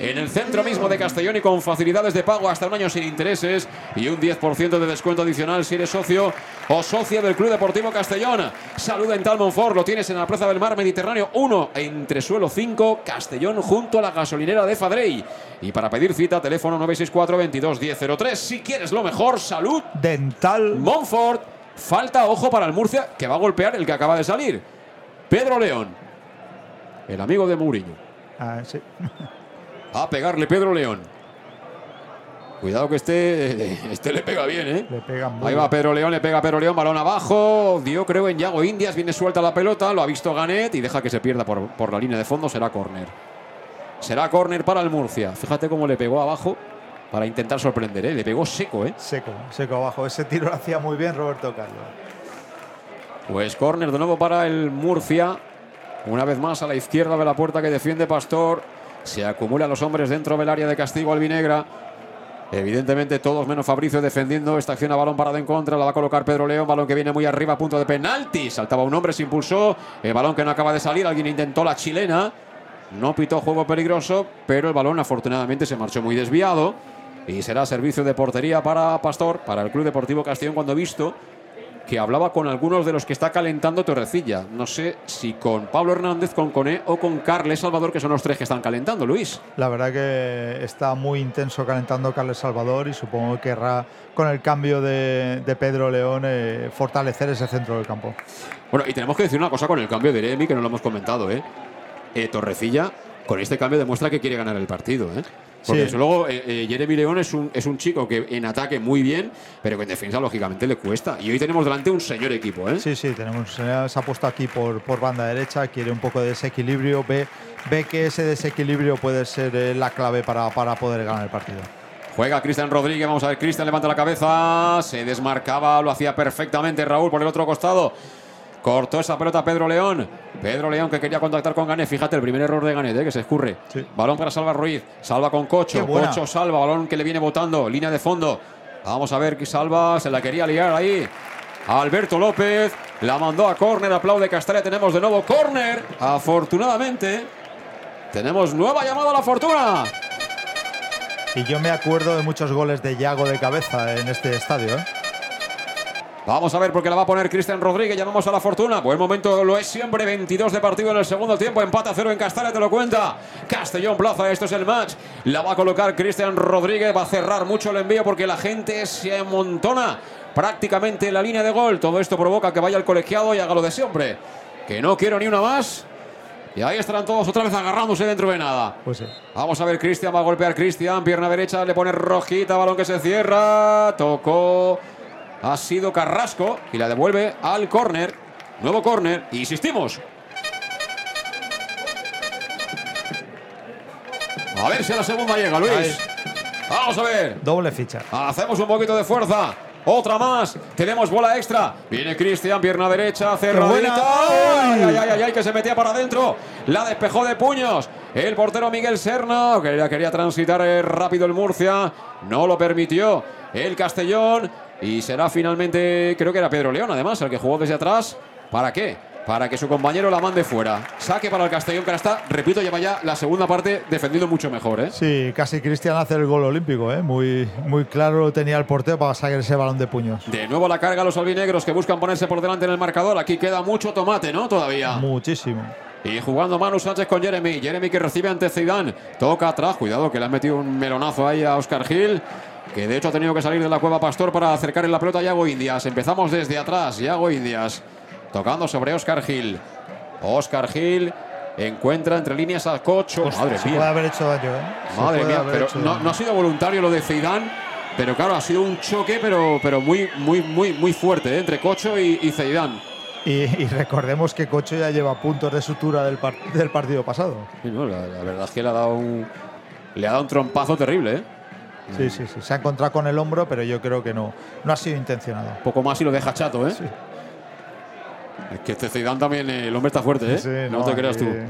en el centro mismo de Castellón y con facilidades de pago hasta un año sin intereses y un 10% de descuento adicional si eres socio o socia del Club Deportivo Castellón. Salud Dental Monfort lo tienes en la Plaza del Mar Mediterráneo 1, entre suelo 5, Castellón, junto a la gasolinera de Fadrey. Y para pedir cita, teléfono 964 22 1003. Si quieres lo mejor, salud Dental. Monfort. Falta ojo para el Murcia, que va a golpear el que acaba de salir. Pedro León, el amigo de Mourinho. Ah, sí. A pegarle Pedro León. Cuidado que este, este le pega bien, ¿eh? Le pega muy Ahí va. Pedro León, le pega Pedro León, balón abajo. Dio, creo, en Yago Indias. Viene suelta la pelota, lo ha visto Ganet y deja que se pierda por, por la línea de fondo. Será córner. Será córner para el Murcia. Fíjate cómo le pegó abajo para intentar sorprender, ¿eh? Le pegó seco, ¿eh? Seco, seco abajo. Ese tiro lo hacía muy bien Roberto Carlos. Pues córner de nuevo para el Murcia. Una vez más a la izquierda de la puerta que defiende Pastor. Se acumulan los hombres dentro del área de castigo albinegra. Evidentemente todos menos Fabricio defendiendo esta acción a balón parado en contra. La va a colocar Pedro León. Balón que viene muy arriba punto de penalti. Saltaba un hombre, se impulsó. El balón que no acaba de salir. Alguien intentó la chilena. No pitó juego peligroso, pero el balón afortunadamente se marchó muy desviado. Y será servicio de portería para Pastor, para el Club Deportivo Castellón, cuando visto que hablaba con algunos de los que está calentando Torrecilla. No sé si con Pablo Hernández, con Coné o con Carles Salvador, que son los tres que están calentando, Luis. La verdad que está muy intenso calentando Carles Salvador y supongo que querrá con el cambio de, de Pedro León eh, fortalecer ese centro del campo. Bueno, y tenemos que decir una cosa con el cambio de Eremi, que no lo hemos comentado, ¿eh? Eh, Torrecilla, con este cambio demuestra que quiere ganar el partido, ¿eh? Porque Sí. luego eh, eh, Jeremy León es un, es un chico que en ataque muy bien, pero que en defensa lógicamente le cuesta. Y hoy tenemos delante un señor equipo, ¿eh? Sí, sí, tenemos, se ha puesto aquí por, por banda derecha, quiere un poco de desequilibrio, ve, ve que ese desequilibrio puede ser eh, la clave para, para poder ganar el partido. Juega Cristian Rodríguez, vamos a ver, Cristian levanta la cabeza, se desmarcaba, lo hacía perfectamente Raúl por el otro costado. Cortó esa pelota Pedro León. Pedro León que quería contactar con Ganet. Fíjate, el primer error de Ganet, ¿eh? que se escurre. Balón para Salva Ruiz. Salva con Cocho. Cocho salva. Balón que le viene botando. Línea de fondo. Vamos a ver que Salva se la quería liar ahí. Alberto López la mandó a córner. Aplaude Castalia. Tenemos de nuevo córner. Afortunadamente, tenemos nueva llamada a la fortuna. Y yo me acuerdo de muchos goles de Yago de cabeza en este estadio. ¿eh? Vamos a ver porque la va a poner Cristian Rodríguez. Llamamos a la fortuna. Buen momento lo es siempre. 22 de partido en el segundo tiempo. Empate a cero en Castalia, te lo cuenta. Castellón Plaza, esto es el match. La va a colocar Cristian Rodríguez. Va a cerrar mucho el envío porque la gente se amontona prácticamente en la línea de gol. Todo esto provoca que vaya al colegiado y haga lo de siempre. Que no quiero ni una más. Y ahí estarán todos otra vez agarrándose dentro de nada. Pues sí. Vamos a ver, Cristian va a golpear Cristian, pierna derecha, le pone rojita, balón que se cierra, tocó, ha sido Carrasco y la devuelve al córner, nuevo córner, insistimos. A ver si a la segunda llega, Luis. Ahí. Vamos a ver. Doble ficha. Hacemos un poquito de fuerza. Otra más. Tenemos bola extra. Viene Cristian, pierna derecha, cerradita. Ay, ay, ay, ay, ay, que se metía para adentro. La despejó de puños. El portero Miguel Serna, que ya quería transitar eh, rápido el Murcia. No lo permitió el Castellón. Y será finalmente, creo que era Pedro León, además, el que jugó desde atrás. ¿Para qué? Para que su compañero la mande fuera. Saque para el Castellón, que ahora está, repito, lleva ya la segunda parte defendiendo mucho mejor, ¿eh? Sí, casi Cristian hace el gol olímpico. ¿eh? Muy, muy claro lo tenía el portero para sacar ese balón de puños. De nuevo la carga los albinegros que buscan ponerse por delante en el marcador. Aquí queda mucho tomate, ¿no? Todavía. Muchísimo. Y jugando Manu Sánchez con Jeremy. Jeremy que recibe ante Zidane. Toca atrás. Cuidado que le ha metido un melonazo ahí a Oscar Gil. Que de hecho ha tenido que salir de la cueva Pastor para acercar en la pelota a Yago Indias. Empezamos desde atrás. Yago Indias. Tocando sobre Oscar Gil. Oscar Gil encuentra entre líneas a Cocho. Madre Se mía. puede haber hecho daño. ¿eh? Madre mía, pero no, ha sido voluntario lo de Zidane, pero claro, ha sido un choque, pero, pero muy, muy, muy, muy fuerte ¿eh? entre Cocho y, y Zidane. Y, y recordemos que Cocho ya lleva puntos de sutura del, par- del partido pasado. Sí, no, la, la verdad es que le ha dado un, le ha dado un trompazo terrible, ¿eh? Sí, sí, sí. Se ha encontrado con el hombro, pero yo creo que no, no ha sido intencionado. Poco más y lo deja chato, ¿eh? Es que este Zidane también, el hombre está fuerte, ¿eh? Sí, no, te creas tú. En,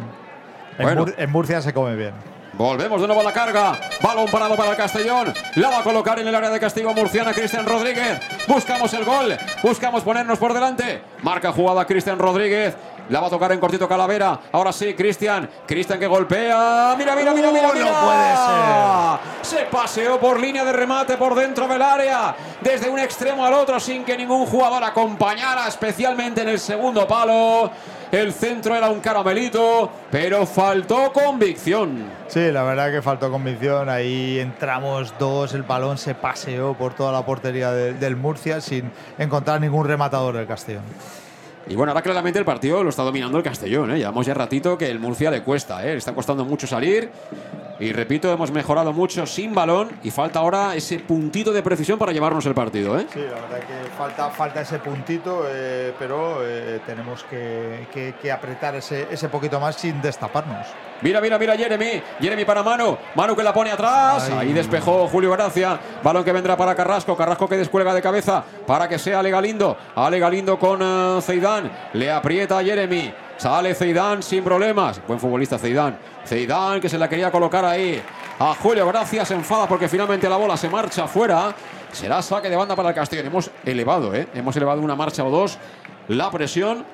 Bueno. Mur- en Murcia se come bien. Volvemos de nuevo a la carga. Balón parado para el Castellón. La va a colocar en el área de castigo murciana Cristian Rodríguez. Buscamos el gol. Buscamos ponernos por delante. Marca jugada Cristian Rodríguez. La va a tocar en cortito Calavera. Ahora sí, Cristian. Cristian que golpea. Mira, mira, mira, mira. Uh, mira. no puede Se paseó por línea de remate por dentro del área. Desde un extremo al otro sin que ningún jugador acompañara, especialmente en el segundo palo. El centro era un caramelito, pero faltó convicción. Sí, la verdad que faltó convicción. Ahí entramos dos, el balón se paseó por toda la portería de- del Murcia sin encontrar ningún rematador del Castellón. Y bueno, ahora claramente el partido lo está dominando el Castellón. ¿eh? Llevamos ya ratito que el Murcia le cuesta. ¿eh? Le está costando mucho salir. Y repito, hemos mejorado mucho sin balón. Y falta ahora ese puntito de precisión para llevarnos el partido. ¿eh? Sí, la verdad que falta, falta ese puntito, eh, pero eh, tenemos que, que- que apretar ese, ese poquito más sin destaparnos. Mira, mira, mira, Jeremy. Jeremy para Manu. Manu que la pone atrás. Ay. Ahí despejó Julio Gracia. Balón que vendrá para Carrasco. Carrasco que descuelga de cabeza para que sea Ale Galindo. Ale Galindo con eh, Zeidán. Le aprieta a Jeremy. Sale Zeidán sin problemas. Buen futbolista Zeidán. Zeidán que se la quería colocar ahí. A Julio Gracia se enfada porque finalmente la bola se marcha fuera. Será saque de banda para el Castellón. Hemos elevado, ¿eh? Hemos elevado una marcha o dos la presión.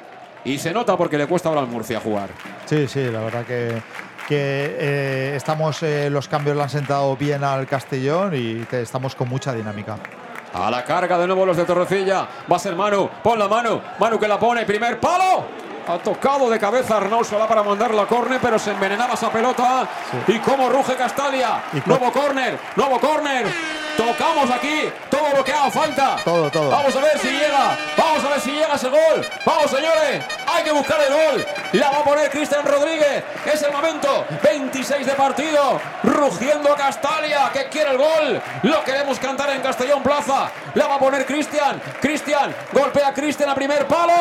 Y se nota porque le cuesta ahora al Murcia jugar. Sí, sí, la verdad que, que eh, estamos, eh, los cambios le han sentado bien al Castellón y te- estamos con mucha dinámica. A la carga de nuevo los de Torrecilla. Va a ser Manu. Pon la mano. Manu que la pone. Primer palo. Ha tocado de cabeza Arnaud Solá para mandarla a córner, pero se envenenaba esa pelota. Y cómo ruge Castalia. Nuevo córner. Nuevo córner. Tocamos aquí todo lo que haga falta. Todo, todo. Vamos a ver si llega. Vamos a ver si llega ese gol. Vamos, señores. Hay que buscar el gol. La va a poner Cristian Rodríguez. Es el momento. 26 de partido. Rugiendo Castalia. Que quiere el gol. Lo queremos cantar en Castellón Plaza. La va a poner Cristian. Cristian. Golpea a Cristian a primer palo.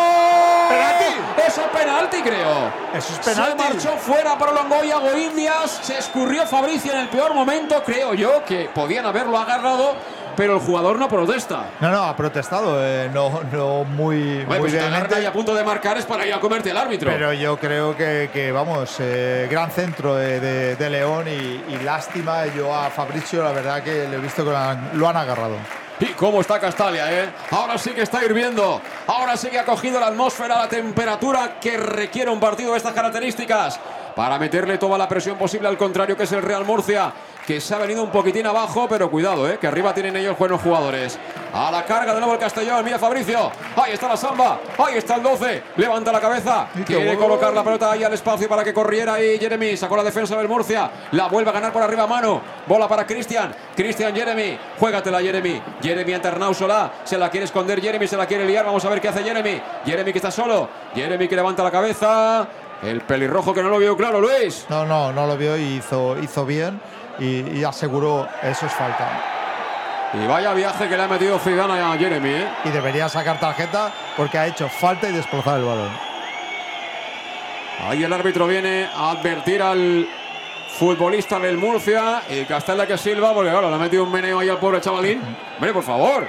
Eso es penalti, creo. Eso es penalti. Se marchó fuera para Longoya Indias. Se escurrió Fabricio en el peor momento, creo yo, que podían haberlo agarrado, pero el jugador no protesta. No, no, ha protestado, eh, no, no muy, Oye, muy pues y a punto de marcar es para ir a comerte el árbitro. Pero yo creo que, que, vamos, eh, gran centro de, de- de León y, y lástima. Yo a Fabricio, la verdad que le he visto que lo lo han agarrado. Y cómo está Castalia, ¿eh? Ahora sí que está hirviendo. Ahora sí que ha cogido la atmósfera, la temperatura que requiere un partido de estas características. Para meterle toda la presión posible al contrario, que es el Real Murcia, que se ha venido un poquitín abajo, pero cuidado, ¿eh? Que arriba tienen ellos buenos jugadores. A la carga de nuevo el Castellón. Mira Fabricio. Ahí está la samba. Ahí está el 12. Levanta la cabeza. Quiere colocar la pelota ahí al espacio para que corriera ahí Jeremy. Sacó la defensa del Murcia. La vuelve a ganar por arriba mano. Bola para Cristian. Cristian Jeremy. Juégatela Jeremy. Jeremy ante Arnau Solá. Se la quiere esconder Jeremy. Se la quiere liar. Vamos a ver qué hace Jeremy. Jeremy que está solo. Jeremy que levanta la cabeza. El pelirrojo que no lo vio claro, Luis. No, no, no lo vio y hizo, hizo bien y, y aseguró, eso es falta. Y vaya viaje que le ha metido Zidane a Jeremy, ¿eh? Y debería sacar tarjeta porque ha hecho falta y desplazar el balón. Ahí el árbitro viene a advertir al futbolista del Murcia y Castella que silba porque claro, le ha metido un meneo ahí al pobre chavalín. Hombre, por favor.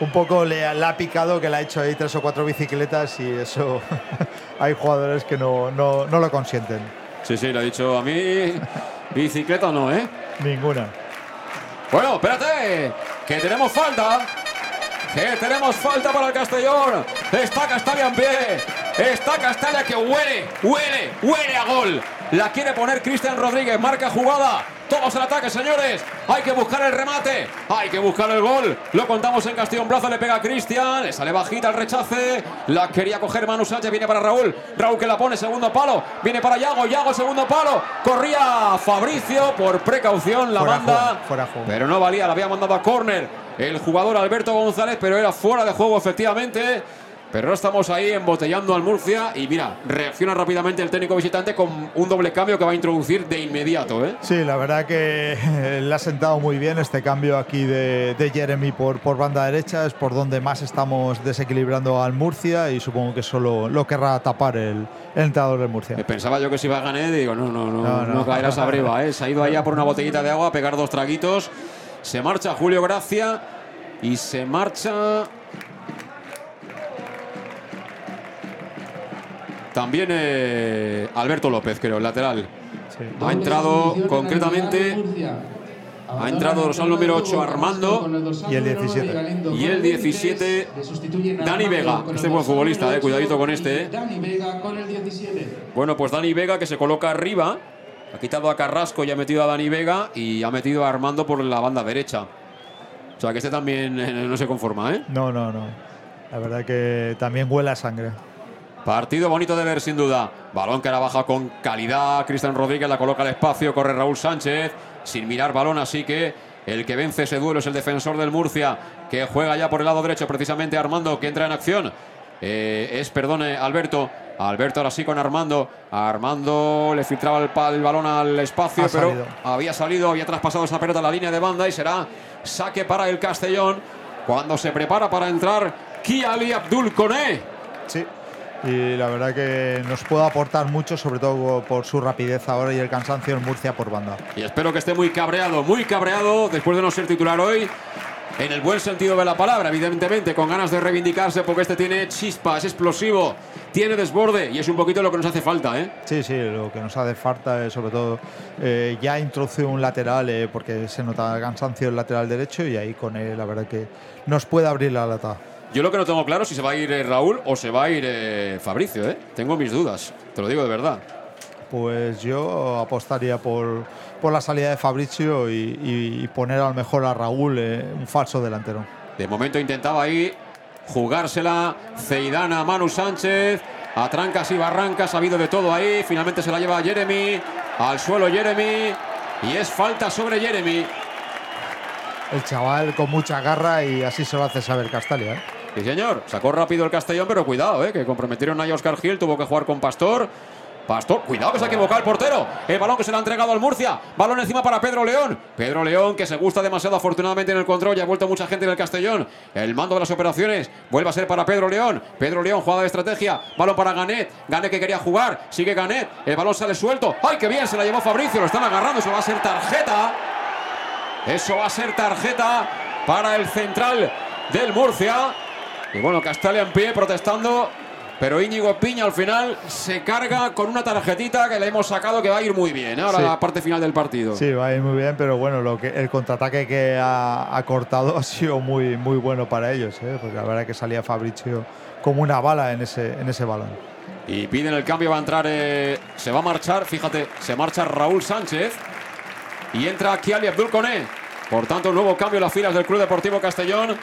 Un poco le, ha- le ha picado que le ha hecho ahí tres o cuatro bicicletas y eso hay jugadores que no, no, no lo consienten. Sí, sí, le ha dicho a mí bicicleta no, ¿eh? Ninguna. Bueno, espérate, que tenemos falta. Que tenemos falta para el Castellón. Está Castalia en pie. Está Castalia que huele, huele, huele a gol. La quiere poner Cristian Rodríguez. Marca jugada. Todos al ataque, señores. Hay que buscar el remate. Hay que buscar el gol. Lo contamos en Castellón Plaza. Le pega a Cristian. Le sale bajita el rechace. La quería coger Manu Sánchez. Viene para Raúl. Raúl que la pone. Segundo palo. Viene para Yago. Yago, segundo palo. Corría Fabricio por precaución. La Fuera banda. juego, fuera juego. Pero no valía, la había mandado a córner el jugador Alberto González, pero era fuera de juego efectivamente. Pero ahora estamos ahí embotellando al Murcia y mira, reacciona rápidamente el técnico visitante con un doble cambio que va a introducir de inmediato. ¿eh? Sí, la verdad que eh, le ha sentado muy bien este cambio aquí de, de Jeremy por, por banda derecha, es por donde más estamos desequilibrando al Murcia y supongo que solo lo querrá tapar el, el entrenador del Murcia. Eh, Pensaba yo que si iba a ganar digo, no, no, no, No, no, no. caerás arriba. ¿eh? Se ha ido ahí a por una botellita de agua a pegar dos traguitos. Se marcha Julio Gracia y se marcha también eh, Alberto López, creo, el lateral. Ha entrado concretamente. Ha entrado dorsal número 8 Armando. Y el 17. Y el 17 Dani Vega. Este es buen futbolista, eh. cuidadito con este. Eh. Bueno, pues Dani Vega que se coloca arriba. Ha quitado a Carrasco y ha metido a Dani Vega y ha metido a Armando por la banda derecha. O sea que este también eh, no se conforma, ¿eh? No, no, no. La verdad que también huele a sangre. Partido bonito de ver, sin duda. Balón que ahora baja con calidad. Cristian Rodríguez la coloca al espacio. Corre Raúl Sánchez. Sin mirar balón, así que el que vence ese duelo es el defensor del Murcia, que juega ya por el lado derecho, precisamente Armando, que entra en acción. Eh, es, perdone, Alberto. Alberto ahora sí con Armando. Armando le filtraba el, balón al espacio, pero había salido, había traspasado esa pelota a la línea de banda y será saque para el Castellón cuando se prepara para entrar Kiali Abdul Kone. Sí, y la verdad que nos puede aportar mucho, sobre todo por su rapidez ahora y el cansancio en Murcia por banda. Y espero que esté muy cabreado, muy cabreado después de no ser titular hoy. En el buen sentido de la palabra, evidentemente, con ganas de reivindicarse porque este tiene chispa, es explosivo, tiene desborde y es un poquito lo que nos hace falta. ¿eh? Sí, sí, lo que nos hace falta es sobre todo eh, ya introducir un lateral eh, porque se nota cansancio el lateral derecho y ahí con él la verdad que nos puede abrir la lata. Yo lo que no tengo claro es si se va a ir eh, Raúl o se va a ir eh, Fabricio, ¿eh? Tengo mis dudas, te lo digo de verdad. Pues yo apostaría por, por la salida de Fabricio y, poner a lo mejor a Raúl eh, un falso delantero. De momento intentaba ahí jugársela Ceidana, Manu Sánchez, a trancas y barrancas, ha habido de todo ahí, finalmente se la lleva Jeremy, al suelo Jeremy, y es falta sobre Jeremy. El chaval con mucha garra y así se lo hace saber Castalia. ¿eh? Sí, señor. Sacó rápido el Castellón, pero cuidado, ¿eh? que comprometieron a Oscar Gil, tuvo que jugar con Pastor. Pastor, cuidado que se ha equivocado el portero. El balón que se le ha entregado al Murcia. Balón encima para Pedro León. Pedro León que se gusta demasiado afortunadamente en el control. Ya ha vuelto mucha gente en el Castellón. El mando de las operaciones vuelve a ser para Pedro León. Pedro León, jugada de estrategia. Balón para Ganet. Ganet que quería jugar. Sigue Ganet. El balón sale suelto. ¡Ay, qué bien! Se la llevó Fabricio. Lo están agarrando. Eso va a ser tarjeta. Eso va a ser tarjeta para el central del Murcia. Y bueno, Castalia en pie protestando. Pero Íñigo Piña al final se carga con una tarjetita que le hemos sacado que va a ir muy bien. ¿eh? Ahora la parte final del partido. Sí, va a ir muy bien, pero bueno, lo que, el contraataque que ha, cortado ha sido muy, muy bueno para ellos. ¿eh? Porque la verdad es que salía Fabricio como una bala en ese, en ese balón. Y piden el cambio, va a entrar, eh, se va a marchar, fíjate, se marcha Raúl Sánchez y entra Kiali Abdul Koné. Por tanto, un nuevo cambio en las filas del Club Deportivo Castellón.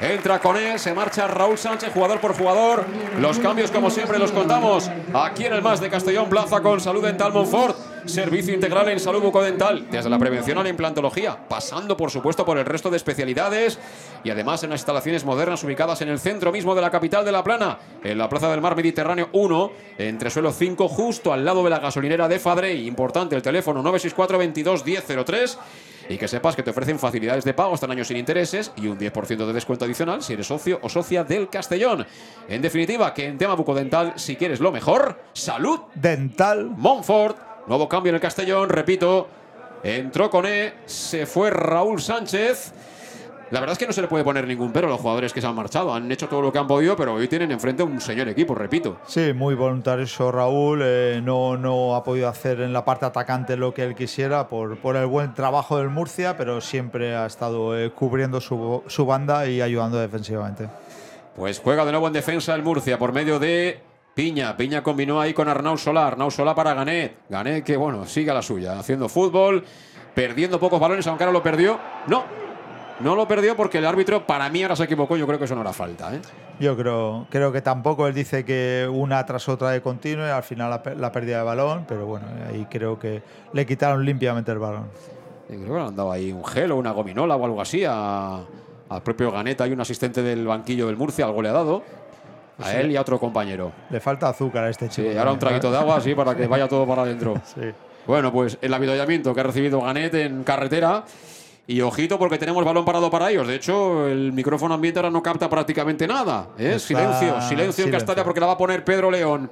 Entra con él, se marcha Raúl Sánchez, jugador por jugador. Los cambios, como siempre, los contamos aquí en el Más de Castellón Plaza con Salud Dental Monfort. Servicio integral en salud bucodental, desde la prevención a la implantología, pasando por supuesto por el resto de especialidades y además en las instalaciones modernas ubicadas en el centro mismo de la capital de La Plana, en la Plaza del Mar Mediterráneo 1, entre suelo 5, justo al lado de la gasolinera de Fadrey. Importante el teléfono 964 22 1003 y que sepas que te ofrecen facilidades de pago hasta un año sin intereses y un 10% de descuento adicional si eres socio o socia del Castellón. En definitiva, que en tema bucodental, si quieres lo mejor, salud dental. Montfort, nuevo cambio en el Castellón, repito, entró con E, se fue Raúl Sánchez. La verdad es que no se le puede poner ningún pero a los jugadores que se han marchado. Han hecho todo lo que han podido, pero hoy tienen enfrente un señor equipo, repito. Sí, muy voluntario Raúl. Eh, no, no ha podido hacer en la parte atacante lo que él quisiera por, por el buen trabajo del Murcia, pero siempre ha estado eh, cubriendo su, su banda y ayudando defensivamente. Pues juega de nuevo en defensa el Murcia por medio de Piña. Piña combinó ahí con Arnau Solá. Arnau Solá para Ganet. Ganet que, bueno, sigue a la suya, haciendo fútbol, perdiendo pocos balones, aunque ahora lo perdió. No, no lo perdió porque el árbitro, para mí, ahora se equivocó. Yo creo que eso no era falta. ¿eh? Yo creo, creo que tampoco. Él dice que una tras otra de continuo y al final la, pérdida de balón. Pero bueno, ahí creo que le quitaron limpiamente el balón. creo que le han dado ahí un gel o una gominola o algo así al propio Ganeta y un asistente del banquillo del Murcia, algo le ha dado. A él y a otro compañero. Le falta azúcar a este chico. Sí, ahora un traguito de agua así para que vaya todo para adentro. sí. Bueno, pues el avituallamiento que ha recibido Ganet en carretera y ojito porque tenemos balón parado para ellos. De hecho, el micrófono ambiente ahora no capta prácticamente nada. ¿eh? Silencio, silencio en Castalia porque la va a poner Pedro León.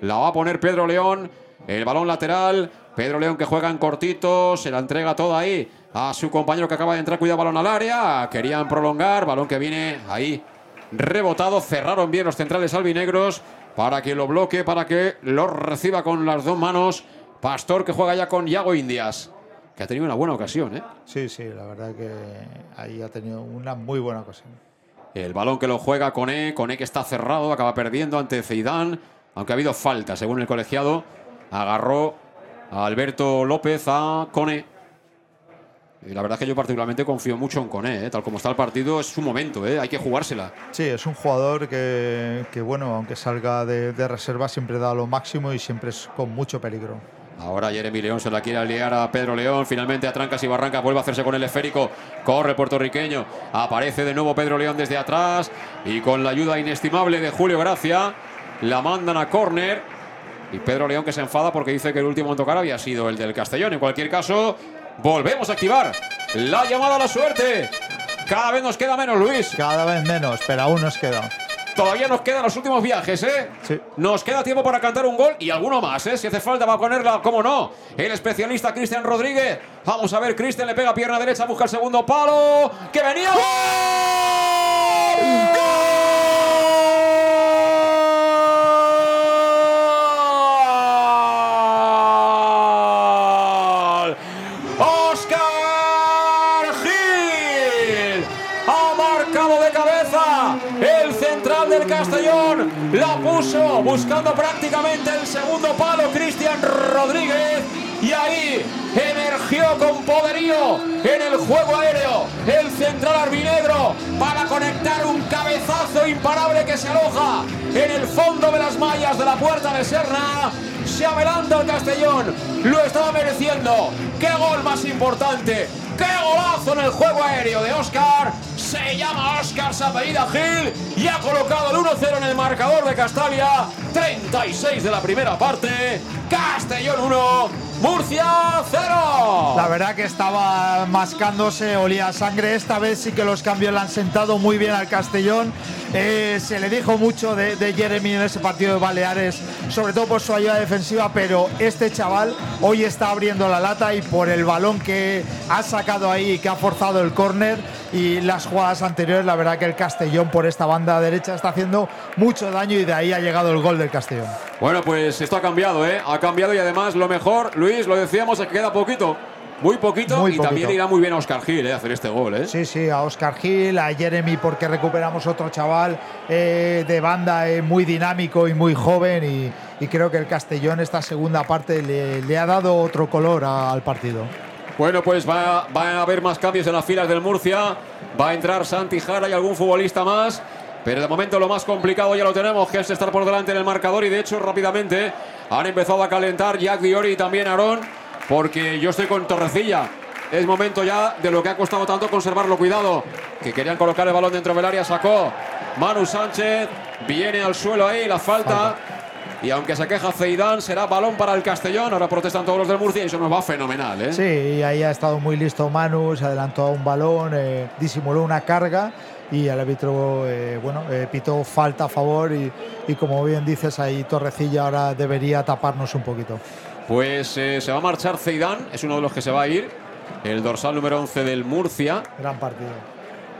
La va a poner Pedro León. El balón lateral. Pedro León que juega en cortito. Se la entrega toda ahí a su compañero que acaba de entrar. Cuidado, balón al área. Querían prolongar. Balón que viene ahí rebotado. Cerraron bien los centrales albinegros para que lo bloque, para que lo reciba con las dos manos Pastor que juega ya con Yago Indias, que ha tenido una buena ocasión, ¿eh? Sí, sí, la verdad que ahí ha tenido una muy buena ocasión. El balón que lo juega Cone, Cone que está cerrado, acaba perdiendo ante Zeidán, aunque ha habido falta, según el colegiado. Agarró a Alberto López a Cone. Y la verdad es que yo particularmente confío mucho en Cone, ¿eh? tal como está el partido, es su momento, ¿eh? hay que jugársela. Sí, es un jugador que, que bueno, aunque salga de, de reserva, siempre da lo máximo y siempre es con mucho peligro. Ahora Jeremy León se la quiere liar a Pedro León. Finalmente a trancas y barrancas vuelve a hacerse con el esférico. Corre puertorriqueño. Aparece de nuevo Pedro León desde atrás. Y con la ayuda inestimable de Julio Gracia, la mandan a córner. Y Pedro León que se enfada porque dice que el último en tocar había sido el del Castellón. En cualquier caso, volvemos a activar la llamada a la suerte. Cada vez nos queda menos, Luis. Cada vez menos, pero aún nos queda. Todavía nos quedan los últimos viajes, ¿eh? Sí. Nos queda tiempo para cantar un gol y alguno más, ¿eh? Si hace falta va a ponerla, cómo no. El especialista Cristian Rodríguez. Vamos a ver, Cristian le pega pierna derecha, busca el segundo palo. ¡Que venía! ¡Gol! Buscando prácticamente el segundo palo Cristian Rodríguez. Y ahí emergió con poderío en el juego aéreo el central arbinegro para conectar un cabezazo imparable que se aloja en el fondo de las mallas de la puerta de Serna. Se adelanta el Castellón, lo estaba mereciendo. ¡Qué gol más importante! ¡Qué golazo en el juego aéreo de Oscar! Se llama Oscar Sapellida Gil y ha colocado el 1-0 en el marcador de Castalia. 36 de la primera parte. Castellón 1, Murcia 0. La verdad que estaba mascándose, olía a sangre. Esta vez sí que los cambios le han sentado muy bien al Castellón. Eh, se le dijo mucho de, de Jeremy en ese partido de Baleares, sobre todo por su ayuda defensiva, pero este chaval hoy está abriendo la lata y por el balón que ha sacado ahí, que ha forzado el córner y las jugadas anteriores, la verdad que el Castellón por esta banda derecha está haciendo mucho daño y de ahí ha llegado el gol del Castellón. Bueno, pues esto ha cambiado, ¿eh? Ha cambiado y además lo mejor, Luis, lo decíamos, que queda poquito. Muy poquito Muy y poquito. también irá muy bien a Oscar Gil, ¿eh? Hacer este gol, ¿eh? Sí, sí, a Oscar Gil, a Jeremy, porque recuperamos otro chaval eh, de banda eh, muy dinámico y muy joven. Y, y creo que el Castellón, esta segunda parte, le, le ha dado otro color a- al partido. Bueno, pues va, va a haber más cambios en las filas del Murcia. Va a entrar Santi Jara y algún futbolista más. Pero de momento lo más complicado ya lo tenemos, que es estar por delante en el marcador. Y de hecho, rápidamente han empezado a calentar Jack Diori y también Aarón. Porque yo estoy con Torrecilla. Es momento ya de lo que ha costado tanto conservarlo. Cuidado, que querían colocar el balón dentro del área. Sacó Manu Sánchez. Viene al suelo ahí la falta. Y aunque se queja Zeidán, será balón para el Castellón. Ahora protestan todos los del Murcia y eso nos va fenomenal. ¿eh? Sí, y ahí ha estado muy listo Manu, se adelantó a un balón, eh, disimuló una carga y el árbitro, eh, bueno, eh, pitó falta a favor y, y como bien dices, ahí Torrecilla ahora debería taparnos un poquito. Pues eh, se va a marchar Zeidán, es uno de los que se va a ir. El dorsal número 11 del Murcia. Gran partido.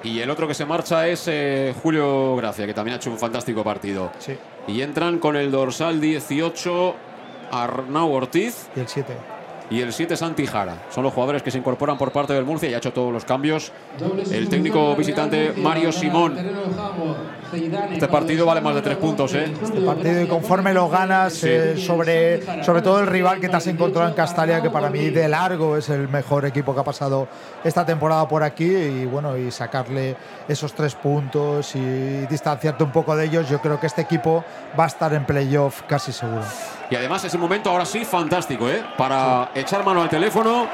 Y el otro que se marcha es eh, Julio Gracia, que también ha hecho un fantástico partido. Sí. Y entran con el dorsal 18 Arnau Ortiz Y el 7. Y el 7 Santi Jara. Son los jugadores que se incorporan por parte del Murcia y ha hecho todos los cambios. El técnico visitante Mario Simón. Este partido vale más de tres puntos, ¿eh? Este partido y conforme lo ganas eh, sobre, sobre todo el rival que te has encontrado en Castalia, que para mí de largo es el mejor equipo que ha pasado esta temporada por aquí y bueno, y sacarle esos tres puntos y distanciarte un poco de ellos, yo creo que este equipo va a estar en playoff casi seguro. Y además es un momento ahora sí fantástico, ¿eh? Para echar mano al teléfono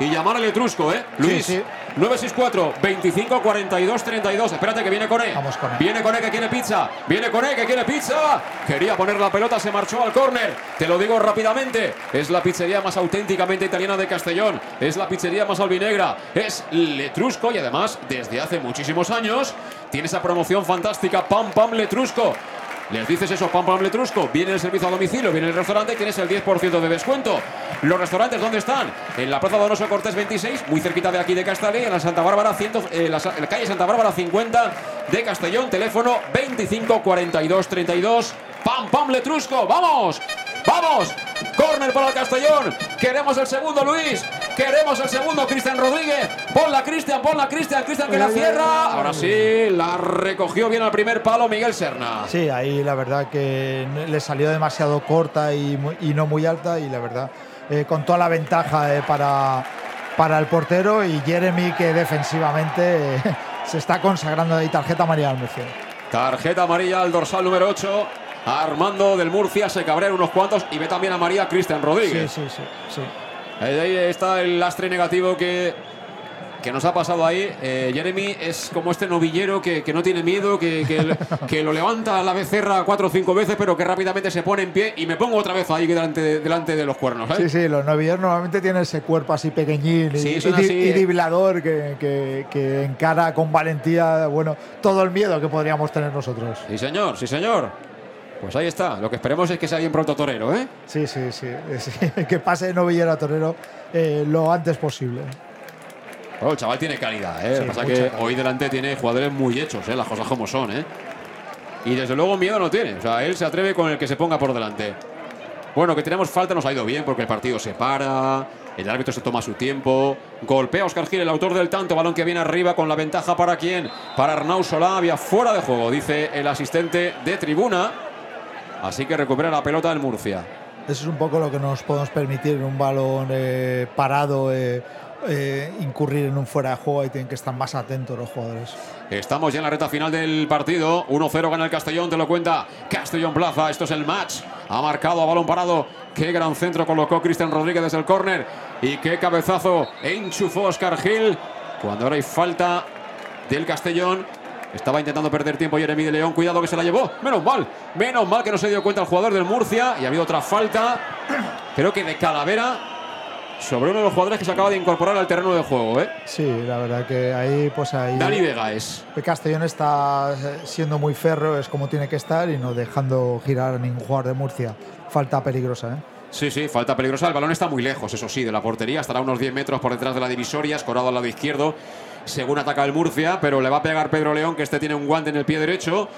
y llamar al Etrusco, ¿eh? Luis. sí. 964 25 42 32. Espérate que viene con él. Vamos con él. Viene con él que quiere pizza. Viene con él que quiere pizza. Quería poner la pelota, se marchó al córner. Te lo digo rápidamente. Es la pizzería más auténticamente italiana de Castellón. Es la pizzería más albinegra. Es Letrusco y además desde hace muchísimos años tiene esa promoción fantástica Pam Pam Letrusco. Les dices eso, pam pam letrusco, viene el servicio a domicilio, viene el restaurante tienes el 10% de descuento. Los restaurantes, ¿dónde están? En la Plaza Donoso Cortés 26, muy cerquita de aquí de Castellón, en la Santa Bárbara 100, eh, la, la calle Santa Bárbara 50 de Castellón, teléfono 25 42 32. Pam pam letrusco, vamos, vamos, Córner para el Castellón. Queremos el segundo, Luis. Queremos el segundo, Cristian Rodríguez. Ponla, Cristian, ponla, Cristian. Cristian que la cierra. Ahora sí, la recogió bien al primer palo Miguel Serna. Sí, ahí la verdad que le salió demasiado corta y, no muy alta y la verdad eh, con toda la ventaja eh, para, para el portero y Jeremy que defensivamente eh, se está consagrando ahí tarjeta María Murcia. Tarjeta amarilla al dorsal número 8. Armando del Murcia se cabrea unos cuantos y ve también a María Cristian Sí, Rodríguez. sí, sí, sí. Ahí ahí está el lastre negativo que, que nos ha pasado ahí. Eh, Jeremy es como este novillero que, que no tiene miedo, que, que, que lo levanta a la becerra cuatro o cinco veces, pero que rápidamente se pone en pie y me pongo otra vez ahí delante, de- delante de los cuernos. ¿eh? Sí, sí, los novilleros normalmente tienen ese cuerpo así pequeñín y, Sí, y di- así, y eh. driblador que, que- que encara con valentía, bueno, todo el miedo que podríamos tener nosotros. Sí, señor, sí, señor. Pues ahí está. Lo que esperemos es que sea bien pronto torero, ¿eh? Sí, sí, sí, sí, que pase de novillero a torero eh, lo antes posible. Bueno, el chaval tiene calidad, ¿eh? Sí, Lo que pasa que calidad. hoy delante tiene jugadores muy hechos, ¿eh? Las cosas como son, ¿eh? Y desde luego miedo no tiene. O sea, él se atreve con el que se ponga por delante. Bueno, que tenemos falta nos ha ido bien porque el partido se para, el árbitro se toma su tiempo. Golpea a Oscar Gil, el autor del tanto, balón que viene arriba con la ventaja para quién? Para Arnau Solá, había fuera de juego, dice el asistente de tribuna. Así que recupera la pelota del Murcia. Eso es un poco lo que nos podemos permitir en un balón eh, parado, eh, eh, incurrir en un fuera de juego y tienen que estar más atentos los jugadores. Estamos ya en la recta final del partido. 1-0 gana el Castellón, te lo cuenta Castellón Plaza. Esto es el match. Ha marcado a balón parado. Qué gran centro colocó Cristian Rodríguez desde el córner. Y qué cabezazo enchufó Oscar Gil. Cuando ahora hay falta del Castellón. Estaba intentando perder tiempo Jeremy de León. Cuidado que se la llevó. Menos mal. Menos mal que no se dio cuenta el jugador del Murcia. Y ha habido otra falta. Creo que de Calavera. Sobre uno de los jugadores que se acaba de incorporar al terreno de juego. ¿eh? Sí, la verdad que ahí, pues ahí. Dani Vega es. El Castellón está eh, siendo muy ferro, es como tiene que estar y no dejando girar a ningún jugador de Murcia. Falta peligrosa, ¿eh? Sí, sí, falta peligrosa. El balón está muy lejos, eso sí, de la portería. Estará a unos 10 metros por detrás de la divisoria, escorado al lado izquierdo, según ataca el Murcia, pero le va a pegar Pedro León, que este tiene un guante en el pie derecho.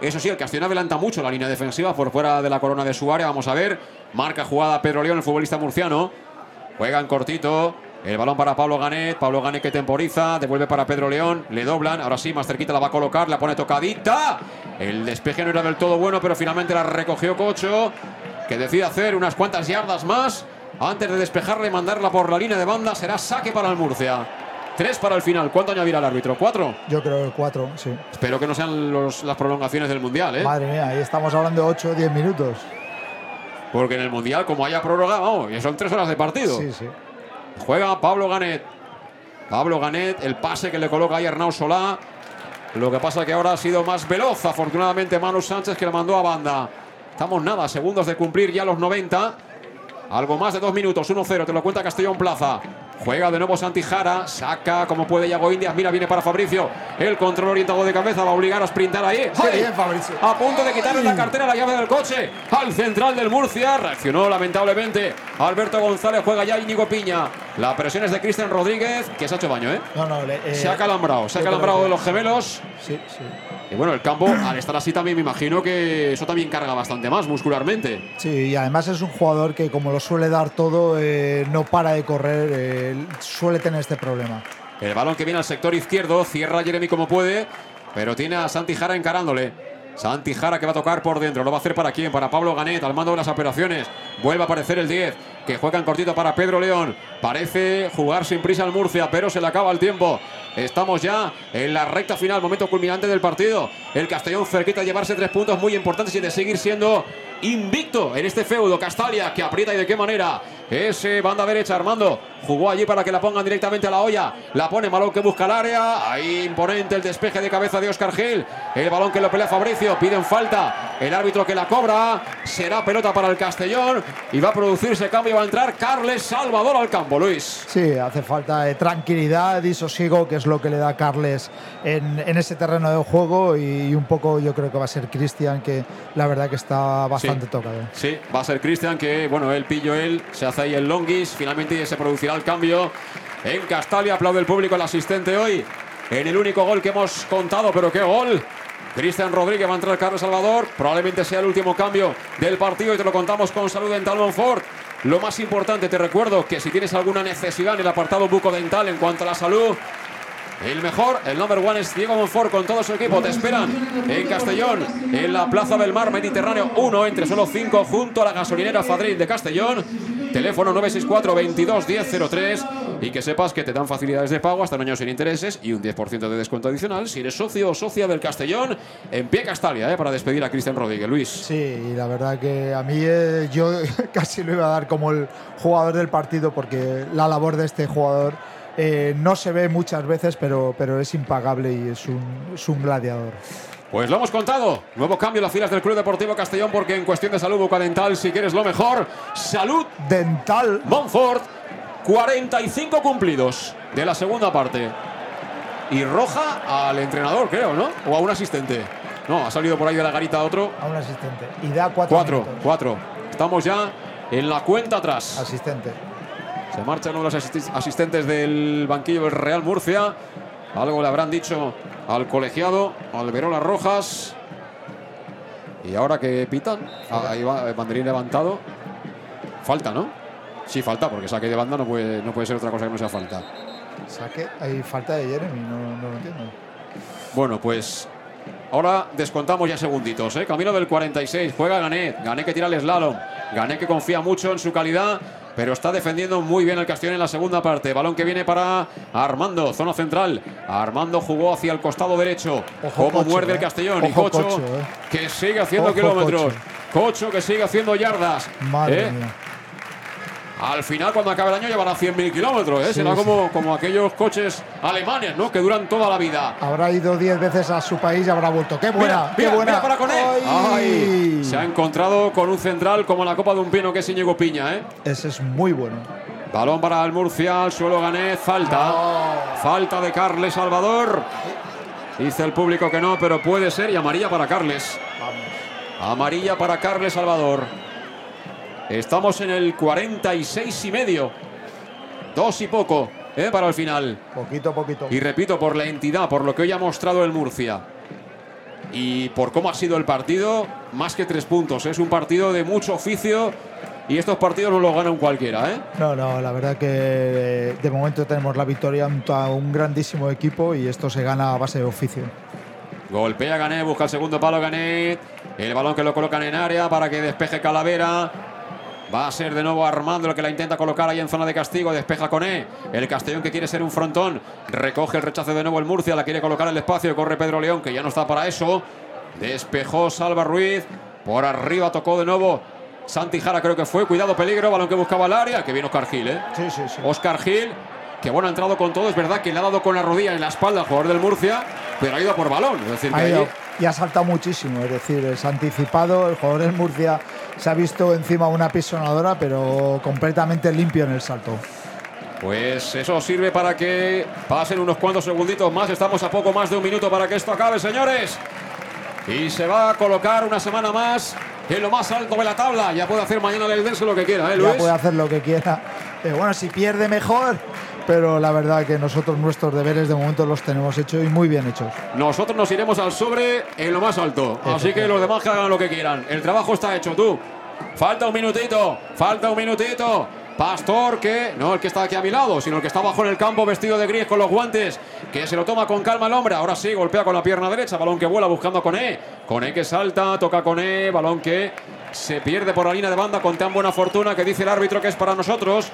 Eso sí, el Castellón adelanta mucho la línea defensiva por fuera de la corona de su área. Vamos a ver. Marca jugada Pedro León, el futbolista murciano. Juega en cortito. El balón para Pablo Ganet. Pablo Ganet que temporiza. Devuelve para Pedro León. Le doblan. Ahora sí, más cerquita la va a colocar. La pone tocadita. El despeje no era del todo bueno, pero finalmente la recogió Cocho. Que decide hacer unas cuantas yardas más. Antes de despejarla y mandarla por la línea de banda. Será saque para el Murcia. Tres para el final. ¿Cuánto añadirá el árbitro? ¿Cuatro? Yo creo que cuatro, sí. Espero que no sean los- las prolongaciones del Mundial, ¿eh? Madre mía, ahí estamos hablando de 8 o 10 minutos. Porque en el Mundial, como haya prórroga, vamos, ya son tres horas de partido. Sí, sí. Juega Pablo Ganet. Pablo Ganet, el pase que le coloca ahí Arnau Solá. Lo que pasa que ahora ha sido más veloz, afortunadamente, Manu Sánchez que le mandó a banda. Estamos nada, segundos de cumplir ya los 90. Algo más de dos minutos, 1-0, te lo cuenta Castellón Plaza. Juega de nuevo Santijara, saca como puede Yago Indias, mira, viene para Fabricio. El control orientado de cabeza va a obligar a sprintar ahí. ¡Ay! bien, Fabricio. A punto de quitarle la cartera, la llave del coche al central del Murcia. Reaccionó lamentablemente Alberto González, juega ya Íñigo Piña. La presión es de Cristian Rodríguez, que se ha hecho baño, ¿eh? No, no, le- eh, se ha calambrado, se ha calambrado de los gemelos. Sí, sí. Y bueno, el campo, al estar así también me imagino que eso también carga bastante más muscularmente. Sí, y además es un jugador que como lo suele dar todo, eh, no para de correr, eh, suele tener este problema. El balón que viene al sector izquierdo, cierra Jeremy como puede, pero tiene a Santi Jara encarándole. Santi Jara que va a tocar por dentro, lo va a hacer para quién, para Pablo Ganet, al mando de las operaciones. Vuelve a aparecer el 10, que juega en cortito para Pedro León. Parece jugar sin prisa al Murcia, pero se le acaba el tiempo. Estamos ya en la recta final, momento culminante del partido. El Castellón cerquita de llevarse tres puntos muy importantes y de seguir siendo invicto en este feudo. Castalia que aprieta y de qué manera. Ese banda derecha, Armando. Jugó allí para que la pongan directamente a la olla. La pone balón que busca el área. Ahí imponente el despeje de cabeza de Oscar Gil. El balón que lo pelea Fabricio. Piden falta. El árbitro que la cobra. Será pelota para el Castellón. Y va a producirse cambio. Va a entrar Carles Salvador al campo, Luis. Sí, hace falta eh, tranquilidad y sosiego, que es lo que le da Carles en, en ese terreno de juego. Y un poco yo creo que va a ser Cristian, que la verdad que está bastante Sí. tocado. Sí, va a ser Cristian que, bueno, él pillo él, se hace ahí el longis, finalmente se producirá el cambio en Castalia, aplaude el público, el asistente hoy, en el único gol que hemos contado, pero qué gol Cristian Rodríguez va a entrar Carlos Salvador. Probablemente sea el último cambio del partido y te lo contamos con Salud Dental Monfort. Lo más importante, te recuerdo que si tienes alguna necesidad en el apartado bucodental en cuanto a la salud, el mejor, el number one es Diego Monfort con todo su equipo. Te esperan en Castellón, en la Plaza del Mar Mediterráneo 1, entre solo 5, junto a la gasolinera Fadril de Castellón. Teléfono 964 22 1003 y que sepas que te dan facilidades de pago hasta un año sin intereses y un 10% de descuento adicional si eres socio o socia del Castellón en pie Castalia, ¿eh? para despedir a Cristian Rodríguez. Luis. Sí, y la verdad que a mí eh, yo casi lo iba a dar como el jugador del partido porque la labor de este jugador eh, no se ve muchas veces, pero, pero es impagable y es un, es un gladiador. Pues lo hemos contado. Nuevo cambio en las filas del Club Deportivo Castellón porque en cuestión de salud bucodental, si quieres lo mejor, salud dental. Montfort, 45 cumplidos de la segunda parte. Y roja al entrenador, creo, ¿no? O a un asistente. No, ha salido por ahí de la garita otro. A un asistente. Y da cuatro. Cuatro, minutos. cuatro. Estamos ya en la cuenta atrás. Asistente. Se marcha uno de los asistentes del banquillo del Real Murcia. Algo le habrán dicho al colegiado, al Verola Rojas. Y ahora que pitan, ah, ahí va, el banderín levantado. Falta, ¿no? Sí, falta, porque saque de banda no puede, no puede ser otra cosa que no sea falta. Saque. Hay falta de Jeremy, no, no lo entiendo. Bueno, pues ahora descontamos ya segunditos. ¿eh? Camino del 46. Juega Ganet. Ganet que tira el slalom. Ganet que confía mucho en su calidad. Pero está defendiendo muy bien el Castellón en la segunda parte. Balón que viene para Armando, zona central. Armando jugó hacia el costado derecho. Ojo, Cocho, muerde el eh. Castellón. y Cocho, Cocho, eh. que sigue haciendo Ojo, kilómetros. Cocho. Cocho que sigue haciendo yardas. Madre ¿eh? mía. Al final, cuando acabe el año, llevará 100.000 kilómetros. ¿eh? Sí, Será sí. como, como aquellos coches alemanes, ¿no? Que duran toda la vida. Habrá ido 10 veces a su país y habrá vuelto. ¡Qué buena! Mira, ¡Qué mira, buena! mira para Coné. ¡Ay! Ay, Se ha encontrado con un central como la copa de un pino que es Íñigo Piña, ¿eh? Ese es muy bueno. Balón para el Murcia, al suelo gané, falta. Falta de Carles Salvador. Dice el público que no, pero puede ser y amarilla para Carles. Amarilla para Carles Salvador. Estamos en el 46 y medio. Dos y poco, ¿eh? Para el final. Poquito a poquito. Y repito, por la entidad, por lo que hoy ha mostrado el Murcia. Y por cómo ha sido el partido, más que tres puntos. Es un partido de mucho oficio y estos partidos no los gana un cualquiera. ¿eh? No, no, la verdad que de momento tenemos la victoria ante un grandísimo equipo y esto se gana a base de oficio. Golpea Gané, busca el segundo palo Gané. El balón que lo colocan en área para que despeje Calavera. Va a ser de nuevo Armando el que la intenta colocar ahí en zona de castigo. Despeja Coné. El Castellón que quiere ser un frontón. Recoge el rechazo de nuevo el Murcia. La quiere colocar el espacio. Corre Pedro León que ya no está para eso. Despejó Salva Ruiz. Por arriba tocó de nuevo Santi Jara creo que fue. Cuidado peligro. Balón que buscaba el área. Que viene Oscar Gil. ¿eh? Sí, sí, sí. Oscar Gil. Que bueno, ha entrado con todo. Es verdad que le ha dado con la rodilla en la espalda al jugador del Murcia. Pero ha ido por balón. Es decir, que ahí- y ha saltado muchísimo, es decir, es anticipado. El jugador del Murcia se ha visto encima una pisonadora, pero completamente limpio en el salto. Pues eso sirve para que pasen unos cuantos segunditos más. Estamos a poco más de un minuto para que esto acabe, señores. Y se va a colocar una semana más en lo más alto de la tabla. Ya puede hacer mañana el Denso lo que quiera, ¿eh, Ya Luis? puede hacer lo que quiera. Eh, bueno, si pierde mejor, pero la verdad que nosotros nuestros deberes de momento los tenemos hechos y muy bien hechos. Nosotros nos iremos al sobre en lo más alto. Así que los demás que hagan lo que quieran. El trabajo está hecho, tú. Falta un minutito, falta un minutito. Pastor, que no el que está aquí a mi lado, sino el que está abajo en el campo vestido de gris con los guantes, que se lo toma con calma el hombre. Ahora sí, golpea con la pierna derecha, balón que vuela buscando a Coné. Coné que salta, toca Coné, balón que se pierde por la línea de banda con tan buena fortuna que dice el árbitro que es para nosotros.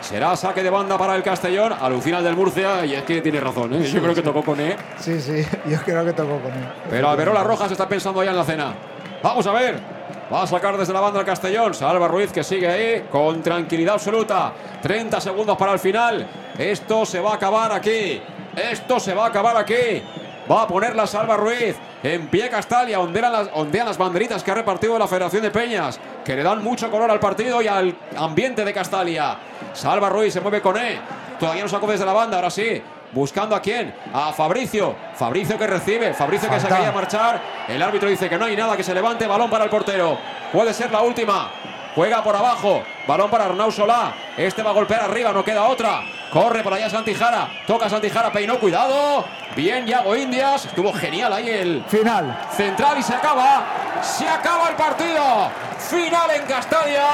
Será saque de banda para el Castellón, alucina el del Murcia, y es que tiene razón, ¿eh? yo creo que tocó Coné. Sí, sí, yo creo que tocó con él. Pero Alberola Rojas está pensando ya en la cena. Vamos a ver. Va a sacar desde la banda el Castellón. Salva Ruiz que sigue ahí con tranquilidad absoluta. 30 segundos para el final. Esto se va a acabar aquí. Esto se va a acabar aquí. Va a poner la Salva Ruiz. En pie Castalia. Ondean las, ondean las banderitas que ha repartido la Federación de Peñas. Que le dan mucho color al partido y al ambiente de Castalia. Salva Ruiz se mueve con E. Todavía no sacó desde la banda. Ahora sí. Buscando a quién? A Fabricio. Fabricio que recibe. Fabricio que se quería marchar. El árbitro dice que no hay nada, que se levante. Balón para el portero. Puede ser la última. Juega por abajo, balón para Arnau Solá, este va a golpear arriba, no queda otra, corre por allá Santijara, toca Santijara, peinó, cuidado, bien Yago Indias, estuvo genial ahí el final. central y se acaba, se acaba el partido, final en Castalia,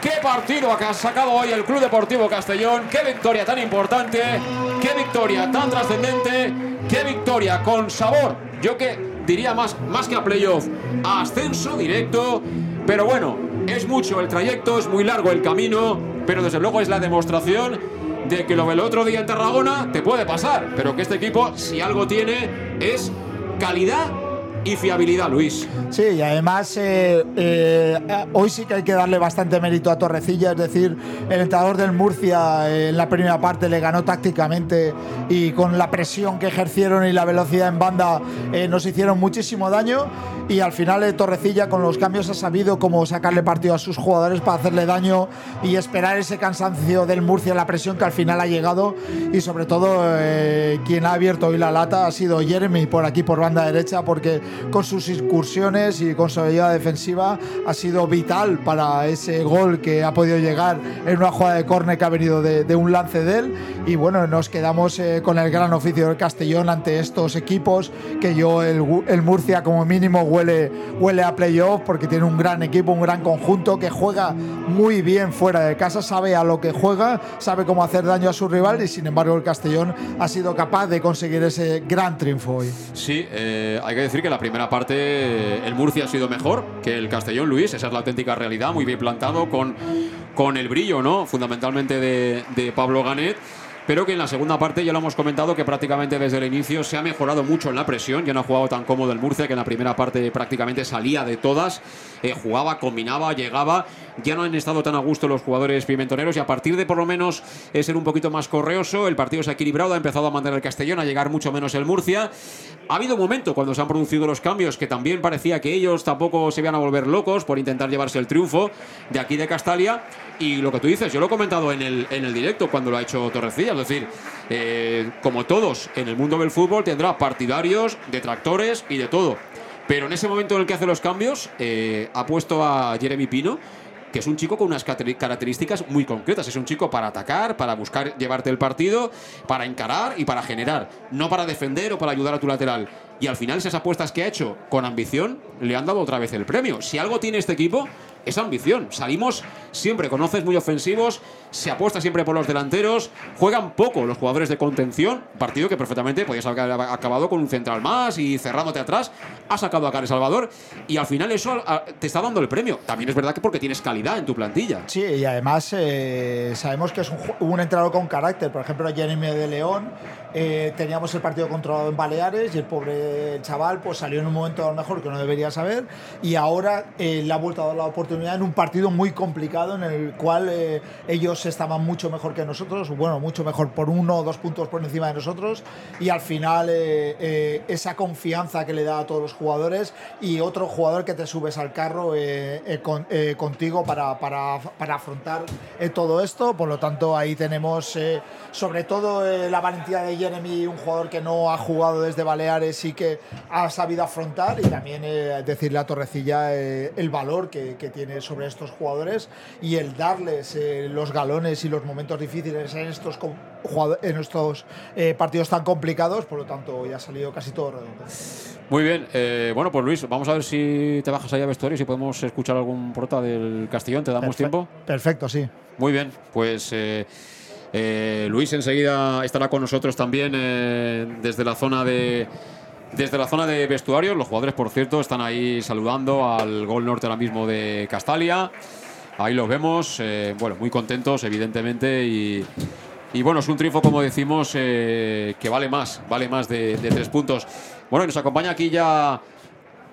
Qué partido ha sacado hoy el Club Deportivo Castellón. Qué victoria tan importante. Qué victoria tan trascendente. Qué victoria con sabor. Yo que diría más, más que a playoff, a ascenso directo. Pero bueno, es mucho el trayecto, es muy largo el camino. Pero desde luego es la demostración de que lo del otro día en Tarragona te puede pasar. Pero que este equipo, si algo tiene, es calidad y fiabilidad, Luis. Sí, y además eh, eh, hoy sí que hay que darle bastante mérito a Torrecilla, es decir, el entrenador del Murcia eh, en la primera parte le ganó tácticamente y con la presión que ejercieron y la velocidad en banda nos hicieron muchísimo daño y al final Torrecilla con los cambios ha sabido cómo sacarle partido a sus jugadores para hacerle daño y esperar ese cansancio del Murcia, la presión que al final ha llegado y sobre todo quien ha abierto hoy la lata ha sido Jeremy por aquí por banda derecha porque con sus incursiones y con su habilidad defensiva ha sido vital para ese gol que ha podido llegar en una jugada de córner que ha venido de, un lance de él. Y bueno, nos quedamos eh, con el gran oficio del Castellón ante estos equipos que yo, el, Murcia como mínimo, huele, huele a playoff porque tiene un gran equipo, un gran conjunto que juega muy bien fuera de casa, sabe a lo que juega, sabe cómo hacer daño a su rival y sin embargo el Castellón ha sido capaz de conseguir ese gran triunfo hoy. Sí, eh, hay que decir que la primera parte el Murcia ha sido mejor que el Castellón Luis, esa es la auténtica realidad, muy bien plantado con, con el brillo, ¿no? Fundamentalmente de, de Pablo Ganet pero que en la segunda parte ya lo hemos comentado que prácticamente desde el inicio se ha mejorado mucho en la presión, ya no ha jugado tan cómodo el Murcia que en la primera parte prácticamente salía de todas, eh, jugaba, combinaba, llegaba, ya no han estado tan a gusto los jugadores pimentoneros y a partir de por lo menos eh, ser un poquito más correoso, el partido se ha equilibrado, ha empezado a mantener el Castellón, a llegar mucho menos el Murcia. Ha habido un momento cuando se han producido los cambios que también parecía que ellos tampoco se iban a volver locos por intentar llevarse el triunfo de aquí de Castalia y lo que tú dices, yo lo he comentado en el, en el directo cuando lo ha hecho Torrecilla, es decir, eh, como todos en el mundo del fútbol, tendrá partidarios, detractores y de todo. Pero en ese momento en el que hace los cambios, eh, ha puesto a Jeremy Pino, que es un chico con unas características muy concretas. Es un chico para atacar, para buscar llevarte el partido, para encarar y para generar, no para defender o para ayudar a tu lateral. Y al final esas apuestas que ha hecho con ambición le han dado otra vez el premio. Si algo tiene este equipo es ambición. Salimos siempre con once muy ofensivos, se apuesta siempre por los delanteros, juegan poco los jugadores de contención, partido que perfectamente podías haber acabado con un central más y cerrándote atrás, ha sacado a Care Salvador y al final eso te está dando el premio. También es verdad que porque tienes calidad en tu plantilla. Sí, y además eh, sabemos que es un, un con carácter, por ejemplo, Jeremy de León, eh, teníamos el partido controlado en Baleares y el pobre chaval pues salió en un momento a lo mejor que no debería saber y ahora eh, le ha vuelto a dar la oportunidad en un partido muy complicado en el cual ellos estaban mucho mejor que nosotros, bueno, mucho mejor por uno o dos puntos por encima de nosotros y al final eh, eh, esa confianza que le da a todos los jugadores y otro jugador que te subes al carro eh, contigo para, para, para afrontar todo esto, por lo tanto ahí tenemos sobre todo la valentía de Jeremy, un jugador que no ha jugado desde Baleares y que ha sabido afrontar y también decirle a Torrecilla el valor que, que, tiene sobre estos jugadores y el darles los galones y los momentos difíciles en estos, en estos eh, partidos tan complicados, por lo tanto ya ha salido casi todo redondo. Muy bien, eh, bueno pues Luis, vamos a ver si te bajas allá a vestuario, si podemos escuchar algún prota del Castellón, ¿te damos tiempo? Perfecto, sí. Muy bien, pues... Eh, Luis enseguida estará con nosotros también desde la zona de desde la zona de vestuario. Los jugadores, por cierto, están ahí saludando al gol norte ahora mismo de Castalia. Ahí los vemos, eh, bueno, muy contentos, evidentemente, y, bueno, es un triunfo, como decimos, eh, que vale más, vale más de, tres puntos. Bueno, y nos acompaña aquí ya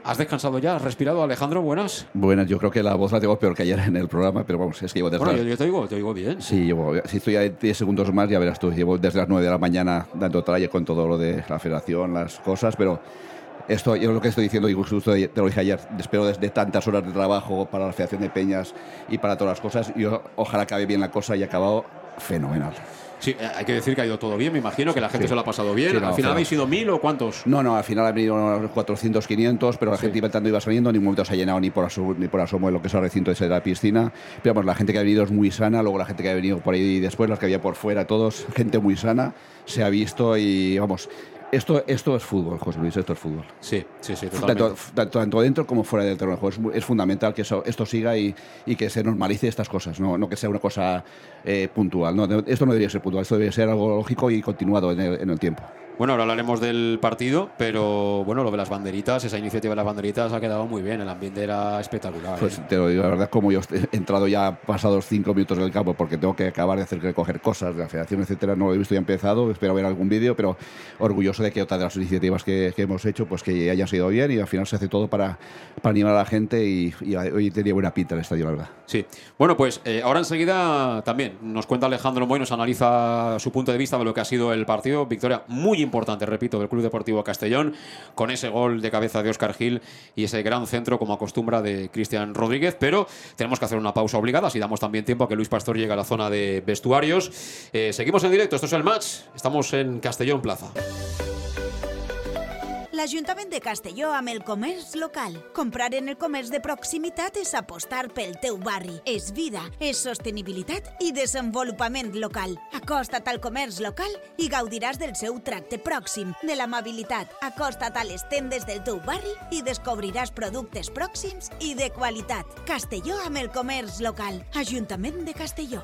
¿Has descansado ya? ¿Has respirado, Alejandro? ¿Buenas? Buenas, yo creo que la voz la tengo peor que ayer en el programa, pero vamos, es que llevo desde Bueno, yo, te, oigo, te oigo bien. Sí, llevo, si estoy a 10 segundos más, ya verás tú, llevo desde las 9 de la mañana dando traje con todo lo de la federación, las cosas, pero esto yo lo que estoy diciendo, y justo te lo dije ayer, espero desde tantas horas de trabajo para la Federación de Peñas y para todas las cosas, yo ojalá acabe bien la cosa y acabado fenomenal. Sí, eh, hay que decir que ha ido todo bien, me imagino que la gente Sí. se lo ha pasado bien. Sí, no, al final habéis sido mil o cuántos. No, no, al final han venido unos 400, 500, pero la gente iba entrando, iba saliendo, en ningún momento se ha llenado ni por, asomo, ni por asomo en lo que es el recinto de la piscina. Pero vamos, la gente que ha venido es muy sana, luego la gente que ha venido por ahí después, los que había por fuera, todos, gente muy sana, se ha visto y vamos, esto, esto es fútbol, José Luis, esto es fútbol. Sí, sí, sí, Tanto, dentro como fuera del terreno de juego. Es, fundamental que eso- esto siga y, y que se normalice estas cosas, no, no que sea una cosa eh, puntual. No, esto no debería ser puntual, esto debería ser algo lógico y continuado en el, en el tiempo. Bueno, ahora hablaremos del partido, pero bueno, lo de las banderitas, esa iniciativa de las banderitas ha quedado muy bien, el ambiente era espectacular. Pues ¿eh? te lo digo, la verdad, como yo he entrado ya pasados cinco minutos del campo porque tengo que acabar de hacer recoger cosas de la federación, etcétera, no lo he visto ya empezado, espero ver algún vídeo, pero orgulloso de que otra de las iniciativas que, que hemos hecho, pues que hayan sido bien y al final se hace todo para, para animar a la gente y, y hoy tenía buena pinta el estadio, la verdad. Sí. Bueno, pues eh, ahora enseguida también nos cuenta Alejandro Moy, nos analiza su punto de vista de lo que ha sido el partido. Victoria muy importante, repito, del Club Deportivo Castellón, con ese gol de cabeza de Óscar Gil y ese gran centro, como acostumbra, de Cristian Rodríguez. Pero tenemos que hacer una pausa obligada, si damos también tiempo a que Luis Pastor llegue a la zona de vestuarios. Eh, seguimos en directo, esto es el match. Estamos en Castellón Plaza. L'Ajuntament de Castelló amb el comerç local. Comprar en el comerç de proximitat és apostar pel teu barri. És vida, és sostenibilitat i desenvolupament local. Acosta't al comerç local i gaudiràs del seu tracte pròxim, de l'amabilitat. Acosta't a les tendes del teu barri i descobriràs productes pròxims i de qualitat. Castelló amb el comerç local. Ajuntament de Castelló.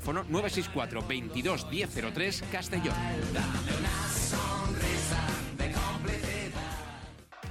964 22 1003 Castellón.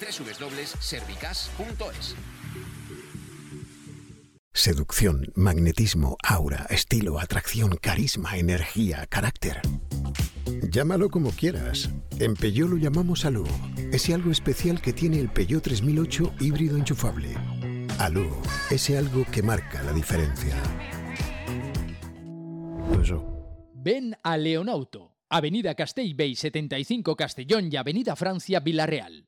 www.servicas.es. Seducción, magnetismo, aura, estilo, atracción, carisma, energía, carácter. Llámalo como quieras. En Peugeot lo llamamos Algo. Ese algo especial que tiene el Peugeot 3008 híbrido enchufable. Alú, ese algo que marca la diferencia. Ven a Leonauto, Avenida Castellbey 75 Castellón y Avenida Francia Villarreal.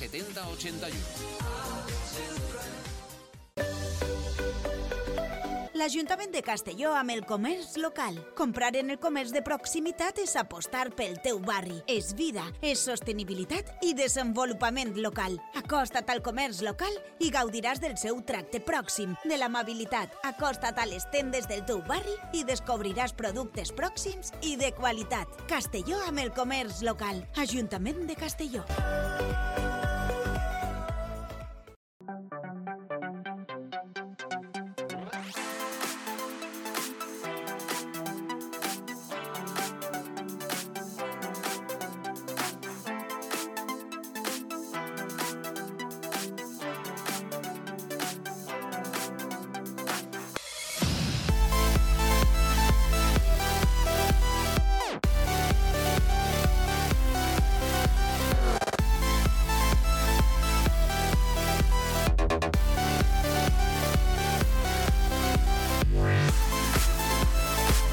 70 81. L'Ajuntament de Castelló amb el comerç local. Comprar en el comerç de proximitat és apostar pel teu barri. És vida, és sostenibilitat i desenvolupament local. Acosta't al comerç local i gaudiràs del seu tracte pròxim, de l'amabilitat. Acosta't a les tendes del teu barri i descobriràs productes pròxims i de qualitat. Castelló amb el comerç local. Ajuntament de Castelló. Thank you.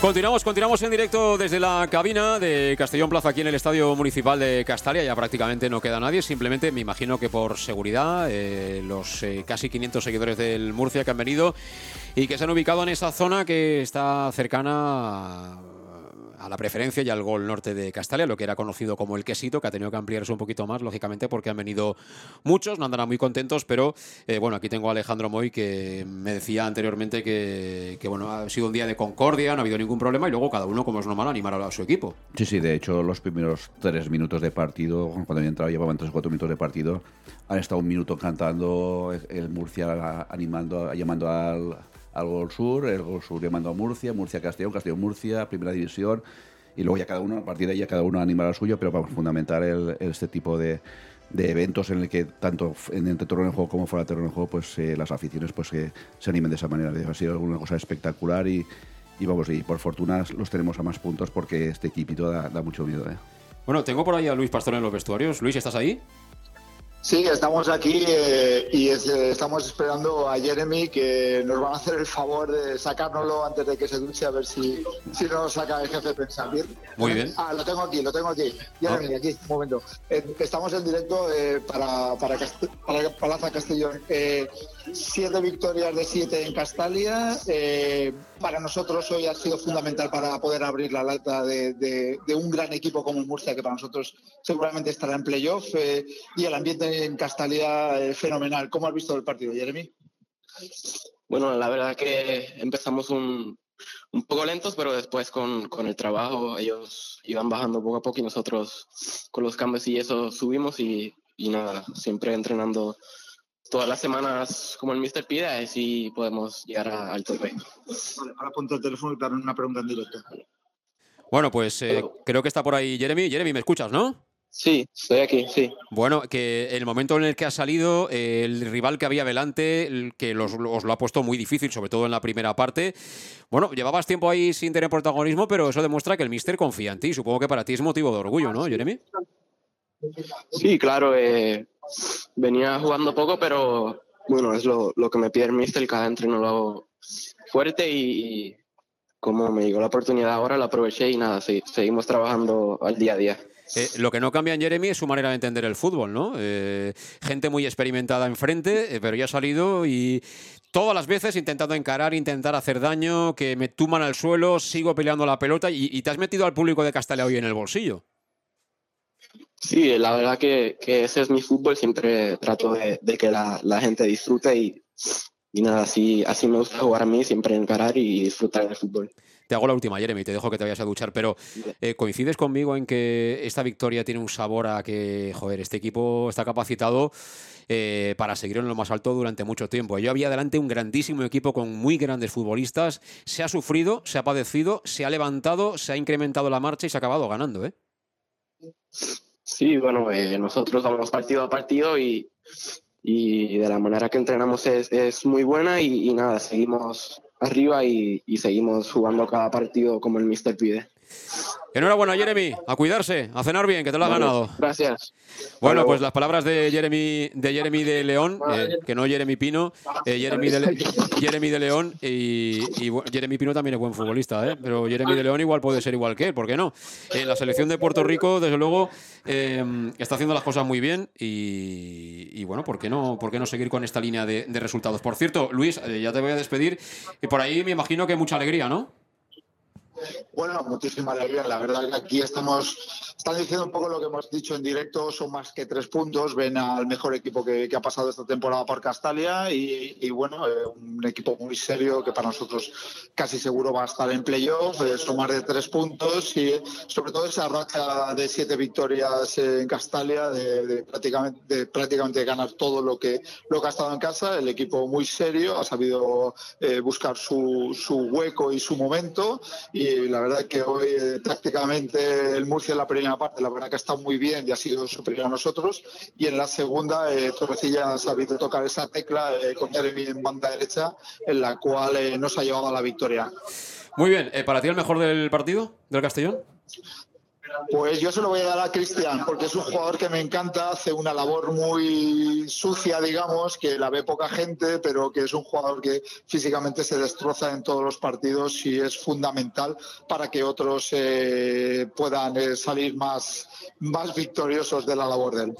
Continuamos, continuamos en directo desde la cabina de Castellón Plaza aquí en el Estadio Municipal de Castalia. Ya prácticamente no queda nadie, simplemente me imagino que por seguridad eh, los eh, casi 500 seguidores del Murcia que han venido y que se han ubicado en esa zona que está cercana a a la preferencia y al gol norte de Castalia, lo que era conocido como el quesito, que ha tenido que ampliarse un poquito más, lógicamente, porque han venido muchos, no andarán muy contentos, pero eh, bueno, aquí tengo a Alejandro Moy que me decía anteriormente que, bueno, ha sido un día de concordia, no ha habido ningún problema y luego cada uno, como es normal, animar a su equipo. Sí, sí, de hecho, los primeros tres minutos de partido, cuando había entrado, llevaban tres o cuatro minutos de partido, han estado un minuto cantando, el Murcia animando, llamando al, al Gol Sur, el Gol Sur llamando a Murcia, Murcia Castellón, Castellón Murcia, Primera División, y luego ya cada uno, a partir de ahí cada uno anima al suyo, pero vamos, fundamental el, este tipo de, eventos en el que tanto en el terreno de juego como fuera del terreno de juego, pues eh, las aficiones pues que se animen de esa manera. Ha sido alguna cosa espectacular y, y vamos, y por fortuna los tenemos a más puntos porque este equipito da, da mucho miedo. ¿eh? Bueno, tengo por ahí a Luis Pastor en los vestuarios. Luis, ¿estás ahí? Sí, estamos aquí eh, y es, eh, estamos esperando a Jeremy que nos van a hacer el favor de sacárnoslo antes de que se duche a ver si, si no nos saca el jefe pensar bien. Muy bien. Ah, lo tengo aquí, lo tengo aquí. Jeremy, aquí, un momento. Eh, estamos en directo eh, para, para, Cast- para Plaza Castellón. Siete victorias de siete en Castalia. Eh, para nosotros hoy ha sido fundamental para poder abrir la lata de, de- de un gran equipo como el Murcia, que para nosotros seguramente estará en playoff. eh, y el ambiente en Castalia eh, fenomenal. ¿Cómo has visto el partido, Jeremy? Bueno, la verdad que empezamos un, un poco lentos, pero después con, con el trabajo ellos iban bajando poco a poco y nosotros con los cambios y eso subimos y, y nada, siempre entrenando todas las semanas como el Mister pide, así podemos llegar a- al tope. Vale, ahora ponte el teléfono y te haré una pregunta en directo. Bueno, pues eh, creo que está por ahí Jeremy. Jeremy, ¿me escuchas, no? Sí, estoy aquí, sí. Bueno, que el momento en el que ha salido, eh, el rival que había delante, el que los- os lo ha puesto muy difícil, sobre todo en la primera parte. Bueno, llevabas tiempo ahí sin tener protagonismo, pero eso demuestra que el Mister confía en ti. Supongo que para ti es motivo de orgullo, ¿no, Jeremy? Sí, claro, eh, venía jugando poco, pero bueno, es lo, lo que me pide el cada entreno lo hago fuerte y, y como me llegó la oportunidad ahora, la aproveché y nada, sí, seguimos trabajando al día a día. Eh, lo que no cambia en Jeremy es su manera de entender el fútbol, ¿no? Eh, gente muy experimentada enfrente, eh, pero ya ha salido y todas las veces intentando encarar, intentar hacer daño, que me tuman al suelo, sigo peleando la pelota y, te has metido al público de Castalia hoy en el bolsillo. Sí, la verdad que, ese es mi fútbol, siempre trato de, que la, gente disfrute y, y nada, así, así me gusta jugar a mí, siempre encarar y disfrutar del fútbol. Te hago la última, Jeremy, te dejo que te vayas a duchar, pero eh, ¿coincides conmigo en que esta victoria tiene un sabor a que, joder, este equipo está capacitado eh, para seguir en lo más alto durante mucho tiempo? Yo había delante un grandísimo equipo con muy grandes futbolistas, se ha sufrido, se ha padecido, se ha levantado, se ha incrementado la marcha y se ha acabado ganando, ¿eh? Sí, bueno, eh, nosotros vamos partido a partido y, y de la manera que entrenamos es, es muy buena y, y nada, seguimos arriba y, seguimos jugando cada partido como el Mister pide. Enhorabuena, Jeremy. A cuidarse, a cenar bien, que te lo has ganado. Gracias. Bueno, pues las palabras de Jeremy de, Jeremy de León, eh, que no Jeremy Pino, eh, Jeremy, de, Jeremy de León y, Jeremy Pino también es buen futbolista, ¿eh? pero Jeremy de León igual puede ser igual que él, ¿por qué no? En la selección de Puerto Rico, desde luego, está haciendo las cosas muy bien y, bueno, ¿por qué, no, ¿por qué no seguir con esta línea de, de resultados? Por cierto, Luis, ya te voy a despedir y por ahí me imagino que mucha alegría, ¿no? Bueno, muchísima alegría. La verdad que aquí estamos, están diciendo un poco lo que hemos dicho en directo, son más que tres puntos, ven al mejor equipo que, ha pasado esta temporada por Castalia y, bueno, eh, un equipo muy serio que para nosotros casi seguro va a estar en playoff, eh, son más de tres puntos y sobre todo esa racha de siete victorias en Castalia, de, prácticamente, de prácticamente ganar todo lo que, lo que ha estado en casa, el equipo muy serio, ha sabido eh, buscar su, su hueco y su momento y y la verdad que hoy eh, prácticamente el Murcia en la primera parte, la verdad que estado muy bien y ha sido superior a nosotros. Y en la segunda, eh, Torrecilla ha sabido tocar esa tecla eh, con Jeremy en banda derecha, en la cual eh, nos ha llevado a la victoria. Muy bien, ¿para ti el mejor del partido, del Castellón? Pues yo se lo voy a dar a Cristian, porque es un jugador que me encanta, hace una labor muy sucia, digamos, que la ve poca gente, pero que es un jugador que físicamente se destroza en todos los partidos y es fundamental para que otros eh, puedan eh, salir más, más victoriosos de la labor de él.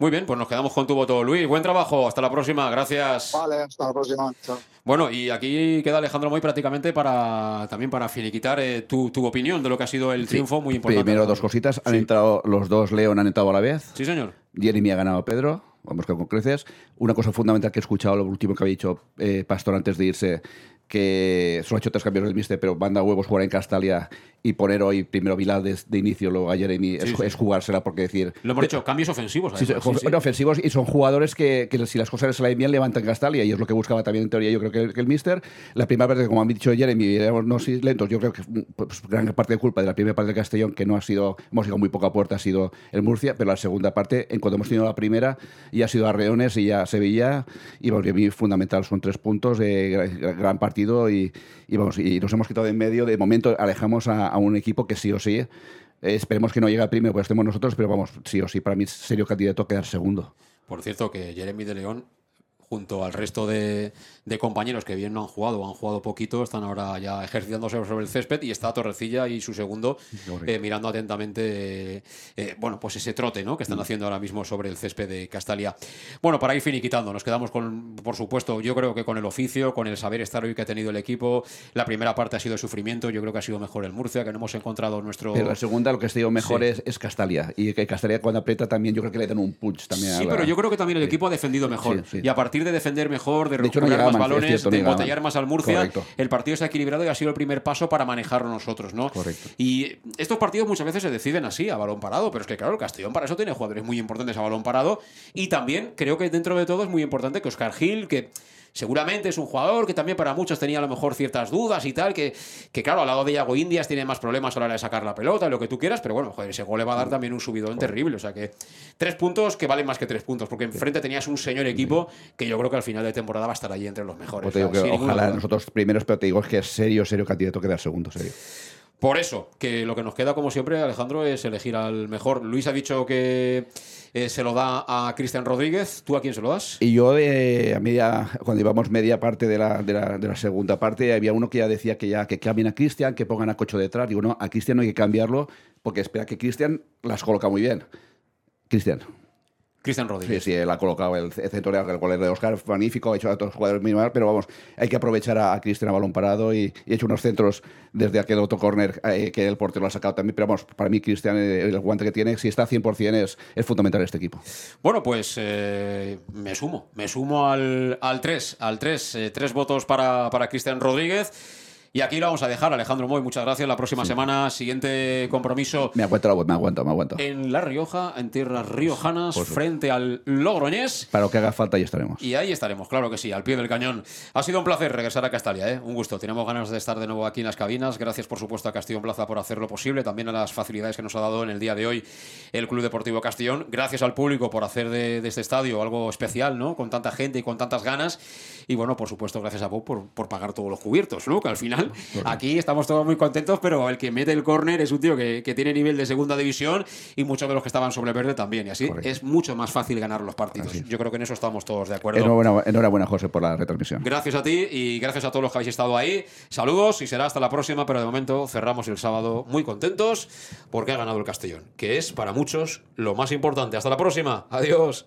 Muy bien, pues nos quedamos con tu voto, Luis. Buen trabajo, hasta la próxima, gracias. Vale, hasta la próxima. Chao. Bueno, y aquí queda Alejandro Moy prácticamente para también para finiquitar eh, tu, opinión de lo que ha sido el triunfo muy importante. Primero dos cositas. Han entrado los dos León han entrado a la vez. Sí, señor. Jeremy ha ganado a Pedro. Vamos con creces. Una cosa fundamental que he escuchado, lo último que había dicho eh, Pastor antes de irse, que solo ha hecho tres cambios del mister, pero manda huevos jugar en Castalia y poner hoy primero Vilal de, inicio, luego a Jeremy, es, jugársela porque decir... Lo hemos dicho, cambios ofensivos. Sí, ofensivos y son jugadores que, si las cosas les salen bien levantan Castalia y es lo que buscaba también en teoría yo creo que, el mister. La primera parte, como han dicho Jeremy, éramos no lentos, yo creo que pues, gran parte de culpa de la primera parte del Castellón, que no ha sido, hemos llegado muy poco a puerta, ha sido el Murcia, pero la segunda parte, en cuanto hemos tenido la primera, ya ha sido a Reones y ya Sevilla, y a mí fundamental, son tres puntos, de gran partido y, y, vamos, y nos hemos quitado de en medio, de momento alejamos a a, un equipo que sí o sí, eh, esperemos que no llegue al primero, pues estemos nosotros, pero vamos, sí o sí, para mí serio candidato a quedar segundo. Por cierto, que Jeremy de León junto al resto de, compañeros que bien no han jugado o han jugado poquito, están ahora ya ejercitándose sobre el césped y está Torrecilla y su segundo eh, mirando atentamente, eh, bueno, pues ese trote ¿no? que están mm. haciendo ahora mismo sobre el césped de Castalia. Bueno, para ir finiquitando, nos quedamos con, por supuesto, yo creo que con el oficio, con el saber estar hoy que ha tenido el equipo. La primera parte ha sido de sufrimiento, yo creo que ha sido mejor el Murcia, que no hemos encontrado nuestro... Pero la segunda, lo que ha sido mejor es, Castalia. Y que Castalia cuando aprieta también, yo creo que le dan un punch también. Sí, pero yo creo que también el equipo ha defendido mejor. Y a partir de defender mejor, de, recuperar más balones, de embotellar más al Murcia, el partido está equilibrado y ha sido el primer paso para manejarlo nosotros, ¿no? Y estos partidos muchas veces se deciden así, a balón parado, pero es que claro, el Castellón para eso tiene jugadores muy importantes a balón parado y también creo que dentro de todo es muy importante que Oscar Gil, que seguramente es un jugador que también para muchos tenía a lo mejor ciertas dudas y tal, que, que claro, al lado de Iago Indias tiene más problemas a la hora de sacar la pelota y lo que tú quieras, pero bueno, joder, ese gol le va a dar también un subidón terrible. O sea que tres puntos que valen más que tres puntos, porque enfrente tenías un señor equipo que yo creo que al final de temporada va a estar allí entre los mejores. Pues ojalá nosotros primeros, pero te digo es que es serio, serio candidato quedar segundo, serio. Por eso, que lo que nos queda, como siempre, Alejandro, es elegir al mejor. Luis ha dicho que eh, se lo da a Cristian Rodríguez. ¿Tú a quién se lo das? Y yo, eh, a media, cuando íbamos media parte de la, segunda parte, había uno que ya decía que ya que cambien a Cristian, que pongan a Cocho detrás. Digo, no, a Cristian no hay que cambiarlo porque espera que Cristian las coloca muy bien. Cristian. Cristian Rodríguez. Sí, sí, él ha colocado el centro de el gol de Oscar, magnífico, ha hecho a los jugadores minimal, pero vamos, hay que aprovechar a, Cristian a balón parado y, y, hecho unos centros desde aquel autocorner eh, que el portero lo ha sacado también. Pero vamos, para mí, Cristian, eh, el guante que tiene, si está 100%, es, es fundamental este equipo. Bueno, pues eh, me sumo, me sumo al 3, al 3, tres votos para, para Cristian Rodríguez. Y aquí lo vamos a dejar, Alejandro Moy. Muchas gracias. La próxima sí. semana, siguiente compromiso. Me aguanto la voz, me aguanto, me aguanto. En La Rioja, en tierras riojanas, frente al Logroñés. Para lo que haga falta, ahí estaremos. Y ahí estaremos, claro que sí, al pie del cañón. Ha sido un placer regresar a Castalia, ¿eh? un gusto. Tenemos ganas de estar de nuevo aquí en las cabinas. Gracias, por supuesto, a Castellón Plaza por hacerlo posible. También a las facilidades que nos ha dado en el día de hoy el Club Deportivo Castellón. Gracias al público por hacer de, de este estadio algo especial, ¿no? Con tanta gente y con tantas ganas. Y bueno, por supuesto, gracias a Bob por, por pagar todos los cubiertos, ¿no? Que al final, aquí estamos todos muy contentos, pero el que mete el córner es un tío que, que, tiene nivel de segunda división y muchos de los que estaban sobre verde también. Y así Correcto. es mucho más fácil ganar los partidos. Yo creo que en eso estamos todos de acuerdo. Enhorabuena, enhorabuena, José, por la retransmisión. Gracias a ti y gracias a todos los que habéis estado ahí. Saludos y será hasta la próxima, pero de momento cerramos el sábado muy contentos porque ha ganado el Castellón, que es para muchos lo más importante. Hasta la próxima. Adiós.